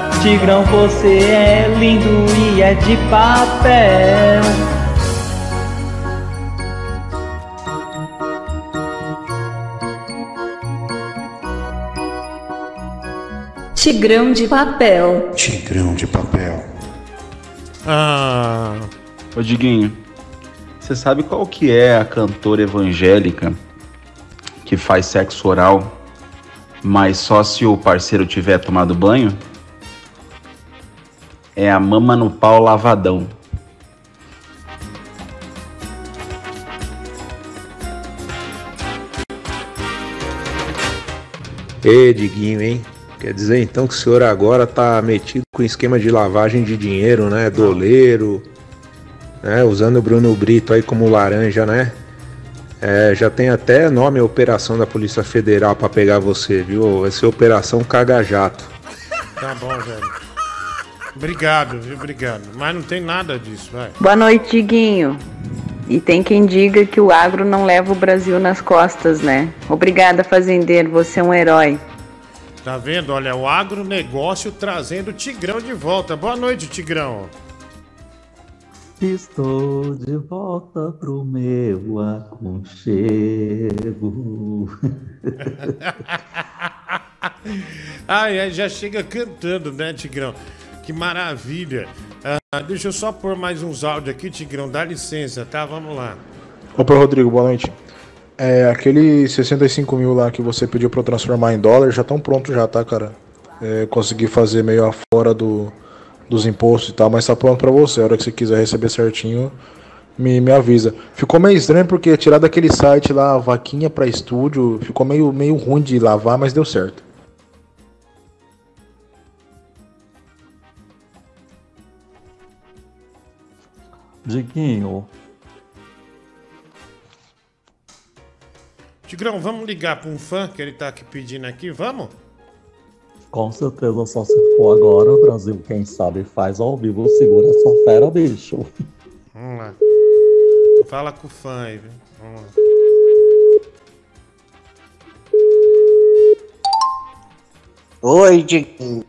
Tigrão, você é lindo e é de papel. Tigrão de papel. Tigrão de papel. Ah. Ô Diguinho, você sabe qual que é a cantora evangélica que faz sexo oral, mas só se o parceiro tiver tomado banho? É a mama no pau lavadão. Ê, Diguinho, hein? Quer dizer então que o senhor agora tá metido com esquema de lavagem de dinheiro, né? Doleiro, né? Usando o Bruno Brito aí como laranja, né? É, já tem até nome a operação da Polícia Federal pra pegar você, viu? Vai ser Operação Caga Jato. Tá bom, velho. Obrigado, viu? Obrigado. Mas não tem nada disso, vai. Boa noite, Diguinho. E tem quem diga que o agro não leva o Brasil nas costas, né? Obrigada, fazendeiro, você é um herói. Tá vendo? Olha, o agronegócio trazendo o Tigrão de volta. Boa noite, Tigrão. Estou de volta pro meu aconchego. Ai, ai, já chega cantando, né, Tigrão? Que maravilha. Ah, deixa eu só pôr mais uns áudios aqui, Tigrão. Dá licença, tá? Vamos lá. Opa, Rodrigo, boa noite. É, aquele 65 mil lá que você pediu eu transformar em dólar já estão prontos já, tá, cara? É, consegui fazer meio afora do, dos impostos e tal, mas tá pronto pra você. A hora que você quiser receber certinho, me, me avisa. Ficou meio estranho porque tirar daquele site lá, vaquinha pra estúdio, ficou meio, meio ruim de lavar, mas deu certo. Diguinho, Tigrão, vamos ligar pra um fã que ele tá aqui pedindo aqui, vamos? com certeza só se for agora, o Brasil, quem sabe, faz ao vivo. Segura essa fera, bicho. Vamos lá. Fala com o fã aí, viu? Vamos lá. Oi, Diguinho.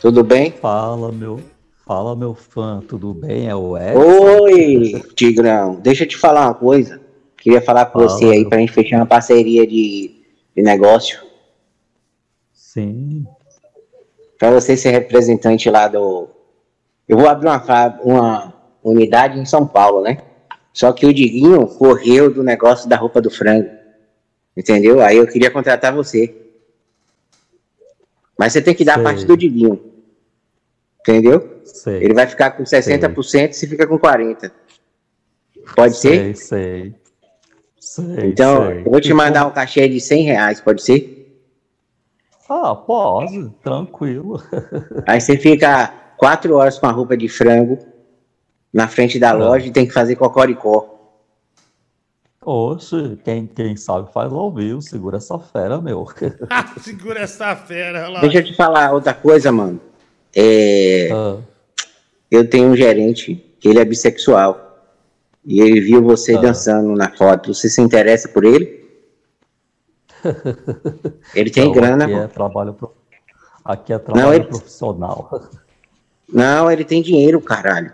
Tudo bem? Fala, meu. Fala, meu fã, tudo bem? É o Ed? Oi, Tigrão. Deixa eu te falar uma coisa. Queria falar com Fala, você aí meu. pra gente fechar uma parceria de, de negócio. Sim. Pra você ser representante lá do. Eu vou abrir uma, uma unidade em São Paulo, né? Só que o Diguinho correu do negócio da roupa do frango. Entendeu? Aí eu queria contratar você. Mas você tem que dar a parte do Diguinho. Entendeu? Sei. Ele vai ficar com 60% e você fica com 40%. Pode ser? Sei, sei. Sei, Então, sei. eu vou te mandar um cachê de 100 reais, pode ser? Ah, pode, tranquilo. Aí você fica quatro horas com a roupa de frango na frente da loja e tem que fazer cocoricó. Oxe, quem, quem sabe faz ao vivo, segura essa fera, meu. Segura essa fera, lá. Deixa eu te falar outra coisa, mano. É, Ah. Eu tenho um gerente que ele é bissexual. E ele viu você Ah. dançando na foto. Você se interessa por ele? Ele tem Não, grana, Aqui é trabalho, pro- aqui é trabalho ele- profissional. Não, ele tem dinheiro, caralho.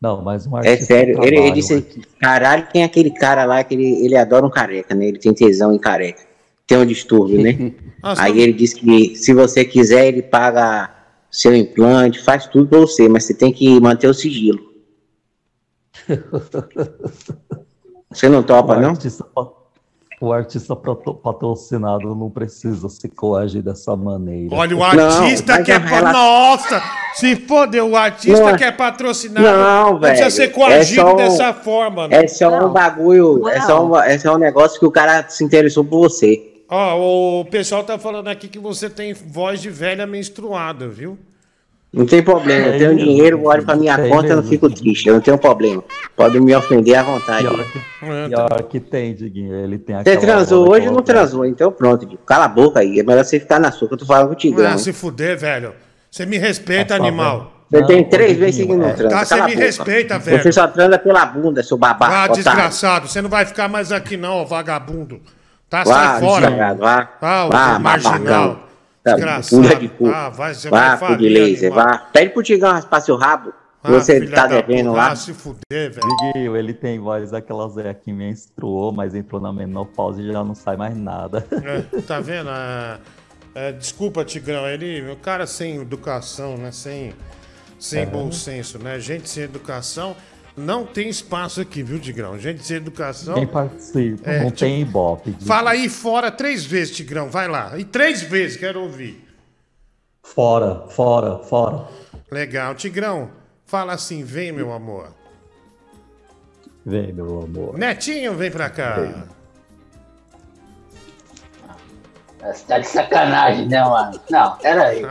Não, mas um É artista sério, ele, ele disse, um caralho, tem aquele cara lá que ele, ele adora um careca, né? Ele tem tesão em careca. Tem um distúrbio, né? Nossa, Aí ele disse que se você quiser, ele paga seu implante, faz tudo pra você, mas você tem que manter o sigilo. Você não topa, o não? Artista, o artista patro- patrocinado não precisa se coagir dessa maneira. Olha, o artista mas quer. a pa- rela- Nossa! Se fodeu, o artista Não é- quer patrocinar. Não, velho. precisa ser coagido é só um- dessa forma. É só um bagulho, é só um, é só um negócio que o cara se interessou por você. Ó, o pessoal tá falando aqui que você tem voz de velha menstruada, viu? Não tem problema, eu É tenho dinheiro, eu olho pra minha Tem conta e não fico triste, eu não tenho problema. Pode me ofender à vontade. Pior que, pior que tem, Diguinho. Ele tem Você transou hoje ou não transou? Então pronto, Diego. cala a boca aí. É melhor você ficar na sua, que eu tô falando contigo. Ah, né? se fuder, velho. Você me respeita, tá animal. Você tem três vezes que não transa. Tá, você me respeita, velho. Você só transa pela bunda, seu babaca. Ah, otário. desgraçado. Você não vai ficar mais aqui, não, ó, vagabundo. Tá, Vá, sai fora. desgraçado, vá. Ah, o Vá, marginal. Tá, Desgraçado. bunda de cu. Ah, vai, você vá, vai de laser, animal. vá. Pede pro Tigão raspar seu rabo. Ah, você tá devendo lá. Ah, se fuder, velho. Diguinho, ele tem voz daquelas é, que menstruou, mas entrou na menopausa e já não sai mais nada. É, tá vendo? Ah, é, desculpa, Tigrão, ele, o cara sem educação, né? Sem, sem É. bom senso, né? Gente sem educação não tem espaço aqui, viu, Tigrão? Gente sem educação. Quem participa, É, não tipo, tem ibope. Fala aí fora três vezes, Tigrão, vai lá. E três vezes, quero ouvir. Fora, fora, fora. Legal. Tigrão, fala assim, vem, meu amor. Vem, meu amor. Netinho, vem pra cá. Você tá de sacanagem, né, mano? Não, pera aí.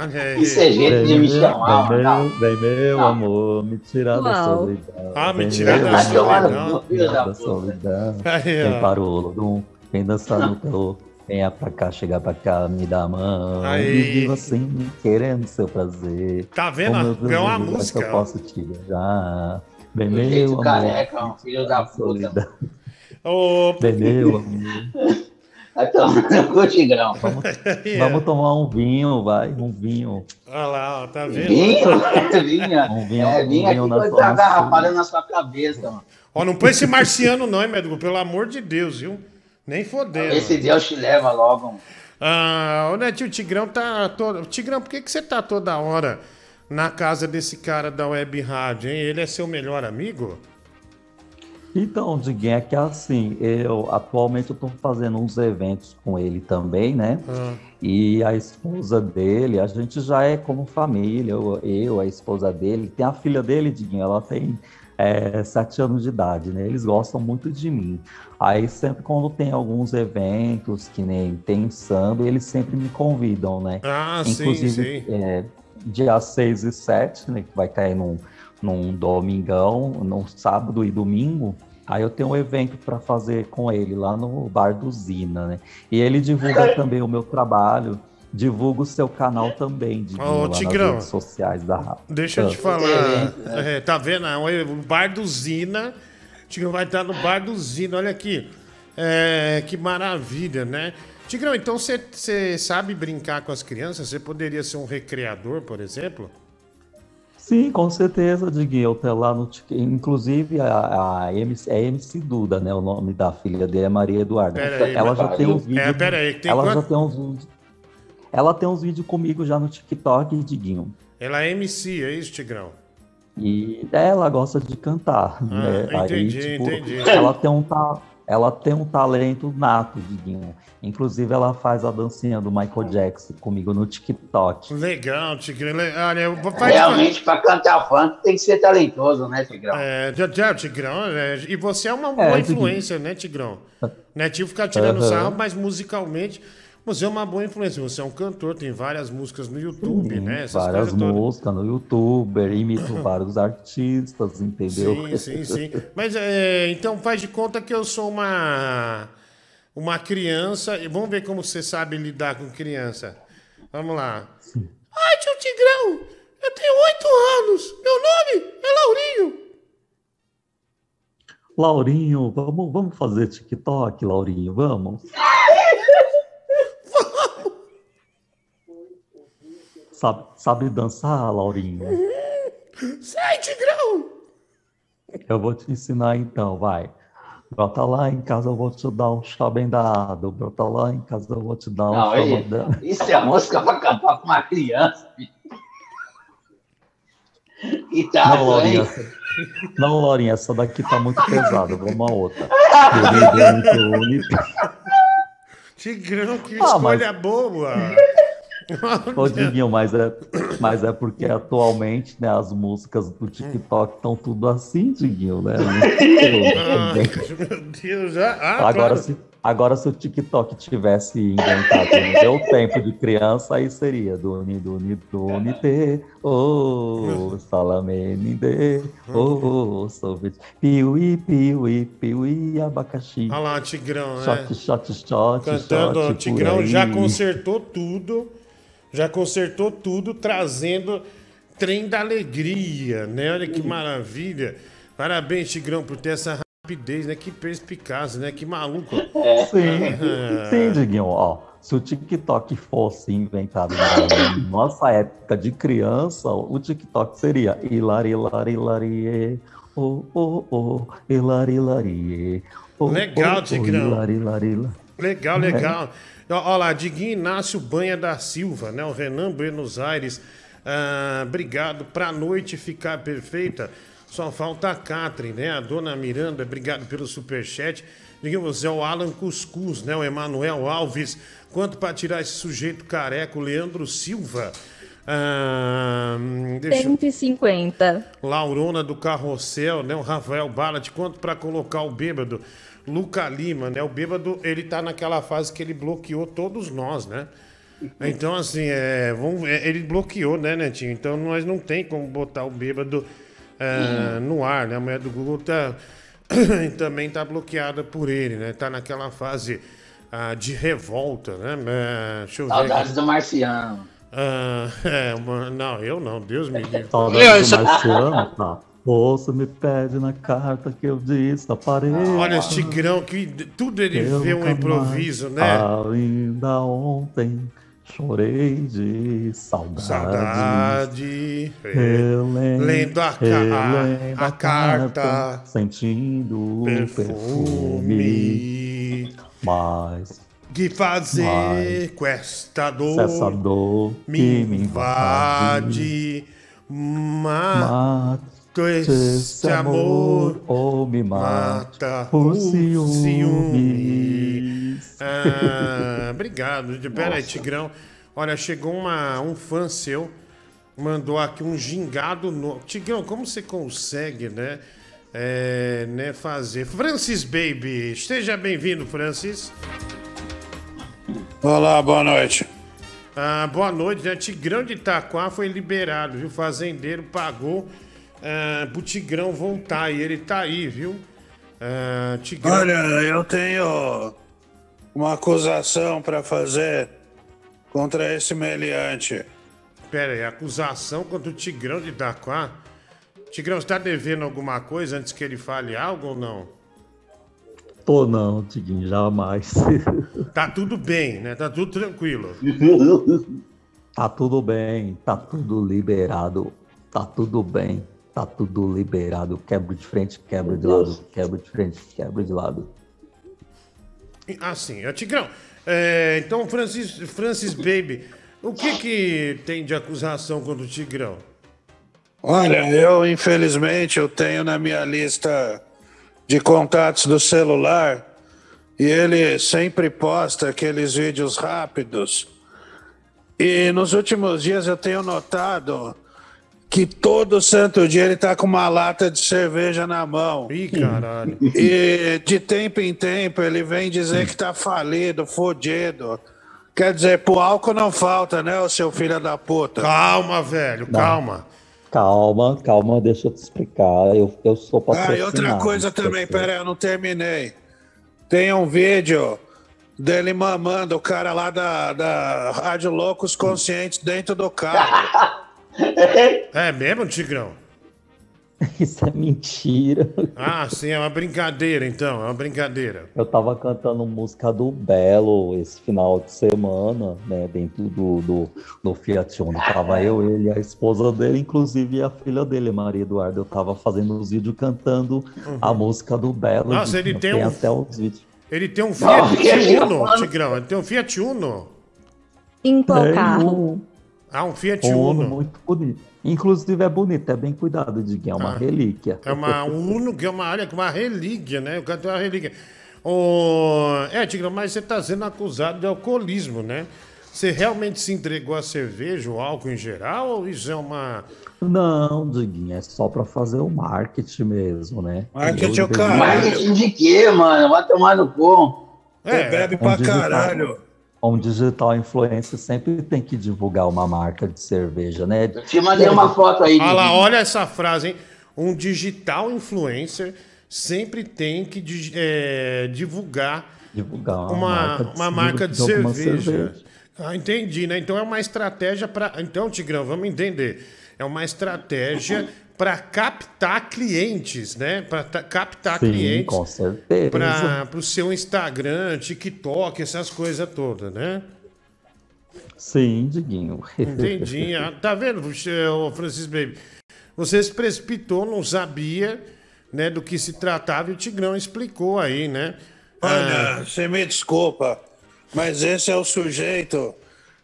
Isso é jeito de me chamar, mano. meu, vem meu Não. amor, me tirar da solidão. Ah, me tirar da solidão. me tirar da solidão. Vem para o Olodum, vem dançar no calor. Venha pra cá, chegar pra cá, me dá a mão. Aí. Me assim, querendo seu prazer. Tá vendo? Oh, meu Deus, É uma música, que eu posso te beijar. Do meu jeito amor. careca, filho da puta. solidão. Ô, Vem meu amor. Vai tomar no cu, Tigrão. Vamos, vamos tomar um vinho, vai, um vinho. Olha lá, ó, tá vendo? Vinho? Vinha. Um vinho, É, um vinha aqui vinho na sua tá na sua cabeça, mano. Ó, não põe esse marciano não, hein, médico? Pelo amor de Deus, viu? Nem fodendo. Esse Deus te leva logo, mano. Ah, ô Netinho, o Tigrão tá todo... Tigrão, por que, que você tá toda hora na casa desse cara da Web Rádio, hein? Ele é seu melhor amigo? Então, Diguinho, é que assim, eu atualmente eu tô fazendo uns eventos com ele também, né? Ah. E a esposa dele, a gente já é como família, eu, eu, a esposa dele, tem a filha dele, Diguinho, ela tem é, sete anos de idade, né? Eles gostam muito de mim. Aí sempre quando tem alguns eventos, que nem tem samba, eles sempre me convidam, né? Ah, sim, Inclusive, sim. é, dia 6 e 7, né, que vai cair num, num domingão, num sábado e domingo. Aí eu tenho um evento para fazer com ele lá no Bar do Zina, né? E ele divulga também o meu trabalho, divulga o seu canal também, de Ô, lá nas Tigrão. redes sociais da rádio. Deixa eu te Ah. falar. É, tá vendo? O Bar do Zina. Tigrão vai estar no Bar do Zina. Olha aqui. É, que maravilha, né? Tigrão, então você sabe brincar com as crianças? Você poderia ser um recreador, por exemplo? Sim, com certeza, Diguinho. Eu tenho lá no Inclusive, a, a MC, é MC Duda, né? O nome da filha dele é Maria Eduarda. Aí, ela já tem uns É, vídeos. pera aí, tem ela quanto- já tem uns vídeos. Ela tem uns vídeos comigo já no TikTok, Diguinho. Ela é MC, é isso, Tigrão? E ela gosta de cantar, né? Ah, entendi, entendi. Ela tem um ta- ela tem um talento nato, Diguinho. Inclusive, ela faz a dancinha do Michael Jackson comigo no TikTok. Legal, Tigrão. Le- Olha, eu vou fazer. Realmente, pra cantar funk, tem que ser talentoso, né, Tigrão? É, já, já, Tigrão, é, e você é uma É, boa Tigrão. influência, né, Tigrão? Netinho fica tirando Aham. sarro, mas musicalmente você é uma boa influência. Você é um cantor, tem várias músicas no YouTube, né? Essas Várias músicas no YouTube, imito vários artistas, entendeu? Sim, sim, sim. Mas é, então faz de conta que eu sou uma uma criança. E vamos ver como você sabe lidar com criança. Vamos lá. Ai, tio Tigrão, eu tenho oito anos. Meu nome é Laurinho. Laurinho, vamos, vamos fazer TikTok, Laurinho, vamos? Sabe, sabe dançar, Laurinho? Sai, Tigrão. Eu vou te ensinar então, vai. Brota lá em casa, eu vou te dar um chá bem dado. Brota lá em casa, eu vou te dar um Não, chá aí, bem dado. isso é música pra cantar com uma criança, filho. E tá, Não, Laurinha, essa... não, Laurinha, essa daqui tá muito pesada. Vamos a outra. Tigrão, que Ah, mas- escolha boa. Ô, Diguinho, mas é, mas é porque atualmente né, as músicas do TikTok estão tudo assim, Diguinho, né? Ah, meu Deus, já. Ah, agora, claro. se, agora, se o TikTok tivesse inventado no meu tempo de criança, aí seria Duni, Duni, Duni, Te, oh, Salamene, oh, sorvete, piuí, piuí, piuí, abacaxi. Olha lá, Tigrão, né? Shot, shot, shot, Cantando, shot, Tigrão já consertou tudo. Já consertou tudo, trazendo trem da alegria, né? Olha que maravilha. Parabéns, Tigrão, por ter essa rapidez, né? Que perspicaz, né? Que maluco. Sim, Ah. sim, Diguinho, ó. Se o TikTok fosse inventado na nossa época de criança, o TikTok seria hilari, hilari, hilari, oh, oh, oh, hilari, hilari, oh, Legal, oh, oh, Tigrão. hilari, hilari, hilari. Legal, É. legal. Ó, ó lá, Diguinho Inácio Banha da Silva, né? O Renan Buenos Aires. Ah, obrigado. Pra noite ficar perfeita, só falta a Catherine, né? A dona Miranda, obrigado pelo superchat. Você é o Alan Cuscuz, né? O Emanuel Alves. Quanto pra tirar esse sujeito careco, Leandro Silva. Ah, deixa eu- 150. Laurona do Carrossel, né? O Rafael Ballat, quanto pra colocar o bêbado? Luca Lima, né? O bêbado, ele tá naquela fase que ele bloqueou todos nós, né? Então, assim, é, vamos, é, ele bloqueou, né, Netinho? Então, nós não tem como botar o bêbado é, no ar, né? A mulher do Google tá, também tá bloqueada por ele, né? Tá naquela fase ah, de revolta, né? É, deixa eu ver. Saudades aqui. do Marciano. Ah, é, uma- não, eu não, Deus me livre. Saudade do Marciano, tá? Você me pede na carta que eu disse na parede. Olha esse Tigrão, que tudo ele Eu vê um improviso, mais, né? Ainda ontem chorei de saudade. Saudade. Relendo, Lendo a, ca- relendo a, a carta. Sentindo o perfume. Perfume. Mas Que fazer com esta dor? essa dor me que me invade. invade. Mata esse esse amor. amor ou me mata Mata por o ciúmes. Ah, obrigado. Pera aí, Tigrão. Olha, chegou uma, um fã seu, mandou aqui um gingado no. Tigrão, como você consegue, né? é, né, fazer. Francis Baby, esteja bem-vindo, Francis. Olá, boa noite. Ah, boa noite, né? Tigrão de Itaquá foi liberado, viu? Fazendeiro pagou ah, pro Tigrão voltar e ele tá aí, viu? Ah, Tigrão. Olha, eu tenho uma acusação para fazer contra esse meliante. Pera aí, acusação contra o Tigrão de Itaquá? Tigrão, você tá devendo alguma coisa antes que ele fale algo ou não? Tô não, Tiguinho, jamais. Tá tudo bem, né? Tá tudo tranquilo. Tá tudo bem, tá tudo liberado, tá tudo bem, tá tudo liberado. Quebra de frente, quebra de lado, quebra de frente, quebra de lado. Assim, ó, Tigrão, é, então, Francis, Francis Baby, o que que tem de acusação contra o Tigrão? Olha, eu infelizmente eu tenho na minha lista de contatos do celular e ele sempre posta aqueles vídeos rápidos. E nos últimos dias eu tenho notado que todo santo dia ele tá com uma lata de cerveja na mão. Ih, caralho. E de tempo em tempo ele vem dizer que tá falido, fodido. Quer dizer, pro álcool não falta, né, o seu filho da puta? Calma, velho, Não. calma. Calma, calma, deixa eu te explicar. Eu, eu sou Ah, patrocinado. e outra coisa também, você. pera aí, eu não terminei. Tem um vídeo dele mamando o cara lá da, da Rádio Loucos Conscientes dentro do carro. É mesmo, Tigrão? Isso é mentira. Ah, sim, é uma brincadeira, então, é uma brincadeira. Eu tava cantando música do Belo esse final de semana, né? Dentro do, do, do Fiat Uno. Tava eu, ele, a esposa dele, inclusive a filha dele, Maria Eduarda. Eu tava fazendo os vídeos cantando a música do Belo. Uhum. Nossa, ele tem um- até os vídeos. Ele tem um Fiat Uno, Tigrão, ele tem um Fiat Uno. Em qual Tem carro? Ah, um Fiat Uno Uno. muito bonito. Inclusive é bonito, é bem cuidado, Diguinho, é uma Ah. relíquia. É uma Uno que é uma área com uma relíquia, né? O cara tem uma relíquia. Ô, É, Tigrão, mas você tá sendo acusado de alcoolismo, né? Você realmente se entregou a cerveja, o álcool em geral, ou isso é uma. Não, Diguinho, é só pra fazer o marketing mesmo, né? Marketing é o caralho. Marketing de quê, mano? Vai tomar no cu. Você bebe pra um digital- caralho. Um digital influencer sempre tem que divulgar uma marca de cerveja, né? Te mandei uma foto aí. Olha lá, Diguinho. olha essa frase, hein? Um digital influencer sempre tem que é, divulgar Divulgar uma, marca de uma marca de alguma cerveja. Ah, entendi, né? Então é uma estratégia para. Então, Tigrão, vamos entender. É uma estratégia para captar clientes, né? Para captar Sim, clientes com certeza. para o seu Instagram, TikTok, essas coisas todas, né? Sim, Diguinho. Entendi. Ah, tá vendo, você, ô Francis Baby? Você se precipitou, não sabia né, do que se tratava e o Tigrão explicou aí, né? Olha, você me desculpa, mas esse é o sujeito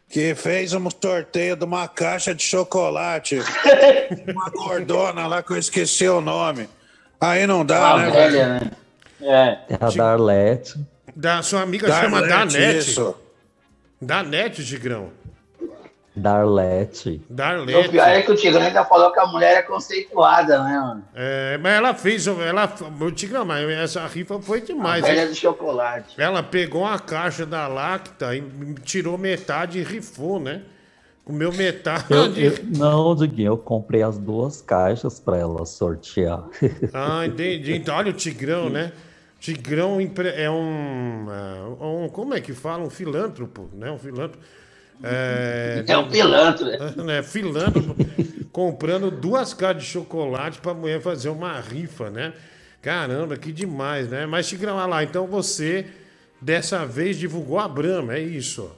que fez um sorteio de uma caixa de chocolate. uma gordona lá que eu esqueci o nome. Aí não dá, Uma né? velha, né? É. É a Darlete. Da sua amiga Darlete, chama Danete. isso. Danete, Tigrão. Darlete. O Darlete. pior é que o Tigrão ainda falou que a mulher é conceituada, né, mano? É, mas ela fez. Ela, o Tigrão, mas essa rifa foi demais. a velha do chocolate. Ela pegou uma caixa da Lacta e tirou metade e rifou, né? Comeu metade. Eu, eu- não, Diguinho, eu comprei as duas caixas pra ela sortear. Ah, entendi. Então, olha o Tigrão, né? Tigrão é um, é um- Como é que fala? Um filântropo, né? Um filântropo. É, É um pilantra. né? Filântropo comprando duas caixas de chocolate pra mulher fazer uma rifa, né? Caramba, que demais, né? Mas, Tigrão, olha lá. Então você, dessa vez, divulgou a Brahma, é isso.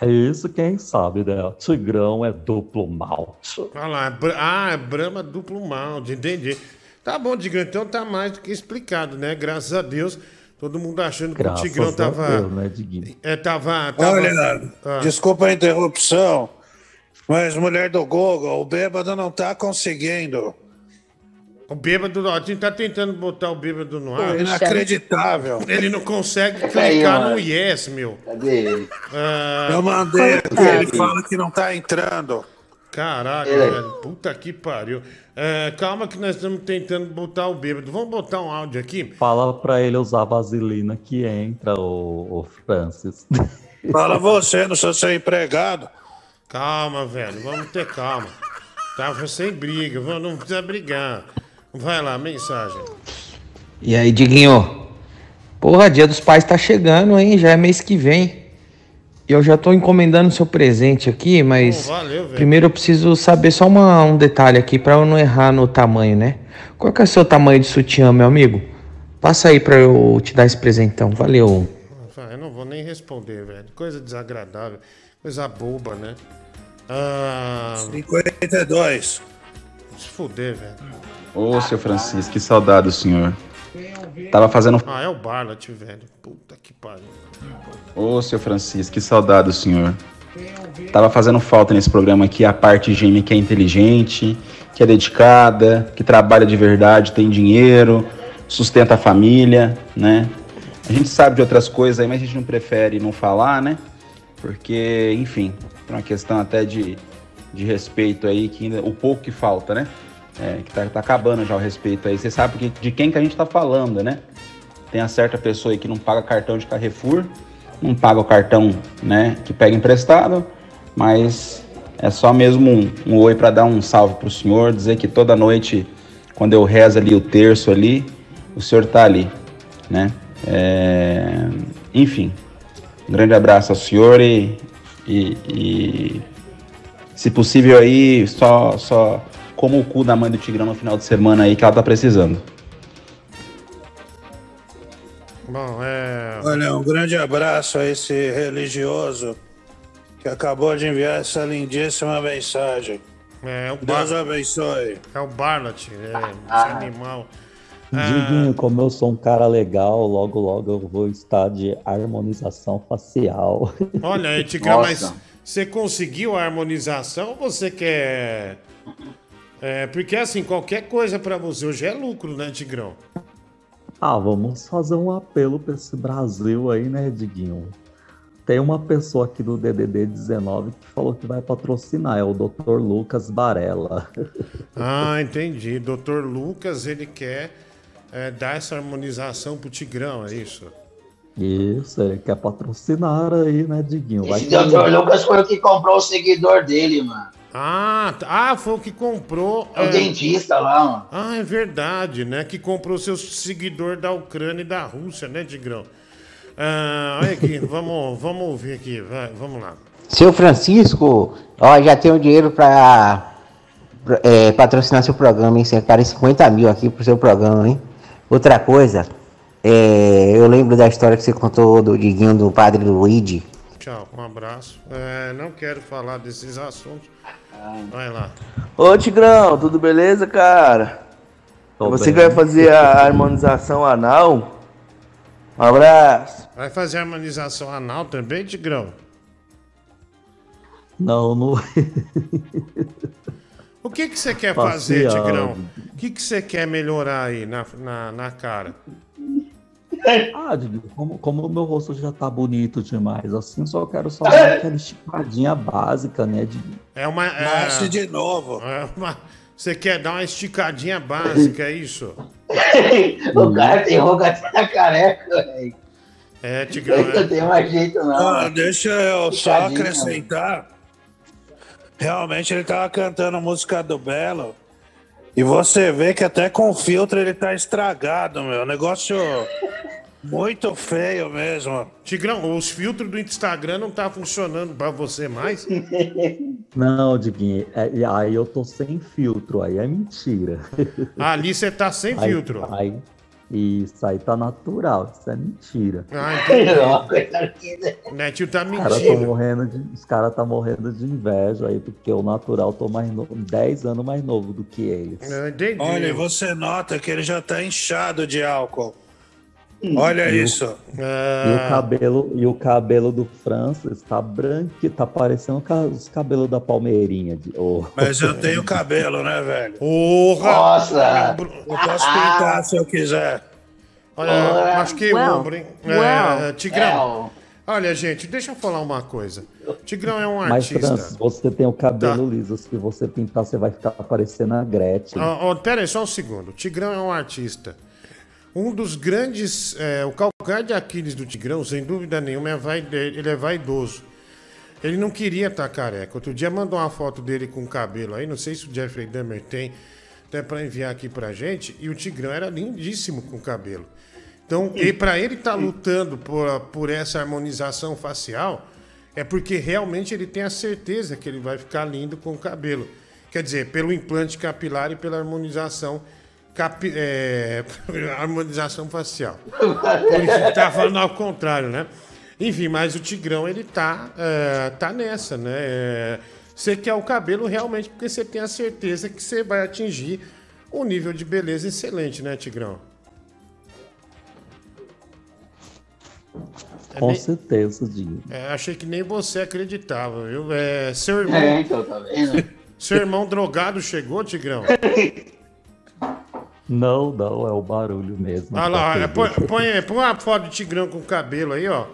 É isso, quem sabe, né? Tigrão é duplo malte. Olha lá, Bra- ah, é Brahma duplo malte, entendi. Tá bom, Tigrão, então tá mais do que explicado, né? Graças a Deus, todo mundo achando que Graças o Tigrão tava. Deus, né? É, tava. tava Olha, Ah. desculpa a interrupção, mas mulher do Google, o bêbado não tá conseguindo. O bêbado, ó, a gente tá tentando botar o bêbado no ar. Pô, inacreditável. Ele não consegue aí, clicar mano. no yes, meu. Cadê ele? Ah, Eu mandei aqui, ele fala que não tá entrando. Caraca, Ele- velho. Puta que pariu. É, calma que nós estamos tentando botar o bêbado. Vamos botar um áudio aqui? Fala pra ele usar vaselina que entra, o, Francis. Fala você, não sou seu empregado. Calma, velho. Vamos ter calma. Tava sem briga. vamos- Não precisa brigar. Vai lá, mensagem. E aí, Diguinho? Porra, dia dos pais tá chegando, hein? Já é mês que vem. E eu já tô encomendando seu presente aqui, mas Pô, valeu, velho. primeiro eu preciso saber só uma- um detalhe aqui pra eu não errar no tamanho, né? Qual que é o seu tamanho de sutiã, meu amigo? Passa aí pra eu te dar esse presentão. Valeu. Eu não vou nem responder, velho. Coisa desagradável. Coisa boba, né? Ah, 52. se fuder, velho. Ô, seu Francisco, que saudade do senhor. Tava fazendo. Ah, é o Barlat, velho. Puta que pariu. Ô, seu Francisco, que saudade do senhor. Tava fazendo falta nesse programa aqui a parte gêmea que é inteligente, que é dedicada, que trabalha de verdade, tem dinheiro, sustenta a família, né? A gente sabe de outras coisas aí, mas a gente não prefere não falar, né? Porque, enfim, por uma questão até de, de respeito aí, que ainda, o pouco que falta, né? É, que tá, tá acabando já o respeito aí. Você sabe que- de quem que a gente tá falando, né? Tem a certa pessoa aí que não paga cartão de Carrefour, não paga o cartão, né, que pega emprestado, mas é só mesmo um, um oi para dar um salve pro senhor, dizer que toda noite, quando eu rezo ali o terço ali, o senhor tá ali, né? É, Enfim, um grande abraço ao senhor e, e- e, se possível aí, só, só como o cu da mãe do Tigrão no final de semana aí que ela tá precisando. Bom, é. Olha, um grande abraço a esse religioso que acabou de enviar essa lindíssima mensagem. É o Deus Bar... abençoe. É o Barlat, é, esse Ah. animal. Diguinho, como eu sou um cara legal, logo logo eu vou estar de harmonização facial. Olha aí, Tigrão, mas você conseguiu a harmonização ou você quer. É, porque assim, qualquer coisa pra você hoje é lucro, né, Tigrão? Ah, vamos fazer um apelo para esse Brasil aí, né, Diguinho? Tem uma pessoa aqui do DDD 19 que falou que vai patrocinar, é o Dr. Lucas Barella. Ah, entendi. Doutor Lucas, ele quer é, dar essa harmonização pro Tigrão, é isso? Isso, ele quer patrocinar aí, né, Diguinho? Vai Esse Dr. Lucas foi o que comprou o seguidor dele, mano. Ah, tá. ah, foi o que comprou. É o dentista lá, mano. Ah, é verdade, né? Que comprou seu seguidor da Ucrânia e da Rússia, né, Tigrão? Ah, olha aqui, vamos, vamos ouvir aqui, vai, vamos lá. Seu Francisco, ó, já tenho dinheiro pra pra, é, patrocinar seu programa, hein? Separei 50 mil aqui pro seu programa, hein? Outra coisa, é, eu lembro da história que você contou do Diguinho do Padre Luigi. Tchau, um abraço. É, não quero falar desses assuntos. Vai lá. Ô Tigrão, tudo beleza, cara? Tô você bem. que vai fazer a harmonização anal? Um abraço. Vai fazer harmonização anal também, Tigrão? Não, não. O que, que você quer fazer. Tigrão? O que, que você quer melhorar aí na, na, na cara? Ah, Diguinho, como, como o meu rosto já tá bonito demais, assim, só quero só dar aquela esticadinha básica, né, Diguinho? É uma. É, Nasce de novo. é uma- você quer dar uma esticadinha básica, é isso? o cara tem roupa até na careca, velho. É, Tigrão. Não tem mais jeito, não. Ah, deixa eu só acrescentar. Realmente ele tava cantando a música do Belo. E você vê que até com filtro ele tá estragado, meu. Negócio muito feio mesmo. Tigrão, os filtros do Instagram não tá funcionando pra você mais? Não, Diguinho, é- aí eu tô sem filtro, aí é mentira. Ali você tá sem Aí- filtro. Aí, isso aí tá natural, isso é mentira. Ah. Netinho tá Os caras mentindo. morrendo de, os cara tá morrendo de inveja aí, porque o natural tô mais novo, 10 anos mais novo do que eles. Olha, e você nota que ele já tá inchado de álcool. Olha E o- isso. E o cabelo, e o cabelo do Francis tá branco, tá parecendo os cabelos da Palmeirinha. De, oh. Mas eu tenho cabelo, né, velho? Porra! Nossa! Eu posso pintar se eu quiser. Olha, Ora. acho que o Well, ombro, hein? well. É, Tigrão. É, Olha, gente, deixa eu falar uma coisa. Tigrão é um Mas, artista. Tá. Francis, você tem o cabelo liso. Se você pintar, você vai ficar parecendo a Gretchen. Ó, ó, pera aí, só um segundo. O Tigrão é um artista. Um dos grandes. é, o calcanhar de Aquiles do Tigrão, sem dúvida nenhuma, é vai, ele é vaidoso. Ele não queria estar careca. Outro dia mandou uma foto dele com cabelo aí. Não sei se o Jeffrey Dahmer tem, até para enviar aqui pra gente. E o Tigrão era lindíssimo com cabelo. Então, e para ele estar lutando por, por essa harmonização facial, é porque realmente ele tem a certeza que ele vai ficar lindo com o cabelo. Quer dizer, pelo implante capilar e pela harmonização capi- é, harmonização facial. Por isso que tá falando ao contrário, né? Enfim, mas o Tigrão, ele tá, é, tá nessa, né? É, você quer o cabelo realmente porque você tem a certeza que você vai atingir um nível de beleza excelente, né, Tigrão? É Com nem- certeza, Dinho. É, achei que nem você acreditava, viu? É, seu irmão. É, então, tá vendo? Seu irmão drogado chegou, Tigrão? Não, não, é o barulho mesmo. Olha lá, é, põe, põe, põe uma foto de Tigrão com cabelo aí, ó.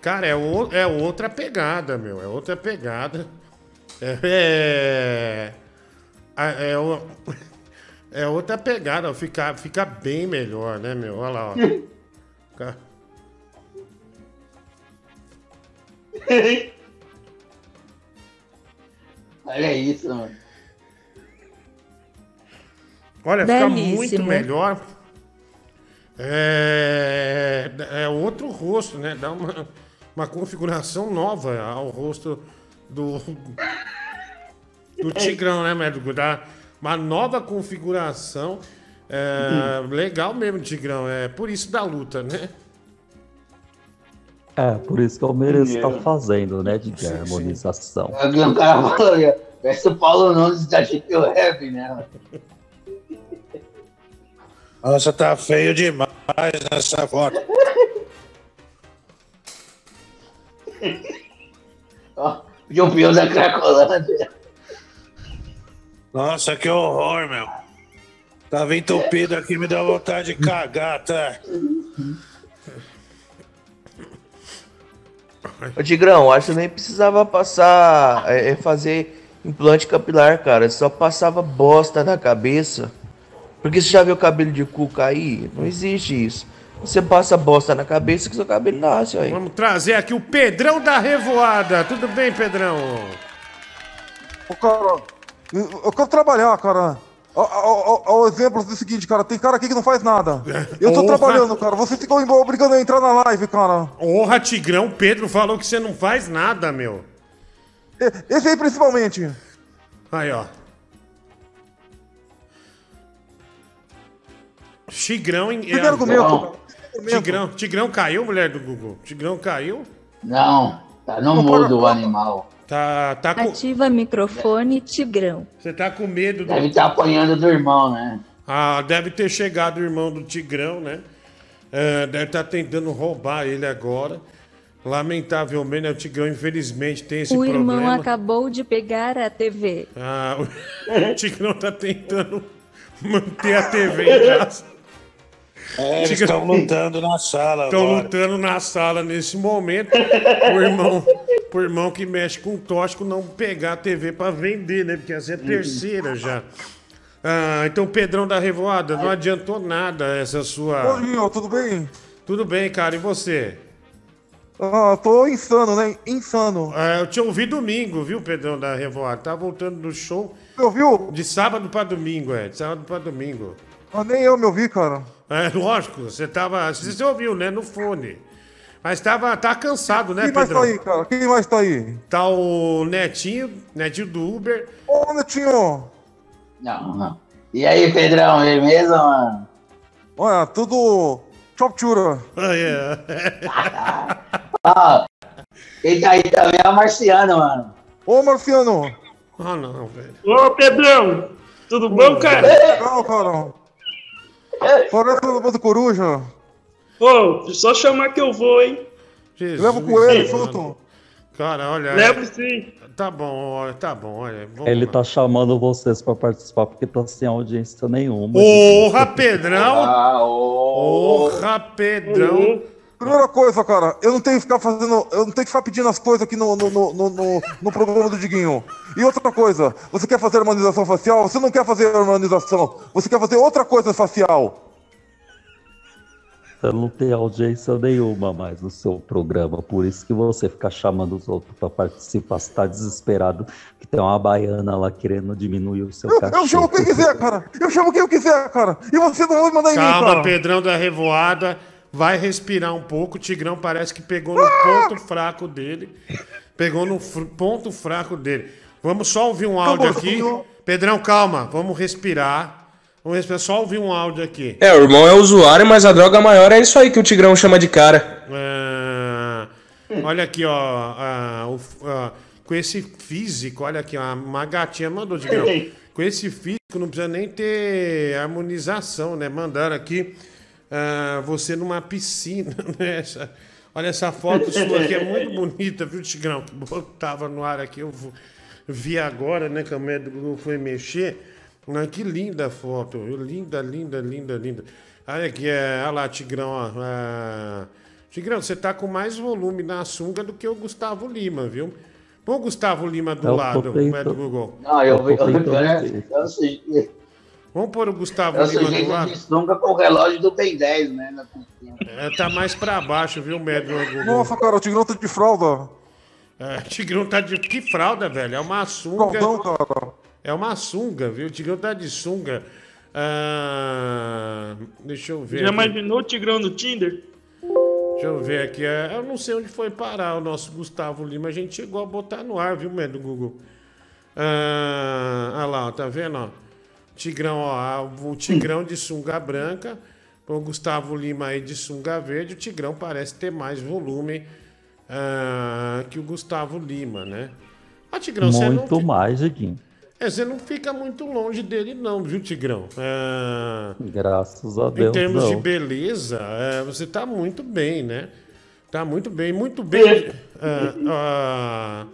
Cara, é, o- é outra pegada, meu. É outra pegada. É. É, é, o- é outra pegada, ó. Fica, fica bem melhor, né, meu? Olha lá, ó. Fica- Olha isso, mano. Olha, fica Belíssimo. muito melhor. É, é outro rosto, né? Dá uma, uma configuração nova ao rosto do, do Tigrão, né, médico? Dá uma nova configuração. É, legal mesmo, Tigrão. É por isso da luta, né? É, por isso que eu mereço estar Dinheiro. fazendo, né, de harmonização. Aqui um cara falou, parece o Paulo Nunes da GQ Rap, né? Nossa, tá feio demais nessa foto. Ó, o da Cracolândia. Nossa, que horror, meu. Tava entupido aqui, me deu vontade de cagar, tá? Ô Tigrão, acho que nem precisava passar, é, é, fazer implante capilar, cara. Só passava bosta na cabeça. Porque você já viu o cabelo de cu cair? Não existe isso. Você passa bosta na cabeça que seu cabelo nasce, aí. Vamos trazer aqui o Pedrão da Revoada. Tudo bem, Pedrão? Ô, cara, eu quero trabalhar, cara. Ó, ó, ó, ó, O exemplo do seguinte, cara, tem cara aqui que não faz nada. Eu tô trabalhando, cara. Você fica obrigando a entrar na live, cara. Porra, Tigrão, Pedro falou que você não faz nada, meu. Esse aí principalmente. Aí, ó. Tigrão em. Fica argumento. Tigrão, Tigrão caiu, mulher do Google. Tigrão caiu. Não, tá no mudo o animal. Tá, tá com. Ativa microfone, Tigrão. Você tá com medo do. Deve estar apanhando do irmão, né? Ah, deve ter chegado o irmão do Tigrão, né? É, deve estar tentando roubar ele agora. Lamentavelmente, né, o Tigrão, infelizmente, tem esse o problema. irmão acabou de pegar a TV. Ah, o Tigrão tá tentando manter a TV em casa. É, eles estão lutando na sala Estão lutando na sala nesse momento. o irmão, o irmão que mexe com tóxico não pegar a TV pra vender, né? Porque essa é a terceira já. Ah, então, Pedrão da Revoada, não adiantou nada essa sua. Diguinho, tudo bem? Tudo bem, cara, e você? Ah, tô insano, né? Insano. É, eu te ouvi domingo, viu, Pedrão da Revoada? Tá voltando do show. Você ouviu? De sábado pra domingo, é. De sábado pra domingo. Ah, nem eu me ouvi, cara. É, lógico, você tava. Você ouviu, né? No fone. Mas tava, tá cansado, né, Quem mais Pedrão? tá aí, cara? Quem mais tá aí? Tá o Netinho, Netinho do Uber. Ô, Netinho! Não, não. E aí, Pedrão, beleza, mano? Olha, tudo. Choptura. Ah, é. Ó, quem tá aí também é o Marciano, mano. Ô, Marciano! Ah, não, velho. Ô, Pedrão! Tudo bom, cara? Legal, cara. Parece o do coruja. Ô, só chamar que eu vou, hein? Jesus, Leva o coelho junto. Cara, olha. Levo sim. Tá bom, olha, tá bom, olha. vamos Ele lá. tá chamando vocês pra participar porque tá sem audiência nenhuma. Porra, Pedrão! Ah, Porra, Pedrão! Primeira coisa, cara, eu não tenho que ficar fazendo. Eu não tenho que ficar pedindo as coisas aqui no, no, no, no, no- no programa do Diguinho. E outra coisa, você quer fazer harmonização facial? Você não quer fazer harmonização, você quer fazer outra coisa facial. Você não tem audiência nenhuma mais no seu programa, por isso que você fica chamando os outros pra participar. Você tá desesperado que tem uma baiana lá querendo diminuir o seu Eu, cachê. eu chamo quem quiser, cara. Eu chamo quem eu quiser, cara. E você não vai mandar em mim, Calma, cara. Pedrão da Revoada. Vai respirar um pouco. O Tigrão parece que pegou no ponto fraco dele. Pegou no fr- ponto fraco dele. Vamos só ouvir um áudio aqui. senhor. Pedrão, calma. Vamos respirar. Vamos respirar. Só ouvir um áudio aqui. É, o irmão é usuário, mas a droga maior é isso aí que o Tigrão chama de cara. Ah, olha aqui, ó. ah, o ah, com esse físico, olha aqui, ó, uma gatinha mandou de grão. Com esse físico não precisa nem ter harmonização, né? Mandaram aqui ah, você numa piscina, né? Essa- olha essa foto sua aqui, é muito bonita, viu, Tigrão? Que botava no ar aqui, eu vi agora, né? Que a do Google foi mexer. Ah, que linda a foto, linda, linda, linda, linda. Olha aqui, é, olha lá, Tigrão, ó. ah, Tigrão, você tá com mais volume na sunga do que o Gustavo Lima, viu? Põe o Gustavo Lima do Eu tô lado, não é do tentando- Google. Não, eu, Eu eu, tô eu, tentando eu, ver. eu, sujeito- Vamos pôr o Gustavo eu Lima do lado? de sunga com o relógio do Ben 10, né? na. É, tá mais pra baixo, viu, médio Google? Nossa, cara, o Tigrão tá de fralda. É, Tigrão tá de. Que fralda, velho? É uma sunga. Fraldão, cara. É uma sunga, viu? O Tigrão tá de sunga. Ah, deixa eu ver. Já aqui. imaginou o Tigrão no Tinder? Deixa eu ver aqui. é, Eu não sei onde foi parar o nosso Gustavo Lima. A gente chegou a botar no ar, viu, médio Google? Ah, olha lá, ó, tá vendo? Ó? Tigrão, ó, o Tigrão de sunga branca, o Gustavo Lima aí de sunga verde. O Tigrão parece ter mais volume ah, que o Gustavo Lima, né? Ah, Tigrão, você não, Muito fi- mais, Diguinho. é, você não fica muito longe dele, não, viu, Tigrão? Ah, Graças a em Deus. termos de não. beleza, é, você tá muito bem, né? Tá muito bem, muito bem. Ah, ah,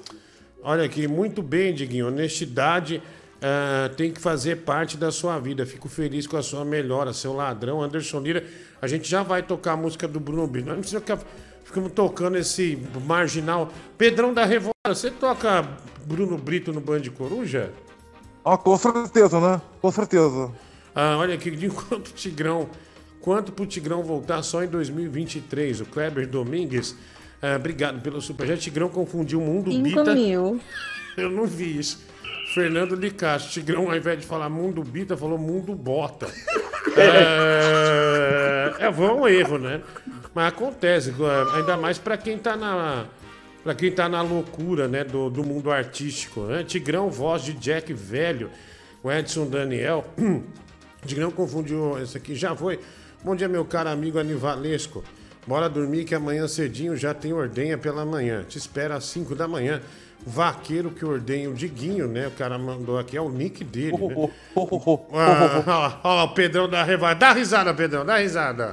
olha aqui, muito bem, Diguinho. Honestidade ah, tem que fazer parte da sua vida. Fico feliz com a sua melhora, seu ladrão, Anderson Lira. A gente já vai tocar a música do Bruno Brito. Nós não precisa ficar ficamos tocando esse marginal. Pedrão da Revolta, você toca Bruno Brito no Band Coruja? Ah, com certeza, né? Com certeza. Ah, olha aqui, de quanto Tigrão, quanto pro Tigrão voltar só em 2023? O Kleber Domingues, ah, obrigado pelo superchat. Tigrão confundiu o mundo Cinco Bita. mil. Eu não vi isso. Fernando Licasso, Tigrão, ao invés de falar mundo Bita, falou mundo Bota. é, é foi um erro, né? Mas acontece, eh, ainda mais pra quem tá na. Pra quem tá na loucura, né, do, do mundo artístico, né? Tigrão, voz de Jack velho, o Edson Daniel. Tigrão confundiu esse aqui, já foi. Bom dia, meu caro amigo Anivalesco. Bora dormir que amanhã cedinho já tem ordenha pela manhã. Te espera às 5 da manhã. Vaqueiro que ordenha o Diguinho, né? O cara mandou aqui, é o nick dele, né? Ah, olha lá, o Pedrão da Revada. Dá risada, Pedrão, dá risada.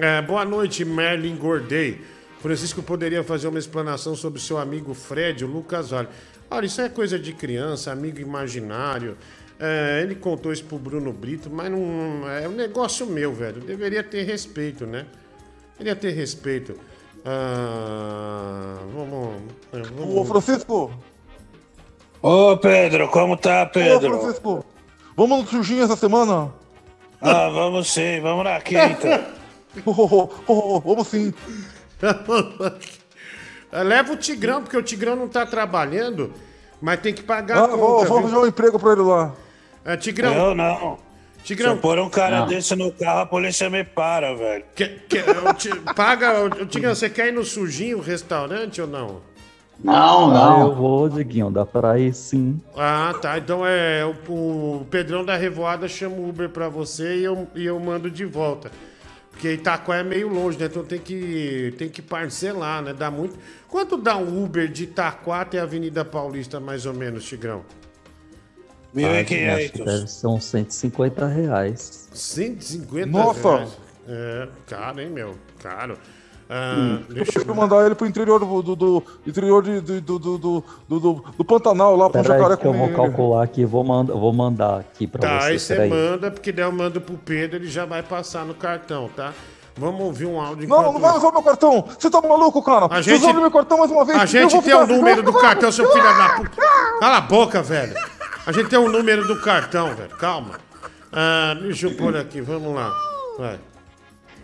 É, boa noite, Merlin Gordei. Francisco poderia fazer uma explanação sobre seu amigo Fred, o Lucas Vale. Olha, isso é coisa de criança, amigo imaginário. É, ele contou isso pro Bruno Brito, mas não é um negócio meu, velho. Deveria ter respeito, né? Deveria ter respeito. Ah, vamos, vamos. Ô, Francisco! Ô, Pedro, como tá, Ô, Pedro? Francisco! Vamos no surginho essa semana? Ah, vamos sim, vamos na quinta. Oh, oh, oh, vamos sim. Leva o Tigrão, porque o Tigrão não tá trabalhando, mas tem que pagar Ah, a conta. vou viu? arranjar um emprego pra ele lá. É, Tigrão. Eu não. Tigrão. Se eu pôr um cara Não. desse no carro, a polícia me para, velho. Quer- o Ti- paga, o Tigrão, você quer ir no Sujinho restaurante ou não? Ah, eu vou, Diguinho, dá pra ir sim. Ah, tá. Então é o, o Pedrão da Revoada chama o Uber pra você e eu, e eu mando de volta. Porque Itaquá é meio longe, né? Então tem que, tem que parcelar, né? Dá muito. Quanto dá um Uber de Itaquá até a Avenida Paulista, mais ou menos, Tigrão? Ah, acho que deve ser uns 150 reais. 150 Nossa! reais. É, caro, hein, meu? Caro. Ah, deixa Eu vou mandar ele pro interior do, do, do- interior de, do, do, do, do, do, Pantanal, lá pro Jacaré aí que eu vou calcular aqui, vou, manda, vou mandar aqui pra Tá, aí você. você peraí. manda, porque daí eu mando pro Pedro, ele já vai passar no cartão, tá? Vamos ouvir um áudio Não, enquanto não vai usar meu cartão! Você tá maluco, cara? A Você gente- usou meu cartão mais uma vez! A eu gente vou tem o número do cartão, seu filho da puta. Cala a boca, velho. A gente tem o número do cartão, velho. Calma. Ah, deixa eu pôr aqui, vamos lá. Vai.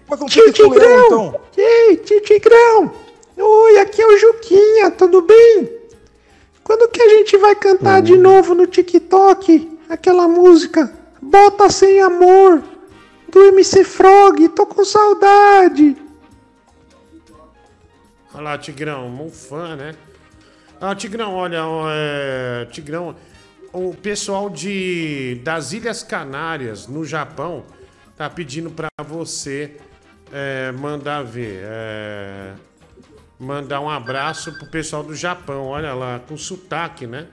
Mas não Tio Tigrão! então. Ei, tio Tigrão! Oi, aqui é o Juquinha, tudo bem? Quando que a gente vai cantar de novo no TikTok aquela música Bota Sem Amor do MC Frog? Tô com saudade. Olha lá, Tigrão, um fã, né? Ah, Tigrão, olha, é, Tigrão, o pessoal de das Ilhas Canárias, no Japão, tá pedindo pra você é, mandar ver, é, mandar um abraço pro pessoal do Japão, olha lá, com sotaque, né?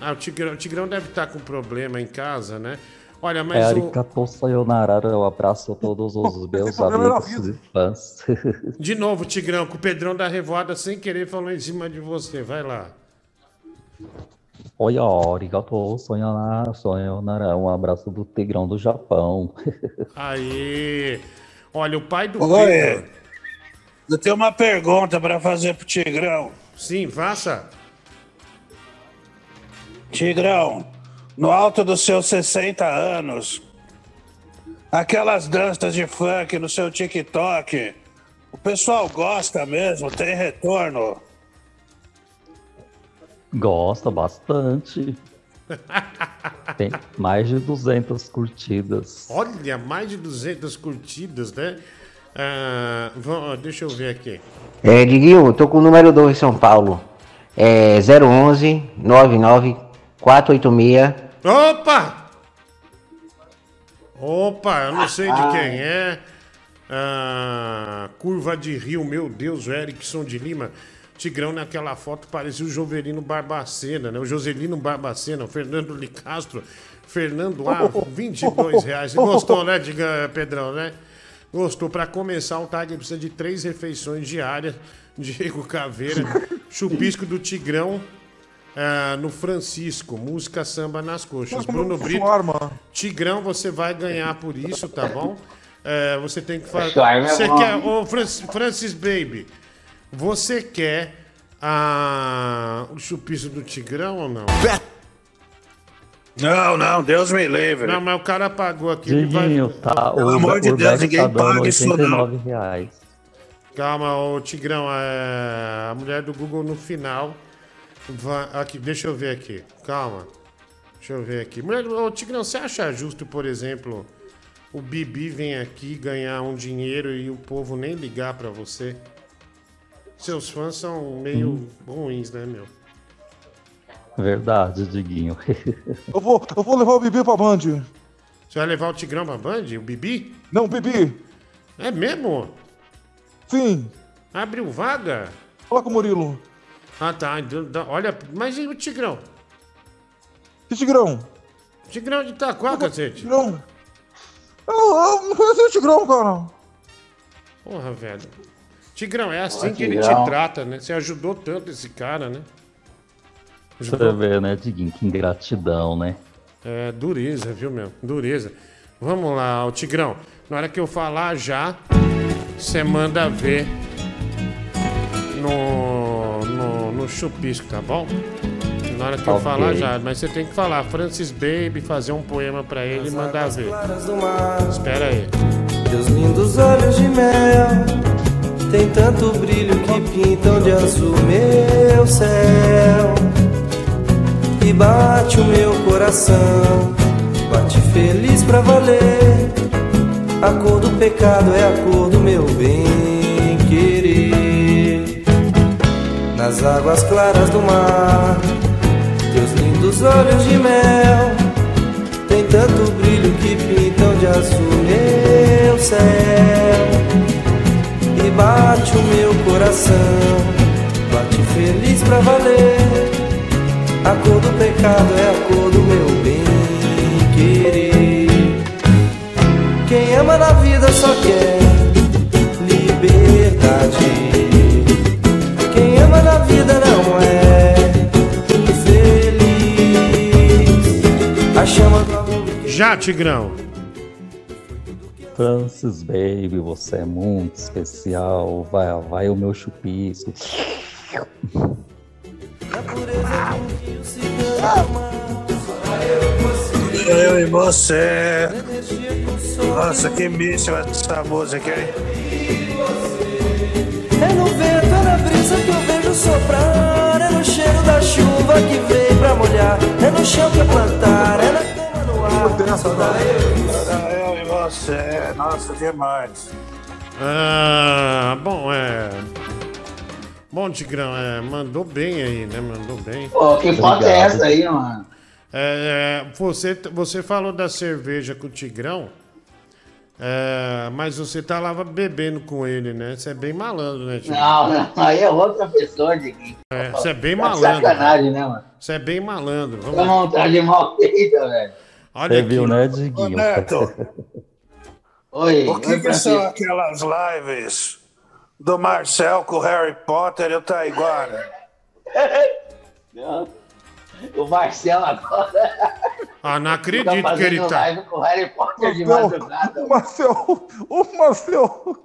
Ah, o Tigrão, o Tigrão deve estar com problema em casa, né? Olha, É mas o... Arigatou Sayonara, eu abraço a todos os meus amigos e fãs. De novo, Tigrão, que o Pedrão da Revoada sem querer falou em cima de você. Vai lá. Oi, Arigatou Sayonara, Sayonara, um abraço do Tigrão do Japão. Aí. Olha, o pai do Oi. Pedro. Eu tenho uma pergunta pra fazer pro Tigrão. Sim, faça. Tigrão, no alto dos seus 60 anos, aquelas danças de funk no seu TikTok, o pessoal gosta mesmo? Tem retorno? Gosta bastante. Tem mais de 200 curtidas. Olha, mais de 200 curtidas, né? Ah, vamos- deixa eu ver aqui. É, Diguinho, tô com o número 2 em São Paulo. É 011 99 486 Opa! Opa, eu não sei de quem é. Ah, curva de Rio, meu Deus, o Erickson de Lima. Tigrão naquela foto parecia o Jovelino Barbacena, né? O Joselino Barbacena, o Fernando Licastro. Fernando A, 22 reais. Gostou, né, diga, Pedrão, né? Gostou. Pra começar, o Tiger precisa de três refeições diárias. Diego Caveira, chupisco do Tigrão ah, no Francisco, música samba nas coxas. Bruno Brito, Tigrão, você vai ganhar por isso, tá bom? É, você tem que fazer. É Você quer, ô Francis, Francis Baby, você quer ah, o chupisco do Tigrão ou não? Não, não, Deus me livre. Não, mas o cara pagou aqui. Ele vai... Diguinho, tá, Pelo o, amor de o Deus, ninguém tá paga isso, não. 89 reais. Calma, ô Tigrão, é, a mulher do Google no final. Vai- aqui, deixa eu ver aqui. Calma. Deixa eu ver aqui. Mulher, ô Tigrão, você acha justo, por exemplo, o Bibi vem aqui ganhar um dinheiro e o povo nem ligar pra você? Seus fãs são meio ruins, né, meu? Verdade, Diguinho. Eu vou, eu vou levar o Bibi pra Band. Você vai levar o Tigrão pra Band? O Bibi? Não, Bibi. É mesmo? Sim. Abriu vaga? Fala com o Murilo. Ah, tá. Então, dá- Olha, mas e o Tigrão? Que Tigrão? Tigrão de Itaquá, cacete. Tigrão. Eu, eu não conheci o Tigrão, cara. Porra, velho. Tigrão, é assim Ó, que ele Tigrão. te trata, né? Você ajudou tanto esse cara, né? Você vê, né, Diguinho? Que ingratidão, né? É, dureza, viu, meu? Dureza. Vamos lá, o Tigrão. Na hora que eu falar já, você manda ver no, no, chupisco, tá bom? Na hora que eu Ok. falar já, mas você tem que falar Francis Baby, fazer um poema pra ele e mandar ver. Espera aí. Teus lindos olhos de mel Tem tanto brilho que pintam de azul meu céu E bate o meu coração Bate feliz pra valer A cor do pecado é a cor do meu bem Nas águas claras do mar. Teus lindos olhos de mel tem tanto brilho que pintam de azul meu céu. E bate o meu coração Bate feliz pra valer. A cor do pecado é a cor do meu bem querer. Quem ama na vida só quer liberdade Já, Tigrão. Francis Baby, você é muito especial. Vai, vai o meu chupisco. Eu e você. Nossa, que bicho essa música, hein? É no vento, é na brisa que eu vejo soprar É no cheiro da chuva que vem pra molhar É no chão que é plantar, é na Eu e você. Nossa, demais. Ah, bom, é. Bom, Tigrão, é, mandou bem aí, né? Mandou bem. Pô, que foto é essa aí, mano? É, é, você, você falou da cerveja com o Tigrão, é, mas você tá lá bebendo com ele, né? Você é bem malandro, né, Tigrão? Não, não, aí é outra pessoa, Diguinho. É, você é bem Tá malandro. sacanagem, né, mano? Você é bem malandro. Vamos Tá montagem mal feita, velho. Olha Você aqui. viu, né, Ô? Neto, Oi, o que, que são aquelas lives do Marcel com o Harry Potter e o Taiguara? O Marcelo agora. Ah, não tá acredito que fazendo ele tá. live com o Harry Potter de Não, madrugada. o Marcel, o Marcel,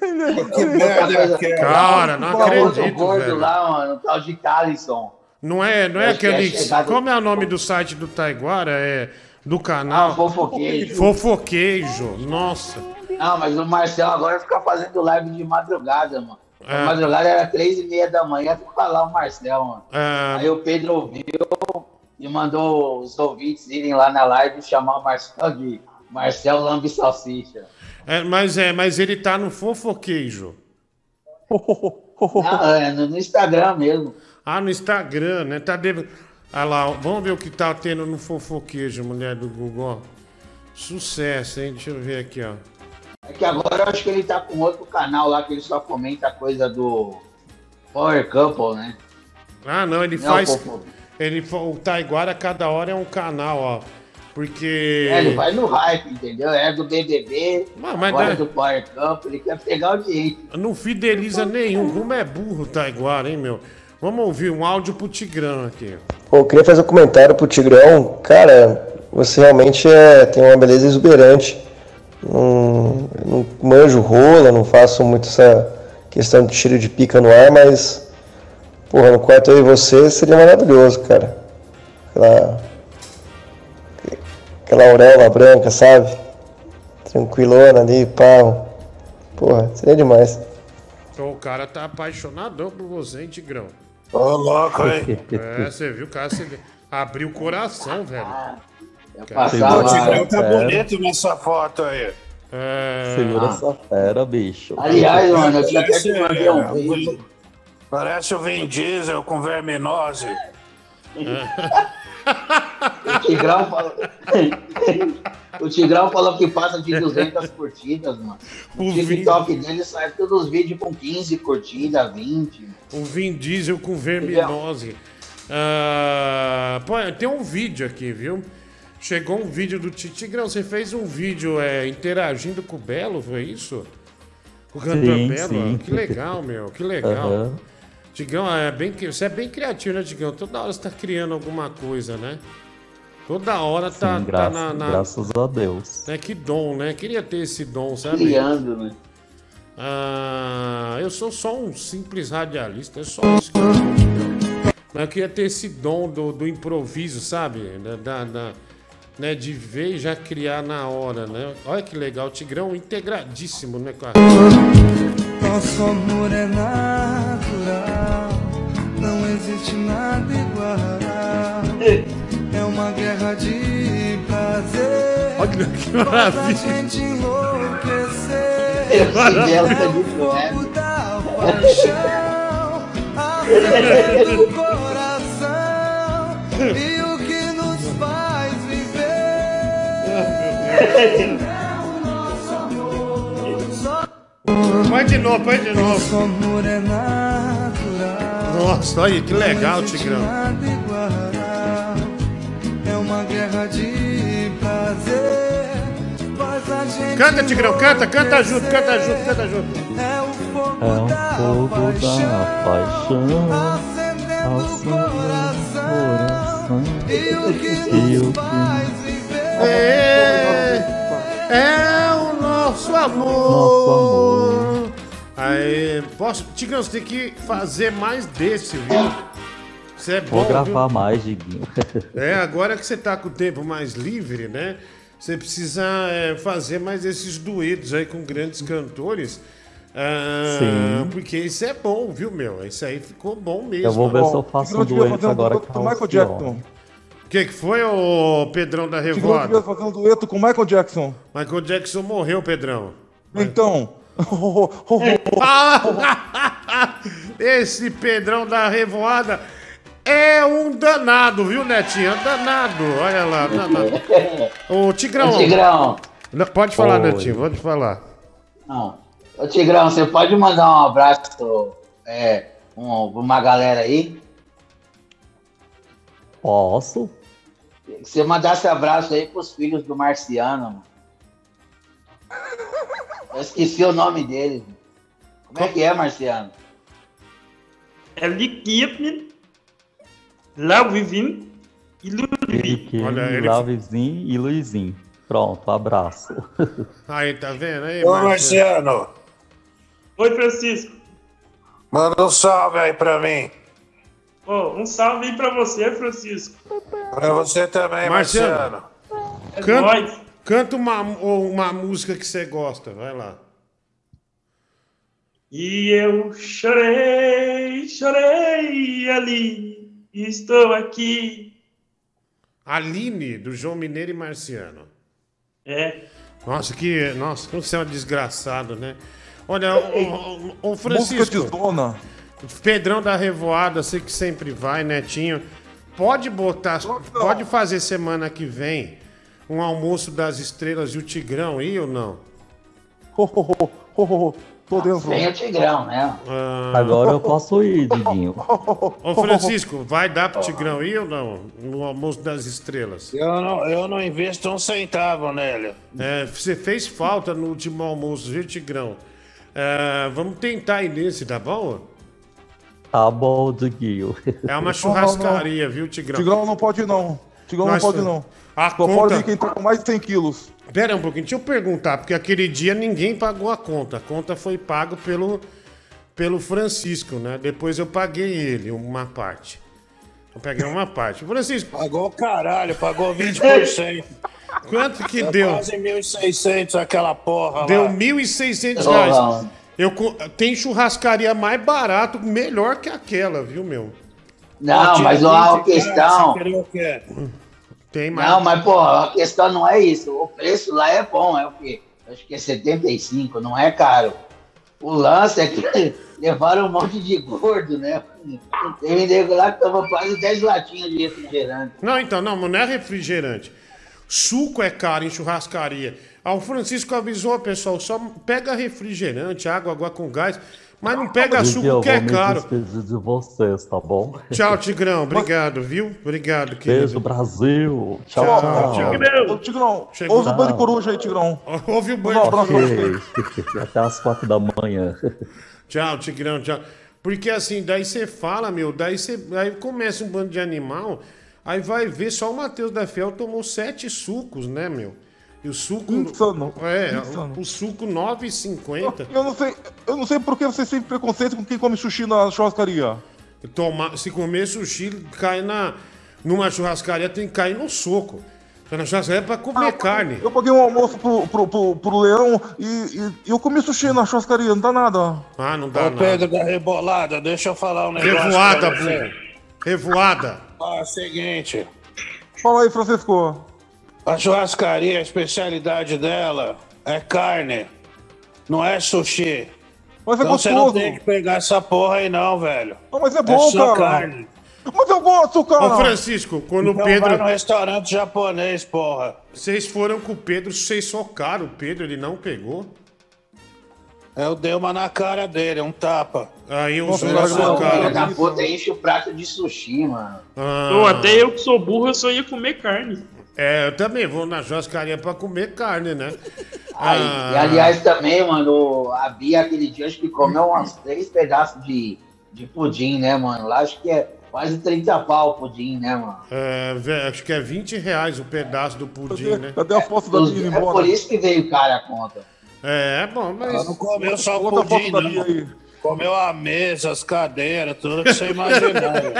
ele é... Que merda é? Cara, não Tá acredito, gordo velho. lá, mano, o tal de Calisson. Não é, não é que é aquele. chegado- Como é o nome do site do Taiguara? É do canal. Ah, Fofoqueijo. Fofoqueijo. Nossa. Não, mas o Marcelo agora fica fazendo live de madrugada, mano. É. A madrugada era três e meia da manhã, fica lá o Marcelo, mano. É, Aí o Pedro ouviu e mandou os ouvintes irem lá na live e chamar o Marcelo de Marcelo Lambe Salsicha. é, mas é, mas ele tá no Fofoqueijo. Não, é no Instagram mesmo. Ah, no Instagram, né? Tá deve... Ah lá, vamos ver o que tá tendo no Fofoqueijo, mulher do Google. ó. Sucesso, hein? Deixa eu ver aqui, ó. É que agora eu acho que ele tá com outro canal lá que ele só comenta coisa do Power Couple, né? Ah, não, ele Não, faz. Fofo. Ele, o Taiguara, cada hora é um canal, ó. Porque. É, ele vai no hype, entendeu? É do BBB, Mas- mas agora é é- do Power Couple, ele quer pegar audiência. Não fideliza nenhum. Como é burro o Taiguara, hein, meu? Vamos ouvir um áudio pro Tigrão aqui. Pô, eu queria fazer um comentário pro Tigrão. Cara, você realmente é, tem uma beleza exuberante. Não, não manjo rola, não faço muito essa questão de tiro de pica no ar, mas, porra, no quarto eu e você seria maravilhoso, cara. Aquela, aquela auréola branca, sabe? Tranquilona ali, pá. Porra, seria demais. Então, o cara tá apaixonadão por você, hein, Tigrão? Ô, louco, hein? É, você viu, o cara você abriu o coração, velho. O Tigrão tá bonito nessa foto aí. É... Segura essa fera, bicho. Aliás, mano, eu tinha até Parece, te mandei um é, vídeo. Parece o Vin Diesel com verminose. O Tigrão falou. o Tigrão falou que passa de 200 curtidas, mano. O O TikTok dele sai todos os vídeos com 15 curtidas, 20. O Vin Diesel com verminose. Ah, pô, tem um vídeo aqui, viu? Chegou um vídeo do Ti- Tigrão. Você fez um vídeo é, interagindo com o Belo, foi isso? Com o cantor Sim, Belo? sim. Que legal, meu, que legal. Aham. Tigrão, é bem, você é bem criativo, né, Tigrão? Toda hora você tá criando alguma coisa, né? Toda hora tá, Sim, tá graças, na, na- graças a Deus. É que dom, né? Queria ter esse dom, sabe? Criando, né? Ah, eu sou só um simples radialista, é só isso que eu sou. Eu queria ter esse dom do, do improviso, sabe? Da, da- da- né? De ver e já criar na hora, né? Olha que legal, o Tigrão integradíssimo, né, cara? Nosso amor é natural, não existe nada igual. É uma guerra de prazer. Olha que a maravilha. gente enlouquecer. Dela É tá o fogo da paixão, acende o coração Vai de novo, vai de novo. Nosso amor é natural. Nossa, olha que legal, Tigrão. É uma guerra de prazer. Faz a gente Canta, Tigrão, canta, canta junto, canta junto, canta junto. É o fogo É um da fogo paixão. da paixão Acendendo o coração. E o que E nos faz viver. É, é o nosso amor. Nosso amor. Aí, posso, Tigrão, você tem que fazer mais desse, viu? Você é bom, Vou gravar viu? mais, Diguinho. É, agora que você tá com o tempo mais livre, né? Você precisa é, fazer mais esses duetos aí com grandes cantores. Ah, Sim. Porque isso é bom, viu, meu? Isso aí ficou bom mesmo. Eu vou ver se eu faço um dueto agora com o Michael Jackson. O que, que foi, ô Pedrão da Revoada? fazer um dueto com o Michael Jackson. Michael Jackson morreu, Pedrão. Então. Esse Pedrão da Revoada é um danado, viu, Netinho? É um danado. Olha lá, danado. Ô, Tigrão. Ô, Tigrão. Não, pode falar, Oi. Netinho, pode falar. Não. Ô, Tigrão, você pode mandar um abraço é, um, pra uma galera aí? Posso? Que você mandasse abraço aí pros filhos do Marciano. mano. Eu esqueci o nome deles. Como é que é, Marciano? É Likipnin, Lauvivin e Ludwig. Que Lavezinho e Luizinho. Pronto, abraço. Aí, tá vendo? Aí, Ô, Marciano, Oi, Francisco. manda um salve aí pra mim. Ô, um salve aí pra você, Francisco. Pra você também, Marciano. Marciano. É Canta, canta uma, uma música que você gosta, vai lá. E eu chorei, chorei ali, estou aqui. Aline, do João Mineiro e Marciano. É. Nossa, que. Nossa, como você é um desgraçado, né? Olha, o, o, o Francisco. Música de zona. Pedrão da Revoada, você que sempre vai, Netinho. Pode botar. Pode fazer semana que vem um almoço das estrelas e o Tigrão aí ou não? Tô dentro. Vem o Tigrão, né? Agora eu posso ir, Diguinho. Ô Francisco, vai dar pro Tigrão aí ou não? No almoço das estrelas. Eu não, eu não investo um centavo nele. É, você fez falta no último almoço, viu, Tigrão? É, vamos tentar ir nesse, tá bom? Tá bom, Diguinho. É uma churrascaria, viu, Tigrão? Tigrão não pode não. Tigrão Nós- não pode não. A Só conta- pode quem tá com mais de 100 quilos. Pera um pouquinho, deixa eu perguntar, porque aquele dia ninguém pagou a conta. A conta foi paga pelo, pelo Francisco, né? Depois eu paguei ele uma parte. Eu peguei uma parte. Francisco. Pagou caralho, pagou 20%. Quanto que É deu? Quase 1.600 aquela porra Deu lá. 1.600 Ô, reais. Eu, tem churrascaria mais barato, melhor que aquela, viu, meu? Não, mas a questão. Tem mais. Não, mas, pô, a questão não é isso. O preço lá é bom, é o quê? Acho que é 75, não é caro. O lance é que levaram um monte de gordo, né? Tem nego lá que toma quase 10 latinhas de refrigerante. Não, então, não, não é refrigerante. Suco é caro em churrascaria. Ah, o Francisco avisou, pessoal, só pega refrigerante, água, água com gás, mas não pega eu que é caro. despedir de vocês, tá bom? Tchau, Tigrão. Obrigado, viu? Obrigado, querido. Beijo, Brasil. Tchau, Tchau, tchau. Tigrão. Tigrão, Chegou. ouve o banho de coruja aí, Tigrão. Ouve o banho de coruja. Até as quatro da manhã. Tchau, Tigrão, tchau. Porque assim, daí você fala, meu, daí você. Aí começa um bando de animal, aí vai ver só o Matheus da Fiel tomou sete sucos, né, meu? E o suco. Insano. É, Insano. O, suco 9,50. Eu não sei, eu não sei por que você tem preconceito com quem come sushi na churrascaria. Tomar, se comer sushi, cai na. Numa churrascaria tem que cair no soco. Na churrascaria é pra comer carne. Eu paguei um almoço pro, pro, pro, pro leão e, e- eu comi sushi na churrascaria, não dá nada. Ah, não dá Ô, nada. Pedro da Rebolada, deixa eu falar um negócio. Revoada, burro. Revoada. É o seguinte. Fala aí, Francisco. A churrascaria, a especialidade dela é carne, não é sushi. Mas é então você não gostoso. tem que pegar essa porra aí não, velho. Não, mas é bom, só cara. carne. Mas eu gosto, cara. Ô, Francisco, quando Então o Pedro. vai no restaurante japonês, porra. Vocês foram com o Pedro, vocês socaram o Pedro, ele não pegou? Eu dei uma na cara dele, um tapa. Aí eu sou filho cara. da puta enche o prato de sushi, mano. Ou até eu que sou burro, eu só ia comer carne. É, eu também vou na churrascaria pra comer carne, né? Aí, Ah. E aliás, também, mano, a Bia aquele dia acho que comeu uns três pedaços de, de pudim, né, mano? Lá acho que é quase 30 pau o pudim, né, mano? É, acho que é 20 reais o pedaço do pudim, né? Cadê a foto da Os- Bia é embora? por isso que veio cara a conta. É, é bom, mas. Ela não comeu só a pudim, da não. aí. Comeu a mesa, as cadeiras, tudo que você imaginar. velho.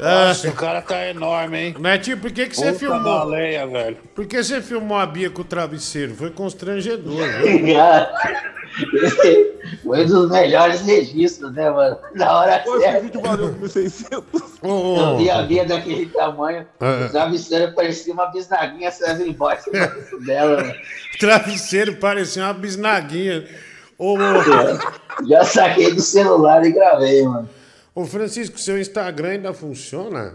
Nossa, o cara tá enorme, hein? Mas, tio, por que, que você filmou? baleia, velho. Por que você filmou a Bia com o travesseiro? Foi constrangedor, viu? Foi um dos melhores registros, né, mano? Na hora Esse certa. vídeo valeu 1.600. Ô, Eu vi a Bia daquele tamanho, É. o travesseiro parecia uma bisnaguinha saindo embora dela. né? Travesseiro parecia uma bisnaguinha. Ô, ô, Já saquei do celular e gravei, mano. Ô, Francisco, seu Instagram ainda funciona?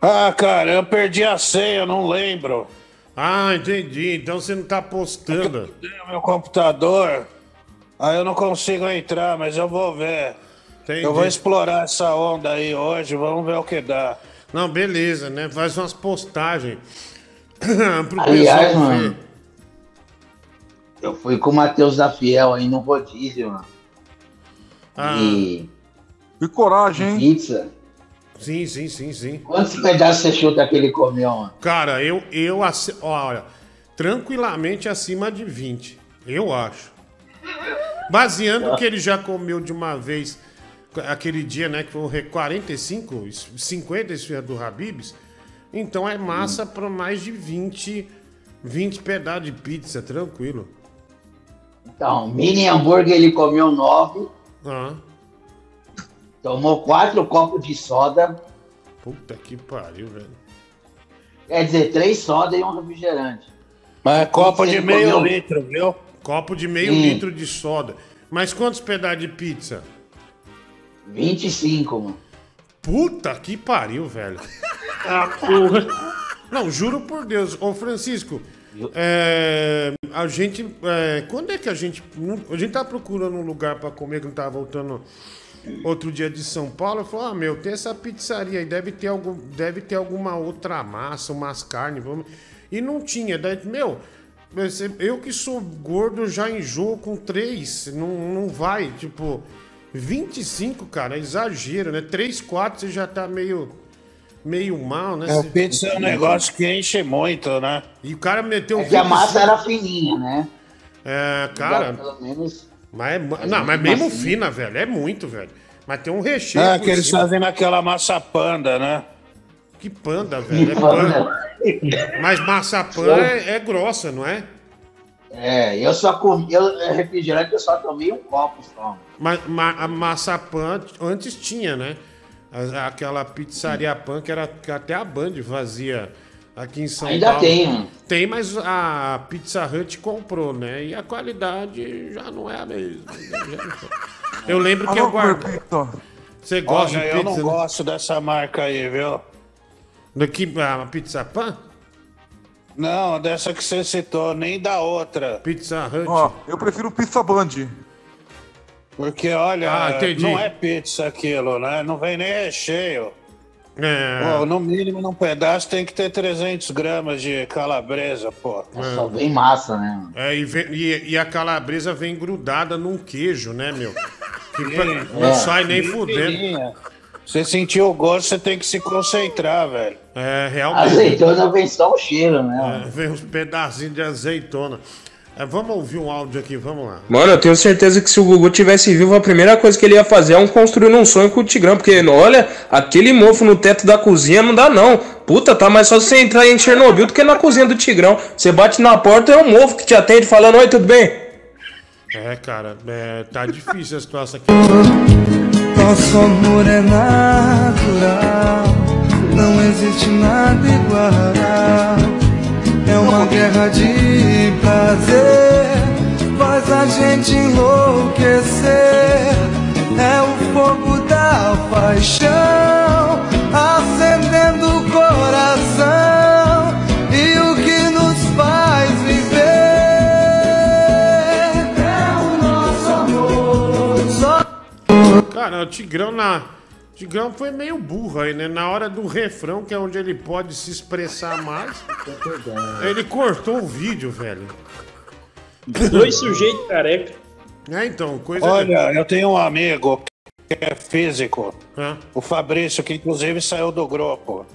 Ah, cara, eu perdi a senha, eu não lembro. Ah, entendi. Então você não tá postando. Tenho meu computador. Aí eu não consigo entrar, mas eu vou ver. Entendi. Eu vou explorar essa onda aí hoje, vamos ver o que dá. Não, beleza, né? Faz umas postagens. pro Aliás, pessoal ver. mano, eu fui com o Matheus da Fiel aí no rodízio, mano. Ah. E Que coragem, hein? pizza. Sim, sim, sim, sim. Quantos pedaços você chuta que ele comeu, mano? Cara, eu, eu olha, tranquilamente acima de 20. Eu acho. Baseando o que ele já comeu de uma vez, aquele dia, né? Que foi o re- 45, 50 esfirra do Habibs. Então é massa pra mais de 20, 20 pedaços de pizza, tranquilo. Então, mini hambúrguer ele comeu nove, Ah, tomou quatro copos de soda, puta que pariu, velho. quer dizer, três sodas e um refrigerante. Mas é copo de meio comeu- litro, viu? Copo de meio Sim. litro de soda. Mas quantos pedaços de pizza? 25, mano. Puta que pariu, velho. Ah, porra. Não, juro por Deus. Ô, Francisco, é, a gente. é, quando é que a gente. A gente tá procurando um lugar pra comer que não tava voltando outro dia de São Paulo. Eu falei, ah, meu, tem essa pizzaria aí, deve ter, algum, deve ter alguma outra massa, umas carnes. Vamos... E não tinha. Daí, meu, eu que sou gordo já enjoo com três. Não, não vai, tipo. 25, cara, é exagero, né? 3, 4 você já tá meio. meio mal, né? É, pizza é um negócio que enche muito, né? E o cara meteu É que a 25. massa era fininha, né? É, cara. Pelo menos. Mas é, não, mas mesmo fina, velho. É muito, velho. Mas tem um recheio. É, por que eles fazem naquela massa panda, né? Que panda, velho. É panda. panda. Mas maçapã é, é grossa, não é? É, eu só comi. Eu, refrigerante eu só tomei um copo só. Mas ma, a maçapã antes tinha, né? Aquela pizzaria pan que era que até a Band fazia aqui em São Ainda Paulo. tem, mano. Tem, mas a Pizza Hut comprou, né? E a qualidade já não é a mesma. Eu lembro que eu guardo. Você gosta Olha, de eu pizza? não né? gosto dessa marca aí, viu? Daqui a Pizza Pan? Não, dessa que você citou, nem da outra. Pizza Hut. Ó, eu prefiro pizza band. Porque, olha, Ah, não é pizza aquilo, né? Não vem nem recheio. É. Pô, no mínimo, num pedaço tem que ter 300 gramas de calabresa, pô. Só vem massa, né? É, e, vem- e- e a calabresa vem grudada num queijo, né, meu? Que pra- não É. sai nem fudendo. fininha. Você sentiu o gosto, você tem que se concentrar, velho. É, realmente. Azeitona vem só o cheiro, né? É, vem uns pedacinhos de azeitona. É, vamos ouvir um áudio aqui, vamos lá. Mano, eu tenho certeza que se o Gugu tivesse vivo, a primeira coisa que ele ia fazer é um construir um sonho com o Tigrão. Porque, olha, aquele mofo no teto da cozinha não dá, não. Puta, tá mais só você entrar em Chernobyl do que na cozinha do Tigrão. Você bate na porta, é um mofo que te atende falando: Oi, tudo bem? É, cara, é, tá difícil a situação aqui. Nosso amor é natural, não existe nada igual. É uma guerra de prazer, faz a gente enlouquecer. É o fogo da paixão, acendendo o coração. E o que nos faz viver é o nosso amor. Cara, o Tigrão na. O Tigrão foi meio burro aí, né? Na hora do refrão, que é onde ele pode se expressar mais, ele cortou o vídeo, velho. Dois sujeitos careca. É, então, coisa. Olha, eu tenho um amigo que é físico, Hã? o Fabrício, que inclusive saiu do grupo.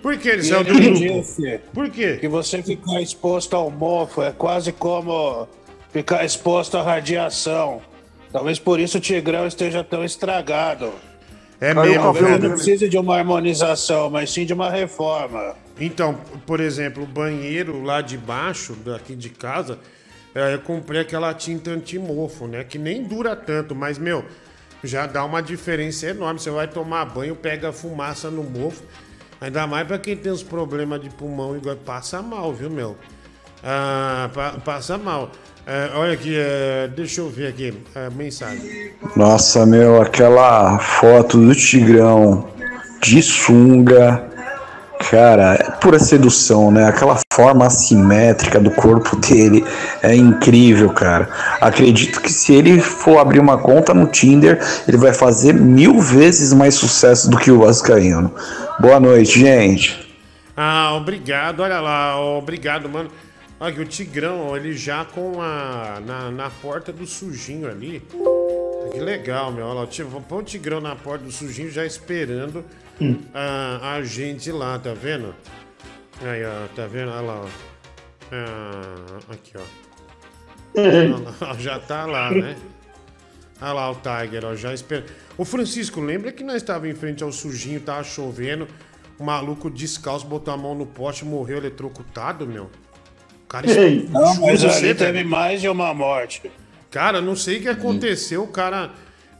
Por que ele E saiu do me grupo? disse Por quê? Que você ficar exposto ao mofo é quase como ficar exposto à radiação. Talvez por isso o Tigrão esteja tão estragado. É mesmo, Não velho. precisa de uma harmonização, mas sim de uma reforma. Então, por exemplo, o banheiro lá de baixo, daqui de casa, é, eu comprei aquela tinta antimofo, né? Que nem dura tanto, mas, meu, já dá uma diferença enorme. Você vai tomar banho, pega fumaça no mofo. Ainda mais pra quem tem os problemas de pulmão, igual passa mal, viu, meu? Ah, pa- passa mal. É, olha aqui, é, deixa eu ver aqui, a mensagem. Nossa, meu, aquela foto do Tigrão de sunga, cara, é pura sedução, né? Aquela forma assimétrica do corpo dele é incrível, cara. Acredito que se ele for abrir uma conta no Tinder, ele vai fazer mil vezes mais sucesso do que o Vascaíno. Boa noite, gente. Ah, obrigado, olha lá, obrigado, mano. Olha aqui, o Tigrão, ó, ele já com a. na, na porta do sujinho ali. Que legal, meu. Olha lá, tipo, põe o Tigrão na porta do sujinho já esperando a, a gente lá, tá vendo? Aí, ó, tá vendo? Olha lá, ó. Ah, aqui, ó. Olha lá, ó, já tá lá, né? Olha lá o Tiger, ó, já espera. Ô Francisco, lembra que nós estávamos em frente ao sujinho, tava chovendo, o maluco descalço botou a mão no poste e morreu eletrocutado, meu? Cara Ei, não, juro mas você, ali velho. teve mais de uma morte. Cara, não sei o que aconteceu, o cara.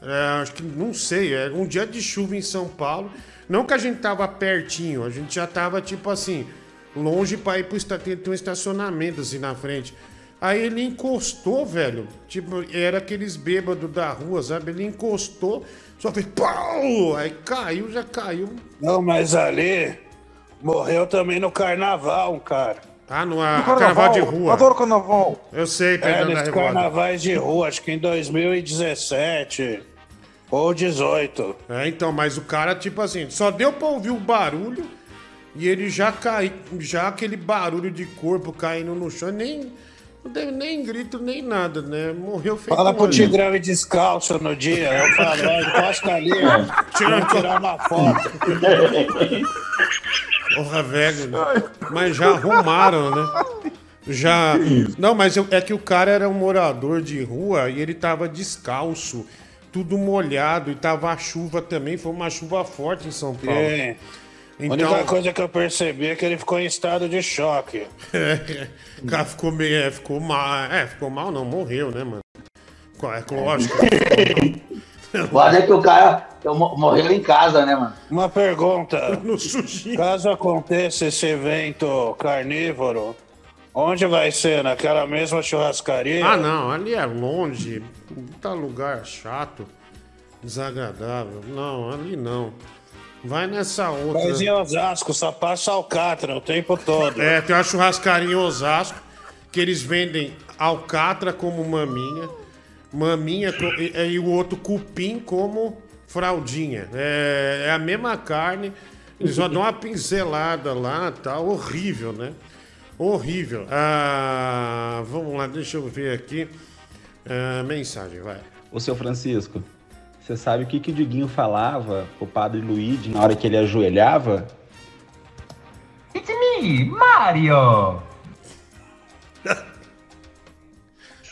é, acho que não sei, é um dia de chuva em São Paulo. Não que a gente tava pertinho, a gente já tava tipo assim, longe pra ir pro esta- ter ter um estacionamento assim na frente. Aí ele encostou, velho. Tipo, era aqueles bêbados da rua, sabe? Ele encostou, só fez pau! Aí caiu, já caiu. Não, mas ali morreu também no carnaval, um cara. Ah, no a- carnaval, de rua. Adoro carnaval. Eu sei, É, da nesses revolta. carnavais de rua, acho que em 2017 ou 18. É, então, mas o cara, tipo assim, só deu pra ouvir o barulho e ele já caiu, já aquele barulho de corpo caindo no chão, nem, não teve nem grito, nem nada, né? Morreu feito Fala pro. Tigrão ir descalço no dia. Eu falo, encosta ali, ó. Tira- tirar uma foto. Porra, velho. né? Mas já arrumaram, né? Já. Não, mas eu- é que o cara era um morador de rua e ele tava descalço, tudo molhado, e tava a chuva também, foi uma chuva forte em São Paulo. É. A Então, única coisa que eu percebi é que ele ficou em estado de choque. É, o cara ficou meio. É, ficou mal. É, ficou mal, não, morreu, né, mano? É lógico. Pode é que o cara eu mo- morreu em casa, né, mano? Uma pergunta. No sushi. Caso aconteça esse evento carnívoro, onde vai ser? Naquela mesma churrascaria? Ah, não, ali é longe, tá lugar chato, desagradável. Não, ali não. Vai nessa outra. Mas em Osasco, só passa alcatra o tempo todo. É, tem uma churrascaria em Osasco que eles vendem alcatra como maminha, maminha e, e o outro cupim como fraldinha. É, é a mesma carne, Eles só dão uma pincelada lá, tá horrível, né? Horrível. Ah, vamos lá, deixa eu ver aqui. Ah, mensagem, vai. Ô, seu Francisco, você sabe o que, que o Diguinho falava pro padre Luigi na hora que ele ajoelhava? It's me, Mario!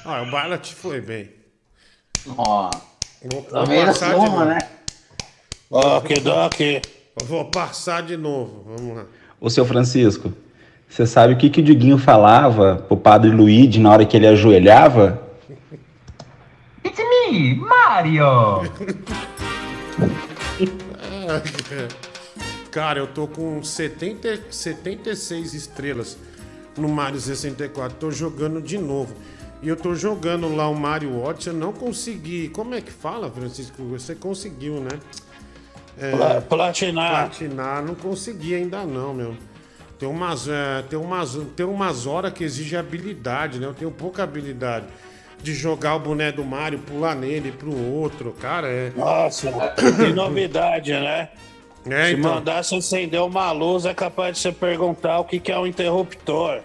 Ah, o Barlat foi bem. Ó. Vou, vou Também passar de soma, novo. né? Ok, Doc. Eu Vou passar de novo. Vamos lá. Ô, seu Francisco, você sabe o que, que o Diguinho falava pro padre Luigi na hora que ele ajoelhava? It's me, Mario! Cara, eu tô com 70, 76 estrelas no Mario 64. Tô jogando de novo. E eu tô jogando lá o Mario Odyssey, eu não consegui. Como é que fala, Francisco? Você conseguiu, né? Pla- platinar. Platinar, não consegui ainda não, meu. Tem umas, é, tem umas, tem umas horas que exige habilidade, né? Eu tenho pouca habilidade de jogar o boneco do Mario, pular nele pro outro, cara, é... Nossa, que novidade, né? É, Se então. mandasse acender uma luz, é capaz de você perguntar o que, que é um interruptor.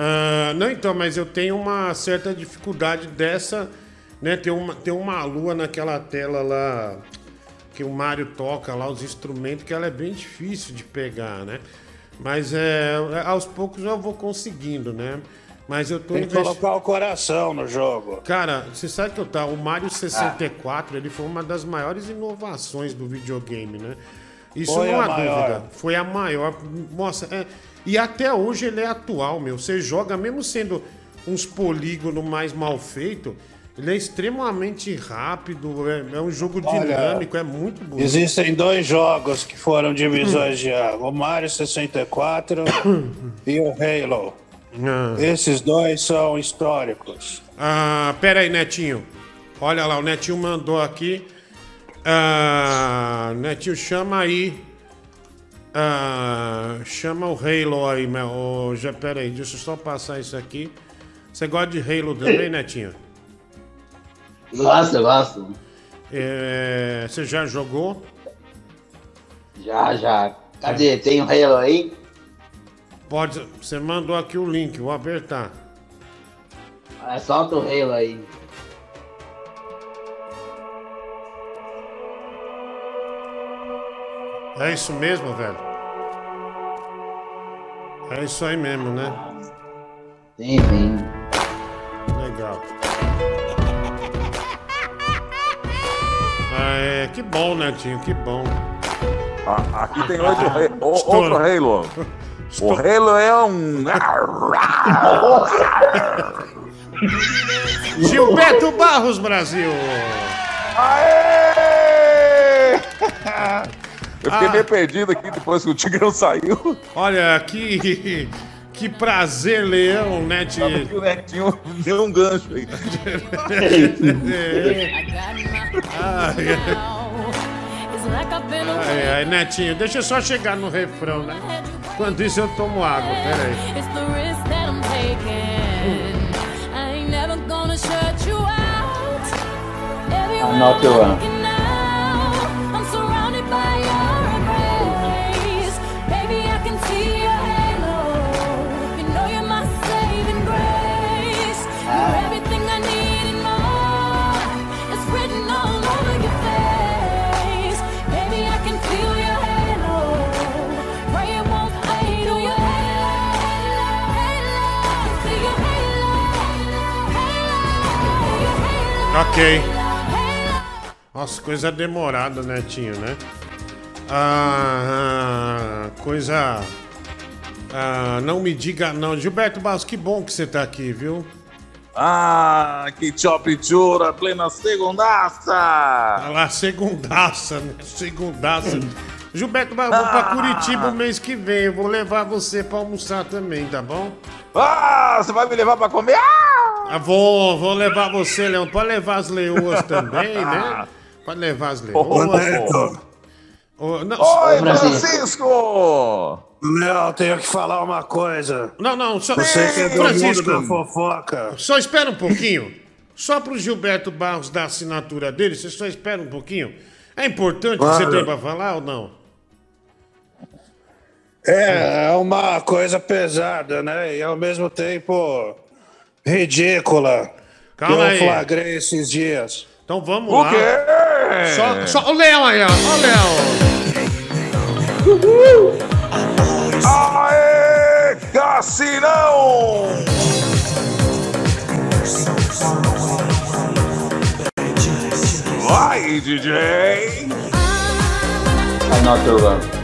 Ah, não, então, mas eu tenho uma certa dificuldade dessa, né? Tem uma, tem uma lua naquela tela lá que o Mario toca lá, os instrumentos, que ela é bem difícil de pegar, né? Mas é, aos poucos eu vou conseguindo, né? Mas eu tô Tem que investi- colocar o coração no jogo. Cara, você sabe que eu tá, o Mario 64, ele foi uma das maiores inovações do videogame, né? Isso Foi não há maior. dúvida. Foi a maior. Nossa, é- e até hoje ele é atual, meu. Você joga, mesmo sendo uns polígonos mais mal feito, ele é extremamente rápido, é, é um jogo Olha, dinâmico, é muito bonito. Existem dois jogos que foram divisões de água: o Mario 64 e o Halo. Esses dois são históricos. Ah, pera aí, Netinho. Olha lá, o Netinho mandou aqui. Ah, Netinho, chama aí. Ah, chama o Halo aí, meu. Ô, já, pera aí, deixa eu só passar isso aqui. Você gosta de Halo também, Netinho? Gosto, gosto. É, você já jogou? Já, já. Cadê? Tem o Halo aí? Pode. Você mandou aqui o link, vou apertar. É, solta o Halo aí. É isso mesmo, velho? É isso aí mesmo, né? Sim, sim. Legal. Ah, é, que bom, Netinho, que bom. Ah, aqui tem outro, re- o- outro Halo. O Halo é um. Gilberto Barros, Brasil! Aê! Eu fiquei Ah. meio perdido aqui depois que o Tigrão saiu. Olha, que, que prazer, Leão, né, Net. O Netinho deu um gancho aí. Ai, ai, ai, Netinho, deixa eu só chegar no refrão, né? Enquanto isso eu tomo água, peraí. The I'm taking. I ain't Ok. Nossa, coisa demorada, Netinho, né? Ah, coisa. Ah, não me diga não. Gilberto Barros, que bom que você tá aqui, viu? Ah, que choppitura, plena segundaça! Ah lá, segundaça, né? Segundaça. Gilberto Barros, vou pra Ah. Curitiba o mês que vem. Eu vou levar você pra almoçar também, tá bom? Ah, você vai me levar pra comer? Ah, vou, vou levar você, Leão. Pode levar as leoas também, né? Pode levar as leoas. Ô, não, Oi, ô, Francisco! Léo, tenho que falar uma coisa. Não, não, só. Você que é do Francisco, mundo da fofoca. Só espera um pouquinho. Só pro Gilberto Barros dar a assinatura dele, você só espera um pouquinho. É importante o que você Claro. tem pra falar ou não? É, é uma coisa pesada, né? E ao mesmo tempo ridícula. Calma que eu aí. flagrei esses dias. Então vamos O lá. quê? Só, só o Leão aí, ó. Ó o Leão. Aê, Cassinão! Vai, DJ! I'm not your love.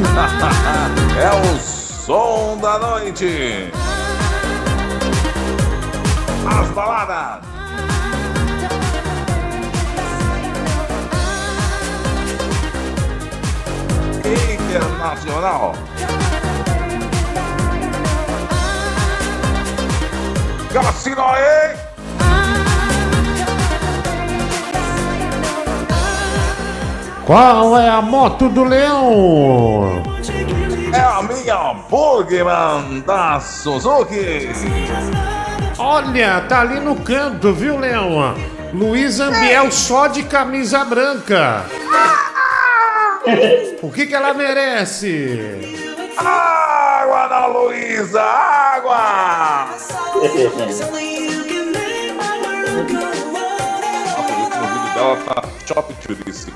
é o som da noite! As baladas! Internacional! Cassino! Qual é a moto do Leão? É a minha Bugman da Suzuki! Olha, tá ali no canto, viu, Leão? Luiz Ambiel só de camisa branca. O que que ela merece? Água da Luísa! Água! Ela tá Shop Turice.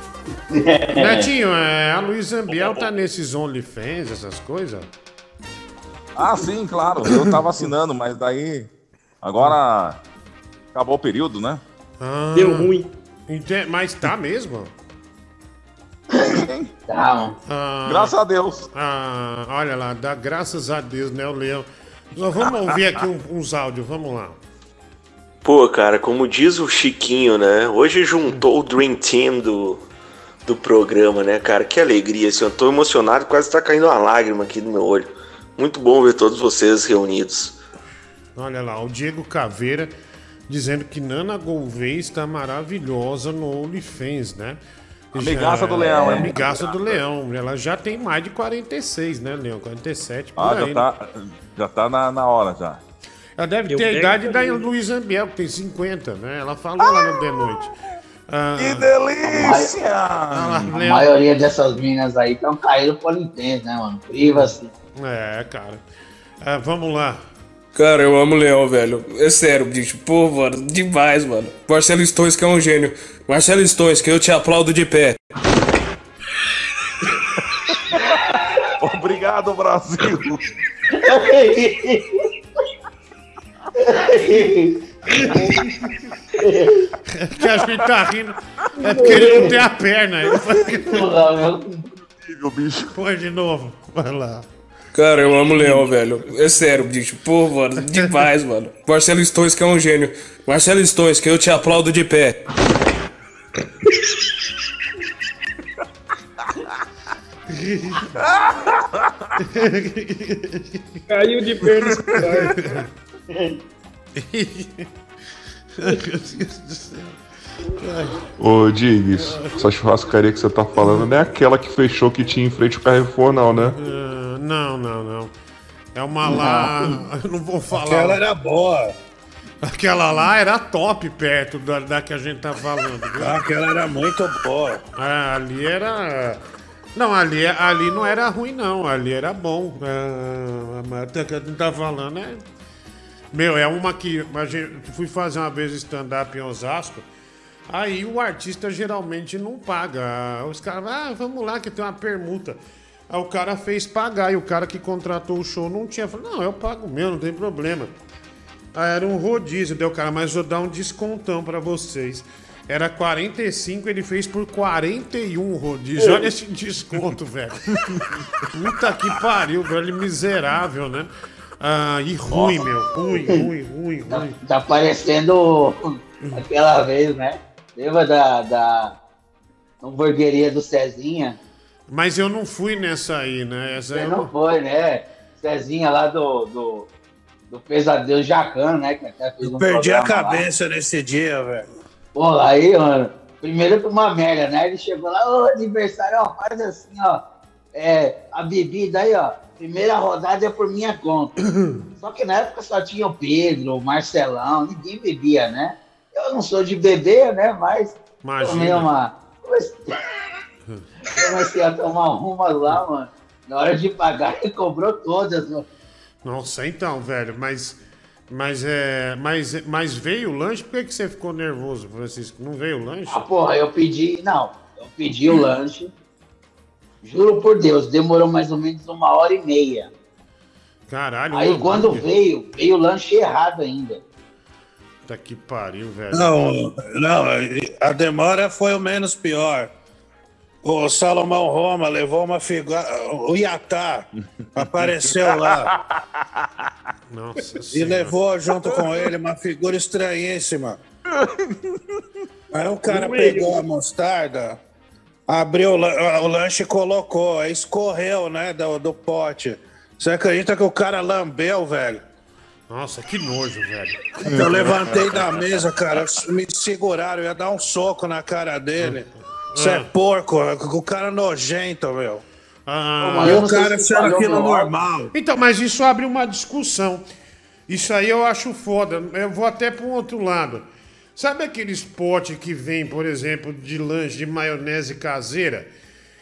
Netinho, é, a Luiz Ambiel tá nesses OnlyFans, essas coisas? Ah, sim, claro. Eu tava assinando, mas daí. Agora. Acabou o período, né? Ah, Deu ruim. ente- Mas tá mesmo? Tá, Ah, Graças a Deus. Ah, olha lá, dá graças a Deus, né, o Leão? Nós vamos ouvir aqui uns áudios, vamos lá. Pô, cara, como diz o Chiquinho, né? Hoje juntou o Dream Team do, do programa, né, cara? Que alegria, assim, eu tô emocionado, quase tá caindo uma lágrima aqui no meu olho. Muito bom ver todos vocês reunidos. Olha lá, o Diego Caveira dizendo que Nana Gouveia está maravilhosa no OnlyFans, né? Amigaça do Leão, é? Amigaça do Leão. Ela já tem mais de 46, né, Leão? 47 por Ah, aí. já né? tá, já tá na, na hora já. Ela deve Eu ter a idade da. Luísa Ambiel, que tem 50, né? Ela falou lá no The Noite. Ah, Que delícia! ah, A Leão. maioria dessas minas aí estão caindo por Nintendo, né, mano? Priva-se. É, cara. Ah, vamos lá. Cara, eu amo o Leão, velho. É sério, bicho. Pô, mano, demais, mano. Marcelo Stones, que é um gênio. Marcelo Stones, que eu te aplaudo de pé. Obrigado, Brasil! que a gente tá rindo. É porque ele não tem a perna. Ele bicho. Põe de novo. Vai lá. Cara, eu amo o Leão, velho. É sério, bicho. Pô, mano, demais, mano. Marcelo Stones, que é um gênio. Marcelo Stones, que eu te aplaudo de pé. Caiu de perna Meu Deus do céu. Ô, Diggs, essa churrascaria que você tá falando não é aquela que fechou que tinha em frente ao Carrefour, não, né? Ah, não, não, não. É uma lá. Eu não vou falar. Aquela era boa. Aquela lá era top perto da, da que a gente tá falando. viu? Aquela era muito boa. Ah, ali era. Não, ali, ali não era ruim, não. Ali era bom. Ah, mas até que a gente tá falando é. Meu, é uma que. Fui fazer uma vez stand-up em Osasco. Aí o artista geralmente não paga. Os caras, ah, vamos lá que tem uma permuta. Aí o cara fez pagar e o cara que contratou o show não tinha. Falei, não, eu pago meu, não tem problema. Aí era um rodízio, deu cara, mas vou dar um descontão pra vocês. Era 45, ele fez por 41 rodízio. Olha esse desconto, velho. Puta que pariu, velho, miserável, né? Ah, e ruim, Nossa. meu. Ruim, ruim, ruim, ruim. Tá parecendo aquela vez, né? Lembra da, da hamburgueria do Cezinha? Mas eu não fui nessa aí, né? Essa Você eu não foi, né? Cezinha lá do, do, do Pesadelo Jacan, né? Que até fez um Perdi a programa lá. cabeça nesse dia, velho. Pô, aí, mano, primeiro pra uma merda, né? Ele chegou lá, ô, aniversário, ó, faz assim, ó. É, a bebida aí, ó. Primeira rodada é por minha conta. Só que na época só tinha o Pedro, o Marcelão, ninguém bebia, né? Eu não sou de beber, né? Mas Imagina. tomei uma. Comecei a tomar umas lá, mano. Na hora de pagar, ele cobrou todas. ó. Nossa, então, velho, mas. Mas é. Mas, mas veio o lanche? Por que, que você ficou nervoso, Francisco? Não veio o lanche? Ah, porra, eu pedi. Não, eu pedi o lanche. Juro por Deus, demorou mais ou menos uma hora e meia. Caralho, Aí quando hambúrguer. veio, veio o lanche errado ainda. Puta que pariu, velho. Não, não, a demora foi o menos pior. O Salomão Roma levou uma figura. O Iatá apareceu lá Nossa e levou junto com ele uma figura estranhíssima. Aí o cara pegou a mostarda, abriu o, lan- o lanche e colocou, aí escorreu, né, do, do pote. Você acredita que o cara lambeu, velho? Nossa, que nojo, velho. Eu levantei da mesa, cara, me seguraram, eu ia dar um soco na cara dele. Você é porco, o cara nojento, meu. Ah, e o cara achando aquilo normal. Então, mas isso abre uma discussão. Isso aí eu acho foda. Eu vou até para um outro lado. Sabe aqueles potes que vem, por exemplo, de lanche de maionese caseira,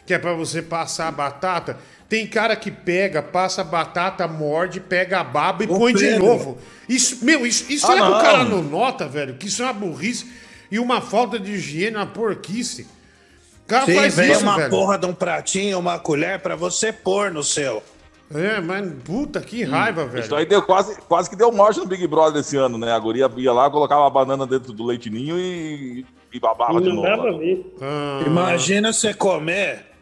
que é para você passar a batata? Tem cara que pega, passa a batata, morde, pega a baba e Ô, põe de novo. Isso, meu, isso, isso Ah, é que o cara não nota, velho, que isso é uma burrice e uma falta de higiene, uma porquice. O cara Sim, faz vem isso, uma velho. porra de um pratinho, uma colher pra você pôr no seu. É, mas puta que raiva, velho. Isso aí deu quase, quase que deu morte no Big Brother esse ano, né? A guria ia lá, colocava a banana dentro do leitinho e, e babava de novo. Ah. Imagina você comer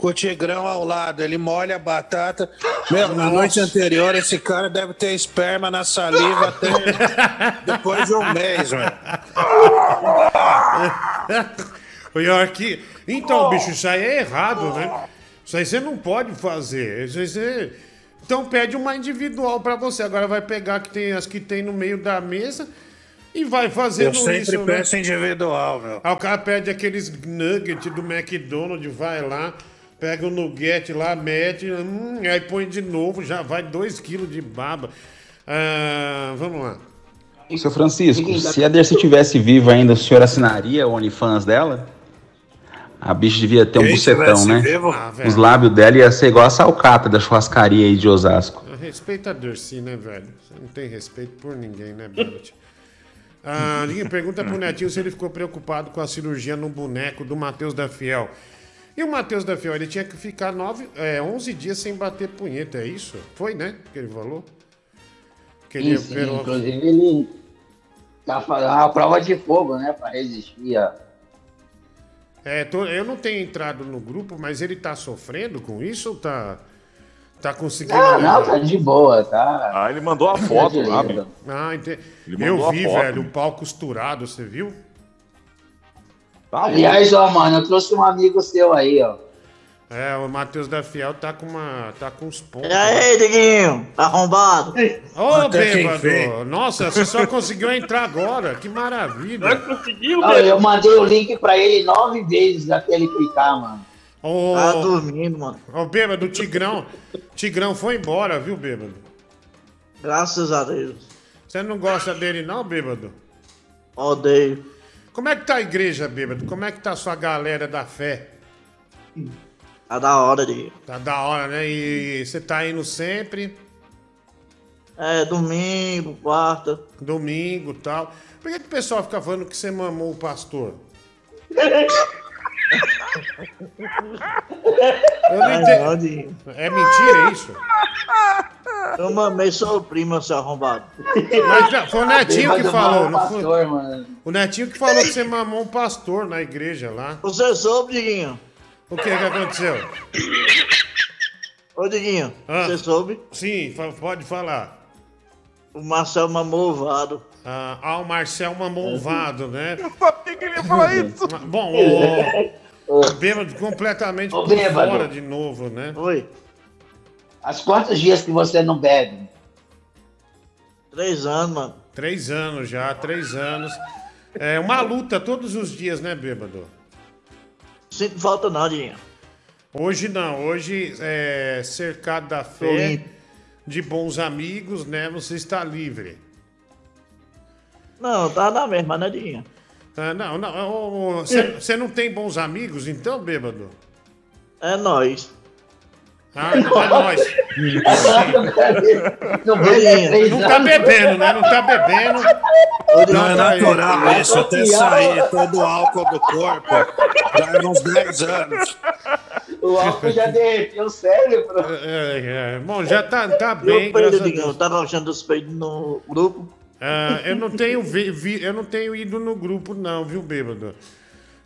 com o tigrão ao lado, ele molha a batata. Meu, na noite anterior, esse cara deve ter esperma na saliva até depois de um mês, velho. Pior que. Então, bicho, isso aí é errado, né? Isso aí você não pode fazer. Isso aí você... Então pede uma individual pra você. Agora vai pegar que tem as que tem no meio da mesa e vai fazendo Eu sempre isso. né? peço individual, meu. Aí o cara pede aqueles nuggets do McDonald's, vai lá, pega o nugget lá, mete, hum, aí põe de novo, já vai 2 quilos de baba. Ah, vamos lá. Seu Francisco, se a Dercy tivesse viva ainda, o senhor assinaria o OnlyFans dela? A bicha devia ter um Quem bucetão, né? vivo? Ah, velho. Os lábios dela ia ser igual a salcata da churrascaria aí de Osasco. Respeita a Dercy, né, velho? Você não tem respeito por ninguém, né, Bennett? Ah, ninguém pergunta pro Netinho se ele ficou preocupado com a cirurgia no boneco do Matheus da Fiel. E o Matheus da Fiel, ele tinha que ficar nove, é, 11 dias sem bater punheta, é isso? Foi, né? Que ele falou? Que ele Sim, sim, operou- inclusive ele tá fazendo uma prova de fogo, né? Pra resistir a. É, tô- eu não tenho entrado no grupo, mas ele tá sofrendo com isso ou tá, tá conseguindo... Não, não, tá de boa, tá. Ah, ele mandou a foto lá, meu. Ah, ente... Ele Eu vi, foto. velho, o pau costurado, você viu? Tá Aliás, ó, mano, eu trouxe um amigo seu aí, ó. É, o Matheus da Fiel tá com uma. tá com os pontos. E aí, Diguinho? Arrombado? Ô, quem bêbado! Nossa, você só conseguiu entrar agora, que maravilha! conseguiu, Não, eu mandei o link pra ele nove vezes até ele clicar, mano. Ô, Tá dormindo, mano. Ô, bêbado, o Tigrão. Tigrão foi embora, viu, bêbado? Graças a Deus. Você não gosta dele, não, bêbado? Odeio. Como é que tá a igreja, bêbado? Como é que tá a sua galera da fé? Tá da hora, Diguinho. Tá da hora, né? E você tá indo sempre? É, domingo, quarta. Domingo e tal. Por que, que o pessoal fica falando que você mamou o pastor? Eu não entendi. não. É mentira isso? Eu mamei seu primo, seu arrombado. Mas já- foi o Netinho que falou, mama não foi? pastor, mano. O Netinho que falou que você mamou um pastor na igreja lá. Você soube, Diguinho? O que que aconteceu? Ô, Diguinho, Ah. você soube? Sim, fa- pode falar. O Marcel mamou o vado. Ah, ah, o Marcel mamou um vado, né? Eu sabia que ele ia falar isso. Bom, o, o bêbado completamente por bêbado. fora de novo, né? Oi. Há quantos dias que você não bebe? Três anos, mano. Três anos já, três anos. É uma luta todos os dias, né, bêbado? Sinto falta não, Diguinho. Hoje não, hoje é cercado da fé, de bons amigos, né? Você está livre. Não, tá na mesma, né, Diguinho? Ah, não, não. Você você não tem bons amigos, então, bêbado? É nóis. Ah, é nóis. Não há três Não tá bebendo, né? Não tá bebendo. Não é tá natural isso, até sair todo o álcool do corpo. Já é uns 10 anos. O álcool já derreteu o cérebro. É, é, Bom, já tá, tá bem, a Digão? Deus. Tava achando os peidos no grupo? Ah, eu não tenho vi, vi- eu não tenho ido no grupo não, viu, bêbado?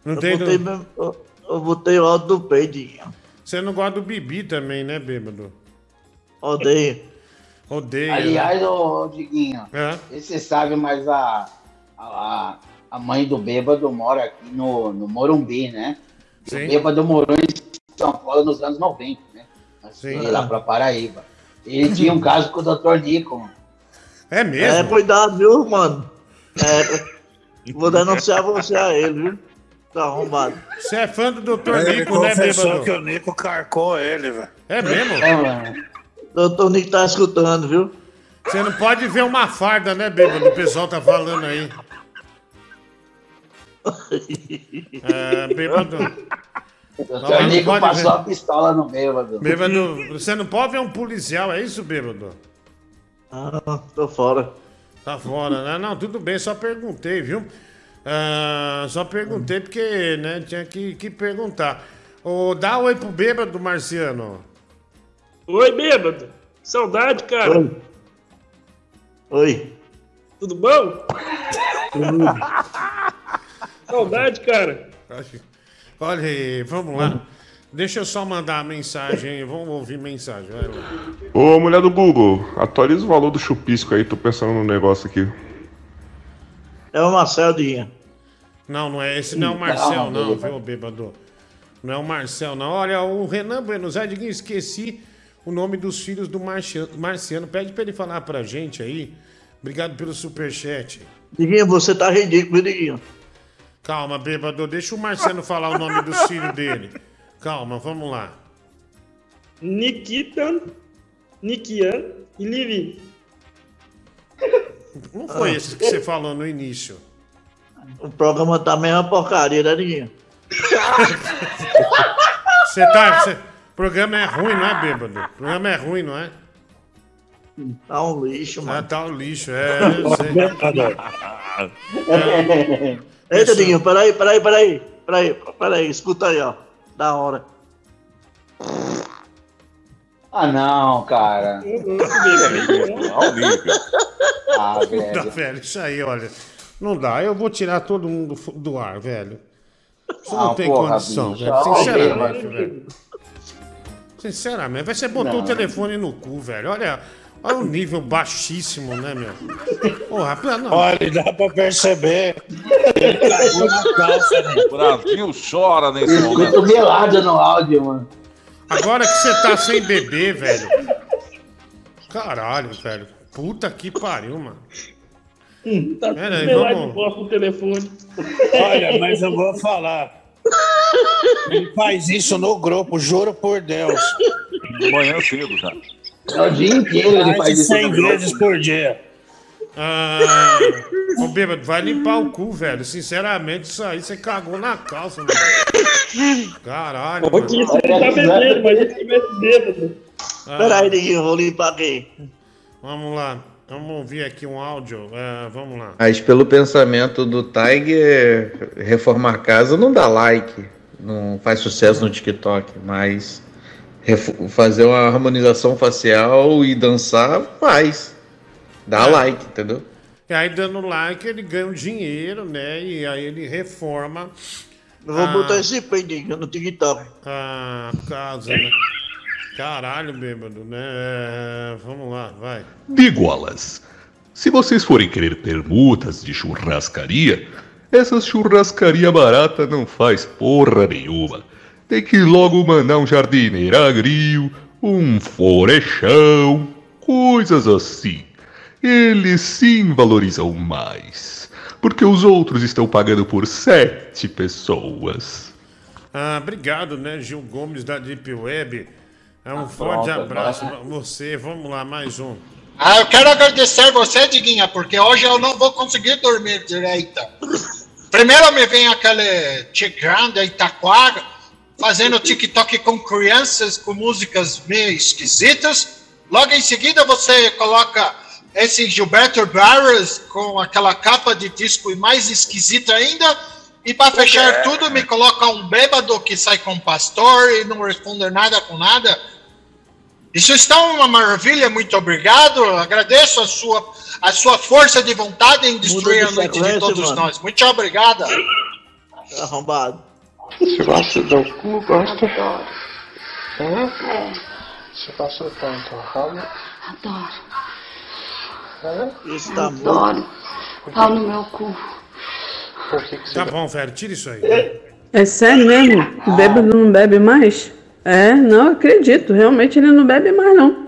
Não Eu tenho. botei, eu, eu botei o áudio do peidinho. Você não gosta do Bibi também, né, bêbado? Odeio. Odeio. Aliás, ô Diguinho, É. você sabe, mas a, a, a mãe do bêbado mora aqui no, no Morumbi, né? Sim. O bêbado morou em São Paulo nos anos 90, né? Assim, Sim. lá pra Paraíba. Ele tinha um caso com o Dr. Nico. mano. É É, cuidado, viu, mano? É, vou denunciar você a ele, viu? Tá arrombado. Você é fã do Dr. Ele Nico, né, bêbado? que o Nico carcou ele, velho. É mesmo? É, mano. Doutor Nico tá escutando, viu? Você não pode ver uma farda, né, bêbado? O pessoal tá falando aí. É, bêbado. O Não, não Nico pode passou ver. a pistola no bêbado. Bêbado, você não pode ver um policial, é isso, bêbado? Ah, tô fora. Tá fora, né? Não, tudo bem, só perguntei, viu? Ah, só perguntei porque, né, tinha que, que perguntar. Ô, dá oi pro bêbado, Marciano. Oi, bêbado. Saudade, cara. Oi. Oi. Tudo bom? Saudade, cara. Olha aí, vamos lá. Deixa eu só mandar a mensagem, vamos ouvir mensagem. Vai lá. Ô, mulher do Google, atualiza o valor do chupisco aí, tô pensando no negócio aqui. É o Marcel Dinha. Não, não é esse, não é o Marcel, não, viu, bêbado? Não é o Marcel, não. Olha, o Renan Buenos Aires, Diguinho, esqueci o nome dos filhos do Marciano. Marciano. Pede pra ele falar pra gente aí. Obrigado pelo superchat. Diguinho, você tá ridículo, Diguinho. Calma, bêbado, deixa o Marciano falar o nome dos filhos dele. Calma, vamos lá. Nikitan, Nikian e Livi. Não foi esse que você falou no início. O programa tá meio uma porcaria, né, Diguinho? Você tá. você- O programa é ruim, não é, bêbado? O programa é ruim, não é? Tá um lixo, mano. Ah, tá um lixo, é. É. Eita, Diguinho, peraí, peraí, peraí. Peraí, peraí, escuta aí, ó. Da hora. Ah, não, cara. Ah, Não velho. dá, velho, isso aí, olha. Não dá, eu vou tirar todo mundo do, ar, velho. Isso não Ah, tem porra, condição, bicho. velho. Ah, Sinceramente, velho. Sinceramente, vai você botou Não. o telefone no cu, velho. Olha, olha o nível baixíssimo, né, meu? Porra, não. Olha, dá pra perceber. Ele cagou na calça, né? O Brasil chora nesse momento. melado no áudio, mano. Agora que você tá sem beber, velho. Caralho, velho. Puta que pariu, mano. Tá Pera aí, vamos- no telefone. Olha, mas eu vou falar. Ele faz isso no grupo, juro por Deus. Manhã cedo já. É o dia inteiro ele Mais faz de isso. 100 no grupo. vezes por dia. Ah, ô bêbado, vai limpar o cu, velho. Sinceramente, isso aí você cagou na calça, mano. Caralho. Pô, que isso não tá bebendo, mas se tivesse bêbado. Ah, Peraí, vou limpar aqui. Vamos lá. Vamos ouvir aqui um áudio. É, vamos lá. Mas pelo pensamento do Tiger, reformar a casa não dá like, não faz sucesso no TikTok, mas fazer uma harmonização facial e dançar faz. Dá É. like, entendeu? E aí, dando like, ele ganha um dinheiro, né? E aí ele reforma Eu vou Ah. botar esse peidinho no TikTok. a casa, né? Caralho, bêbado, né? É, vamos lá, vai. Bigolas. Se vocês forem querer permutas de churrascaria, essa churrascaria barata não faz porra nenhuma. Tem que logo mandar um jardineiro agril, um forechão, coisas assim. Eles sim valorizam mais. Porque os outros estão pagando por sete pessoas. Ah, obrigado, né, Gil Gomes da Deep Web. É um forte pronto, abraço agora- pra você. Vamos lá, mais um. Ah, eu quero agradecer você, Diguinha, porque hoje eu não vou conseguir dormir direito. Primeiro me vem aquele Tigrão de Itaquara, fazendo TikTok com crianças com músicas meio esquisitas. Logo em seguida você coloca esse Gilberto Barros com aquela capa de disco e mais esquisita ainda. E para fechar tudo, me coloca um bêbado que sai com um pastor e não responde nada com nada. Isso está uma maravilha, muito obrigado. Agradeço a sua, a sua força de vontade em destruir Muda a de noite de todos mano. nós. Muito obrigada. Arrombado. Você gosta do cu? Gosta? Hã? Você gosta tanto rabo? Adoro. Hã? Isso tá Adoro. Pau no meu cu. Você Tá bom, velho, tira isso aí. É sério mesmo? O bêbado não bebe mais? É, não acredito. Realmente ele não bebe mais, não.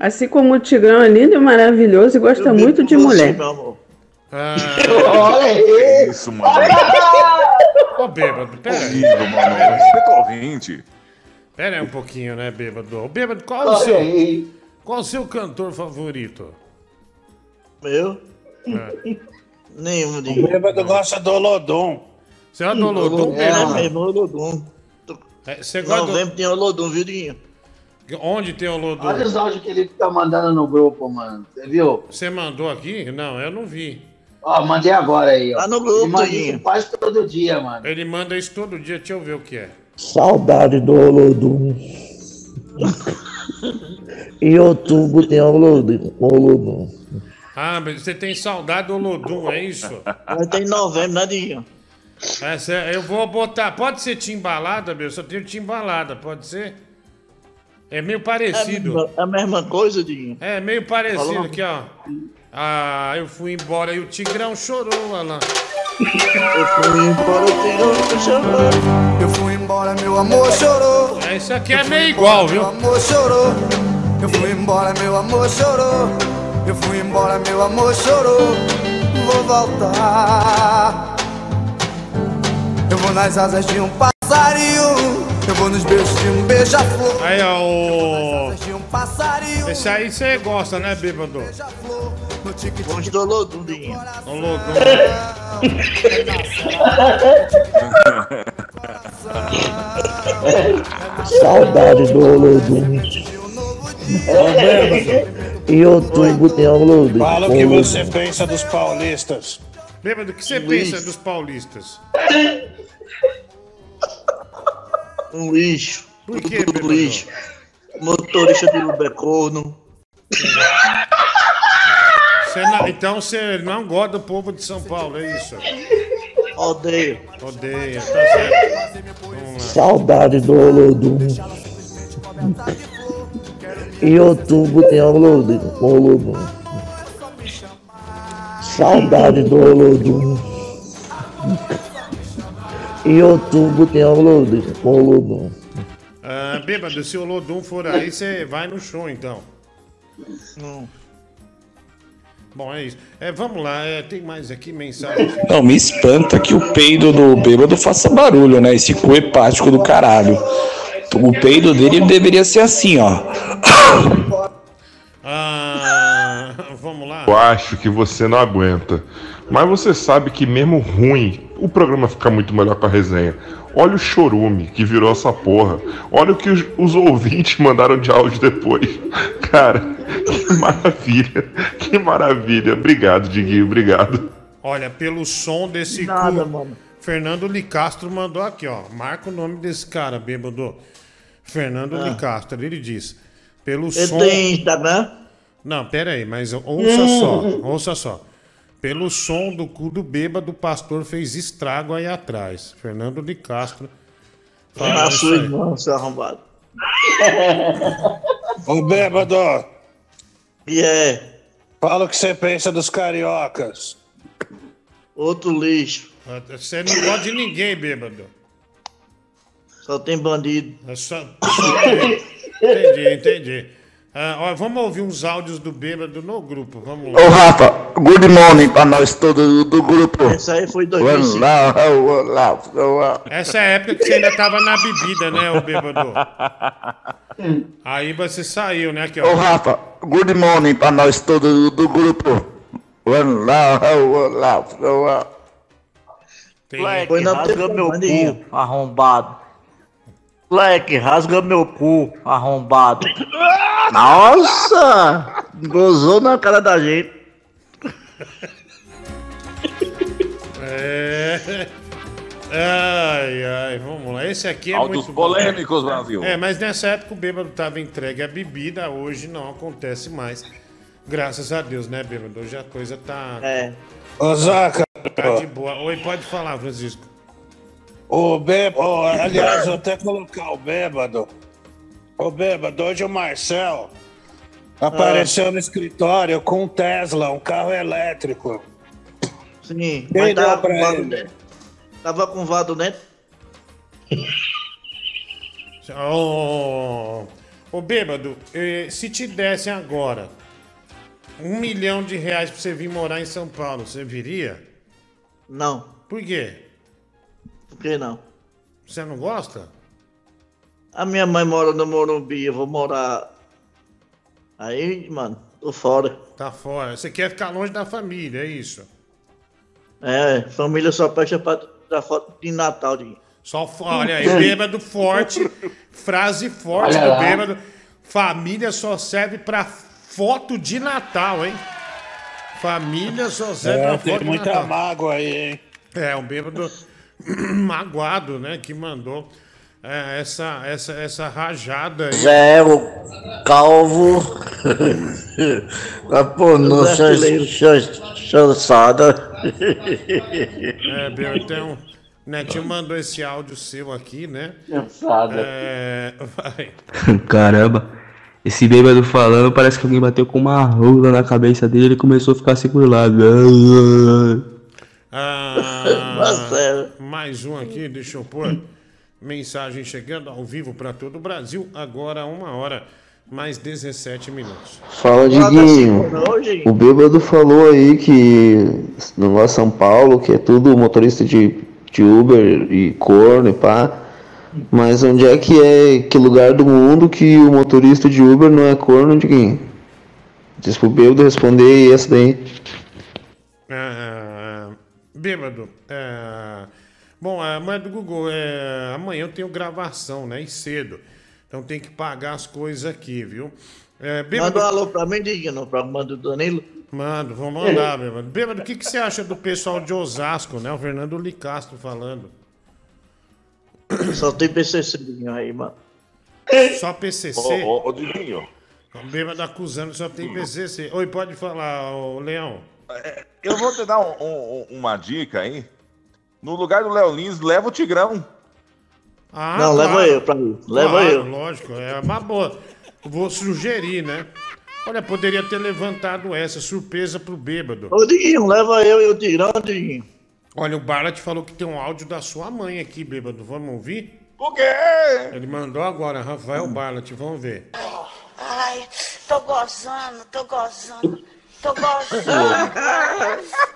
Assim como o Tigrão é lindo e maravilhoso e gosta muito de mulher. Olha aí. Isso, mano. Ô, bêbado, pera aí. Horrível, mano. Respeita o ouvinte. Pera aí um pouquinho, né, bêbado? Ô, bêbado, qual é o Olha seu, aí. qual é o seu cantor favorito? Meu? É. Nenhum, O nenhum. bêbado gosta do Olodum. Você é do Olodum, É, mesmo, Olodum. É, Você gosta do... Tem Olodum, viu, Dinho? Onde tem o Olodum? Olha os áudios que ele fica mandando no grupo, mano. Você viu? Você mandou aqui? Não, eu não vi. Ó, mandei agora aí, ó. Tá no grupo, Ele manda isso quase todo dia, mano. Ele manda isso todo dia, deixa eu ver o que é. Saudade do Olodum. Em outubro tem Olodum. Olodum. Ah, mas você tem saudade do Olodum, é isso? Vai ter em novembro, né, Dinho? Essa, é- eu vou botar. Pode ser timbalada, meu? Só tenho timbalada, pode ser? É meio parecido. É a mesma coisa, Dinho? É meio parecido Falou. aqui, ó. Ah, eu fui embora e o Tigrão chorou, olha lá. Eu fui embora, o Tigrão chorou. Eu fui embora, meu amor chorou. É, isso aqui é meio igual, viu? Meu amor chorou. Eu fui embora, meu amor chorou. Eu fui embora, meu amor chorou. Vou voltar. Eu vou nas asas de um passarinho. Eu vou nos beijos de um beija-flor. Aí, ó, o... De um passarinho. Esse aí você gosta, né, bêbado? Vamos do Olodum, Dinho. Olodum. Saudade do Olodum. Em outubro tem Olodum. Fala o que você pensa dos paulistas. Bêbado, o que você Luiz. pensa dos paulistas? Um lixo. Por tudo, quê, tudo lixo. Motorista de Uber corno. Não- então você não gosta do povo de São Paulo, é isso? Odeio. Odeia, tá certo. Saudade do Olodum. Em outubro tem Olodum. Olodum. Saudade do Olodum. Em outubro tem Olodum. Olodum. Ah, bêbado, se o Lodum for aí, você vai no show, então. Não. Bom, é isso. É, vamos lá, é, tem mais aqui mensagens. Não, me espanta que o peido do bêbado faça barulho, né? Esse cu hepático do caralho. O peido dele deveria ser assim, ó. Ah, vamos lá. Eu acho que você não aguenta. Mas você sabe que mesmo ruim, o programa fica muito melhor com a resenha. Olha o chorume que virou essa porra. Olha o que os, os ouvintes mandaram de áudio depois. Cara, que maravilha. Que maravilha. Obrigado, Diguinho. Obrigado. Olha, pelo som desse Nada, cu, mano. Fernando Licastro mandou aqui, ó. Marca o nome desse cara, bêbado. Fernando Ah. Licastro, ele diz. Pelo Ele som. tem Instagram? Não, pera aí, mas ouça Hum. só, ouça só. Pelo som do cu do bêbado, o pastor fez estrago aí atrás. Fernando de Castro. Na isso sua irmã, seu arrombado. Ô bêbado. E é? Fala o que você pensa dos cariocas. Outro lixo. Você não gosta de ninguém, bêbado. Só tem bandido. É só, só entendi, entendi. Ah, ó, vamos ouvir uns áudios do bêbado no grupo. Vamos lá. Ô Rafa, good morning pra nós todos do, grupo. Essa aí foi Olá, olá, olá. Essa é a época que você ainda tava na bebida, né, ô bêbado? Aí você saiu, né? Aqui, ó. Ô Rafa, good morning pra nós todos do, grupo. Olá, olá, olá. Tem... Foi na meu cu, arrombado. Moleque, rasga meu cu, arrombado. Nossa! Gozou na cara da gente. É. Ai, ai, vamos lá. Esse aqui é Áudios muito polêmicos, Brasil. É, mas nessa época o bêbado tava entregue à bebida, hoje não acontece mais. Graças a Deus, né, bêbado? Hoje a coisa tá. É. Ô, Zaca. Tá de boa. Oi, pode falar, Francisco. O bêbado, aliás, vou até colocar o bêbado. O bêbado, hoje o Marcel apareceu no escritório com um Tesla, um carro elétrico. Sim, Quem mas deu tava pra com vado ele? dentro. Tava com vado dentro. Ô, ô bêbado, eh, se te dessem agora um milhão de reais pra você vir morar em São Paulo, você viria? Não. Por quê? Por que não? Você não gosta? A minha mãe mora no Morumbi, eu vou morar. Aí, mano, tô fora. Tá fora. Você quer ficar longe da família, é isso? É, família só presta pra tirar foto de Natal. De... Só olha aí, bêbado forte, frase forte Olha do lá. bêbado. Família só serve pra foto de Natal, hein? Família só serve É, pra tem foto de muita Natal. mágoa aí, hein? É, um bêbado magoado, né? Que mandou é, essa, essa, essa rajada aí. Zé, o calvo. a pronúncia Brasileiro. ch- chançada. É, bêbado, então, Netinho mandou esse áudio seu aqui, né? Chançada. É, vai. Caramba, esse bêbado falando, parece que alguém bateu com uma rola na cabeça dele e ele começou a ficar assim por lado. Mais um aqui, deixa eu pôr. Mensagem chegando ao vivo para todo o Brasil, agora uma hora, mais 17 minutos. Fala, Diguinho. O bêbado falou aí que no negócio São Paulo, que é tudo motorista de, de Uber e corno e pá. Mas onde é que é, que lugar do mundo que o motorista de Uber não é corno, Diguinho? Diz pro bêbado responder essa daí. Ah, bêbado. é, bom, a mãe do Google, é, amanhã eu tenho gravação, né? E cedo. Então tem que pagar as coisas aqui, viu? É, bêbado, Manda um alô pra mim, Diguinho, pra manda do Danilo. Mando, vou mandar, bêbado. Bêbado, o que, que você acha do pessoal de Osasco, né? O Fernando Licastro falando. Só tem PCC aí, mano. Só PCC? Ô, ô, ô, Diguinho. O bêbado acusando só tem PCC. Oi, pode falar, ô, Leão. Eu vou te dar um- um- uma dica aí. No lugar do Léo Lins, leva o Tigrão. Ah, Não, leva claro. eu pra mim. Leva Claro, eu. Lógico, é uma boa. Vou sugerir, né? Olha, poderia ter levantado essa surpresa pro bêbado. Ô, Diguinho, leva eu e o Tigrão, Diguinho. Olha, o Barlat falou que tem um áudio da sua mãe aqui, bêbado. Vamos ouvir? Por quê? Ele mandou agora, Rafael Barlat, vamos ver. Ai, tô gozando, tô gozando, tô gozando.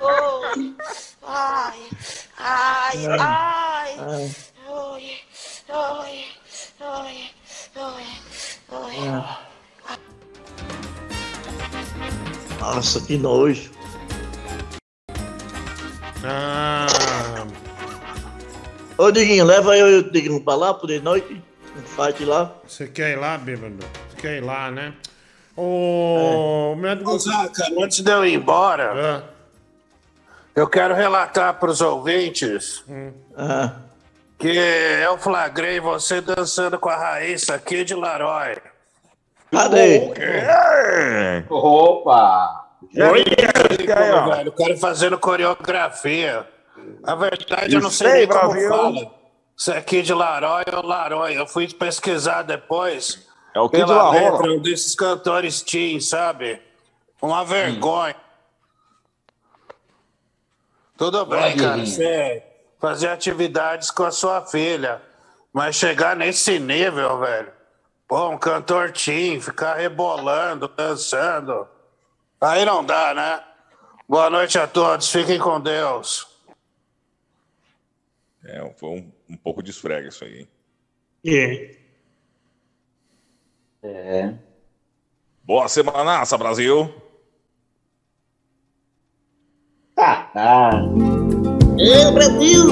Oi, ai, ai, ai. Oi, oi, oi, oi, oi. Nossa, que nojo. Ah, Ô, Diguinho, leva eu e o Diguinho pra lá, por de noite. Um fight lá. você quer ir lá, bêbado? Você quer ir lá, né? Ô, médico... Ô, Zaca, antes de eu ir embora, eu quero relatar pros ouvintes que eu flagrei você dançando com a Raíssa aqui de Larói. Cadê? Opa! Oi, velho, o cara fazendo coreografia. A verdade, eu não sei Sei, nem como Brasil. fala. Se é aqui de Larói ou Larói. Eu fui pesquisar depois. É o pela Laroi. letra um desses cantores teen, sabe? Uma vergonha. Tudo bem, cara. Você fazer atividades com a sua filha. Mas chegar nesse nível, velho. Pô, um cantor teen, ficar rebolando, dançando. Aí não dá, né? Boa noite a todos. Fiquem com Deus. É, foi um, um pouco de esfrega isso aí, hein? É. É. Boa semanaça, Brasil. Ah, ah. Eu, Brasil!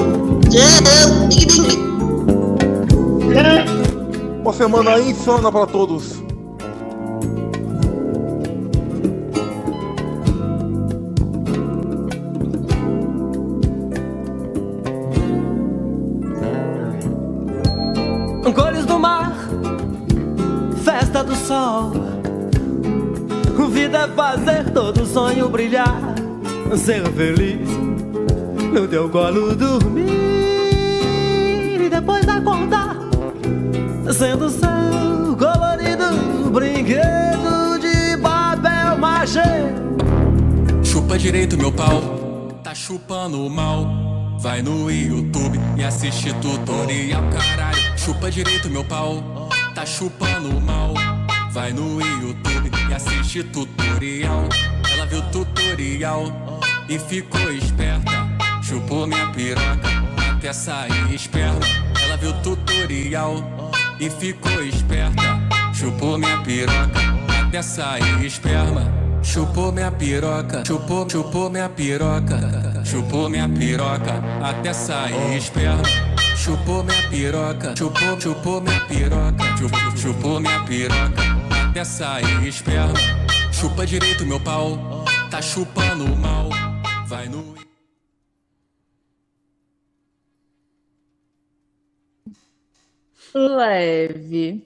Tchau! Uma semana insana para todos. Sol. Vida é fazer todo sonho brilhar, ser feliz no teu colo dormir e depois acordar, sendo seu colorido brinquedo de papel machê. Chupa direito meu pau, tá chupando mal. Vai no YouTube e assiste tutorial, caralho. Chupa direito meu pau, tá chupando mal. Vai no YouTube e assiste tutorial. Ela viu tutorial e ficou esperta. Chupou minha piroca até sair esperma. Ela viu tutorial e ficou esperta. Chupou minha piroca até sair esperma. Chupou minha piroca, chupou, chupou minha piroca, chupou minha piroca até sair esperma. Chupou minha piroca, chupou, chupou minha piroca, chupou, chupou minha piroca até sair esperma. Chupa direito meu pau, tá chupando mal. Vai no Leve.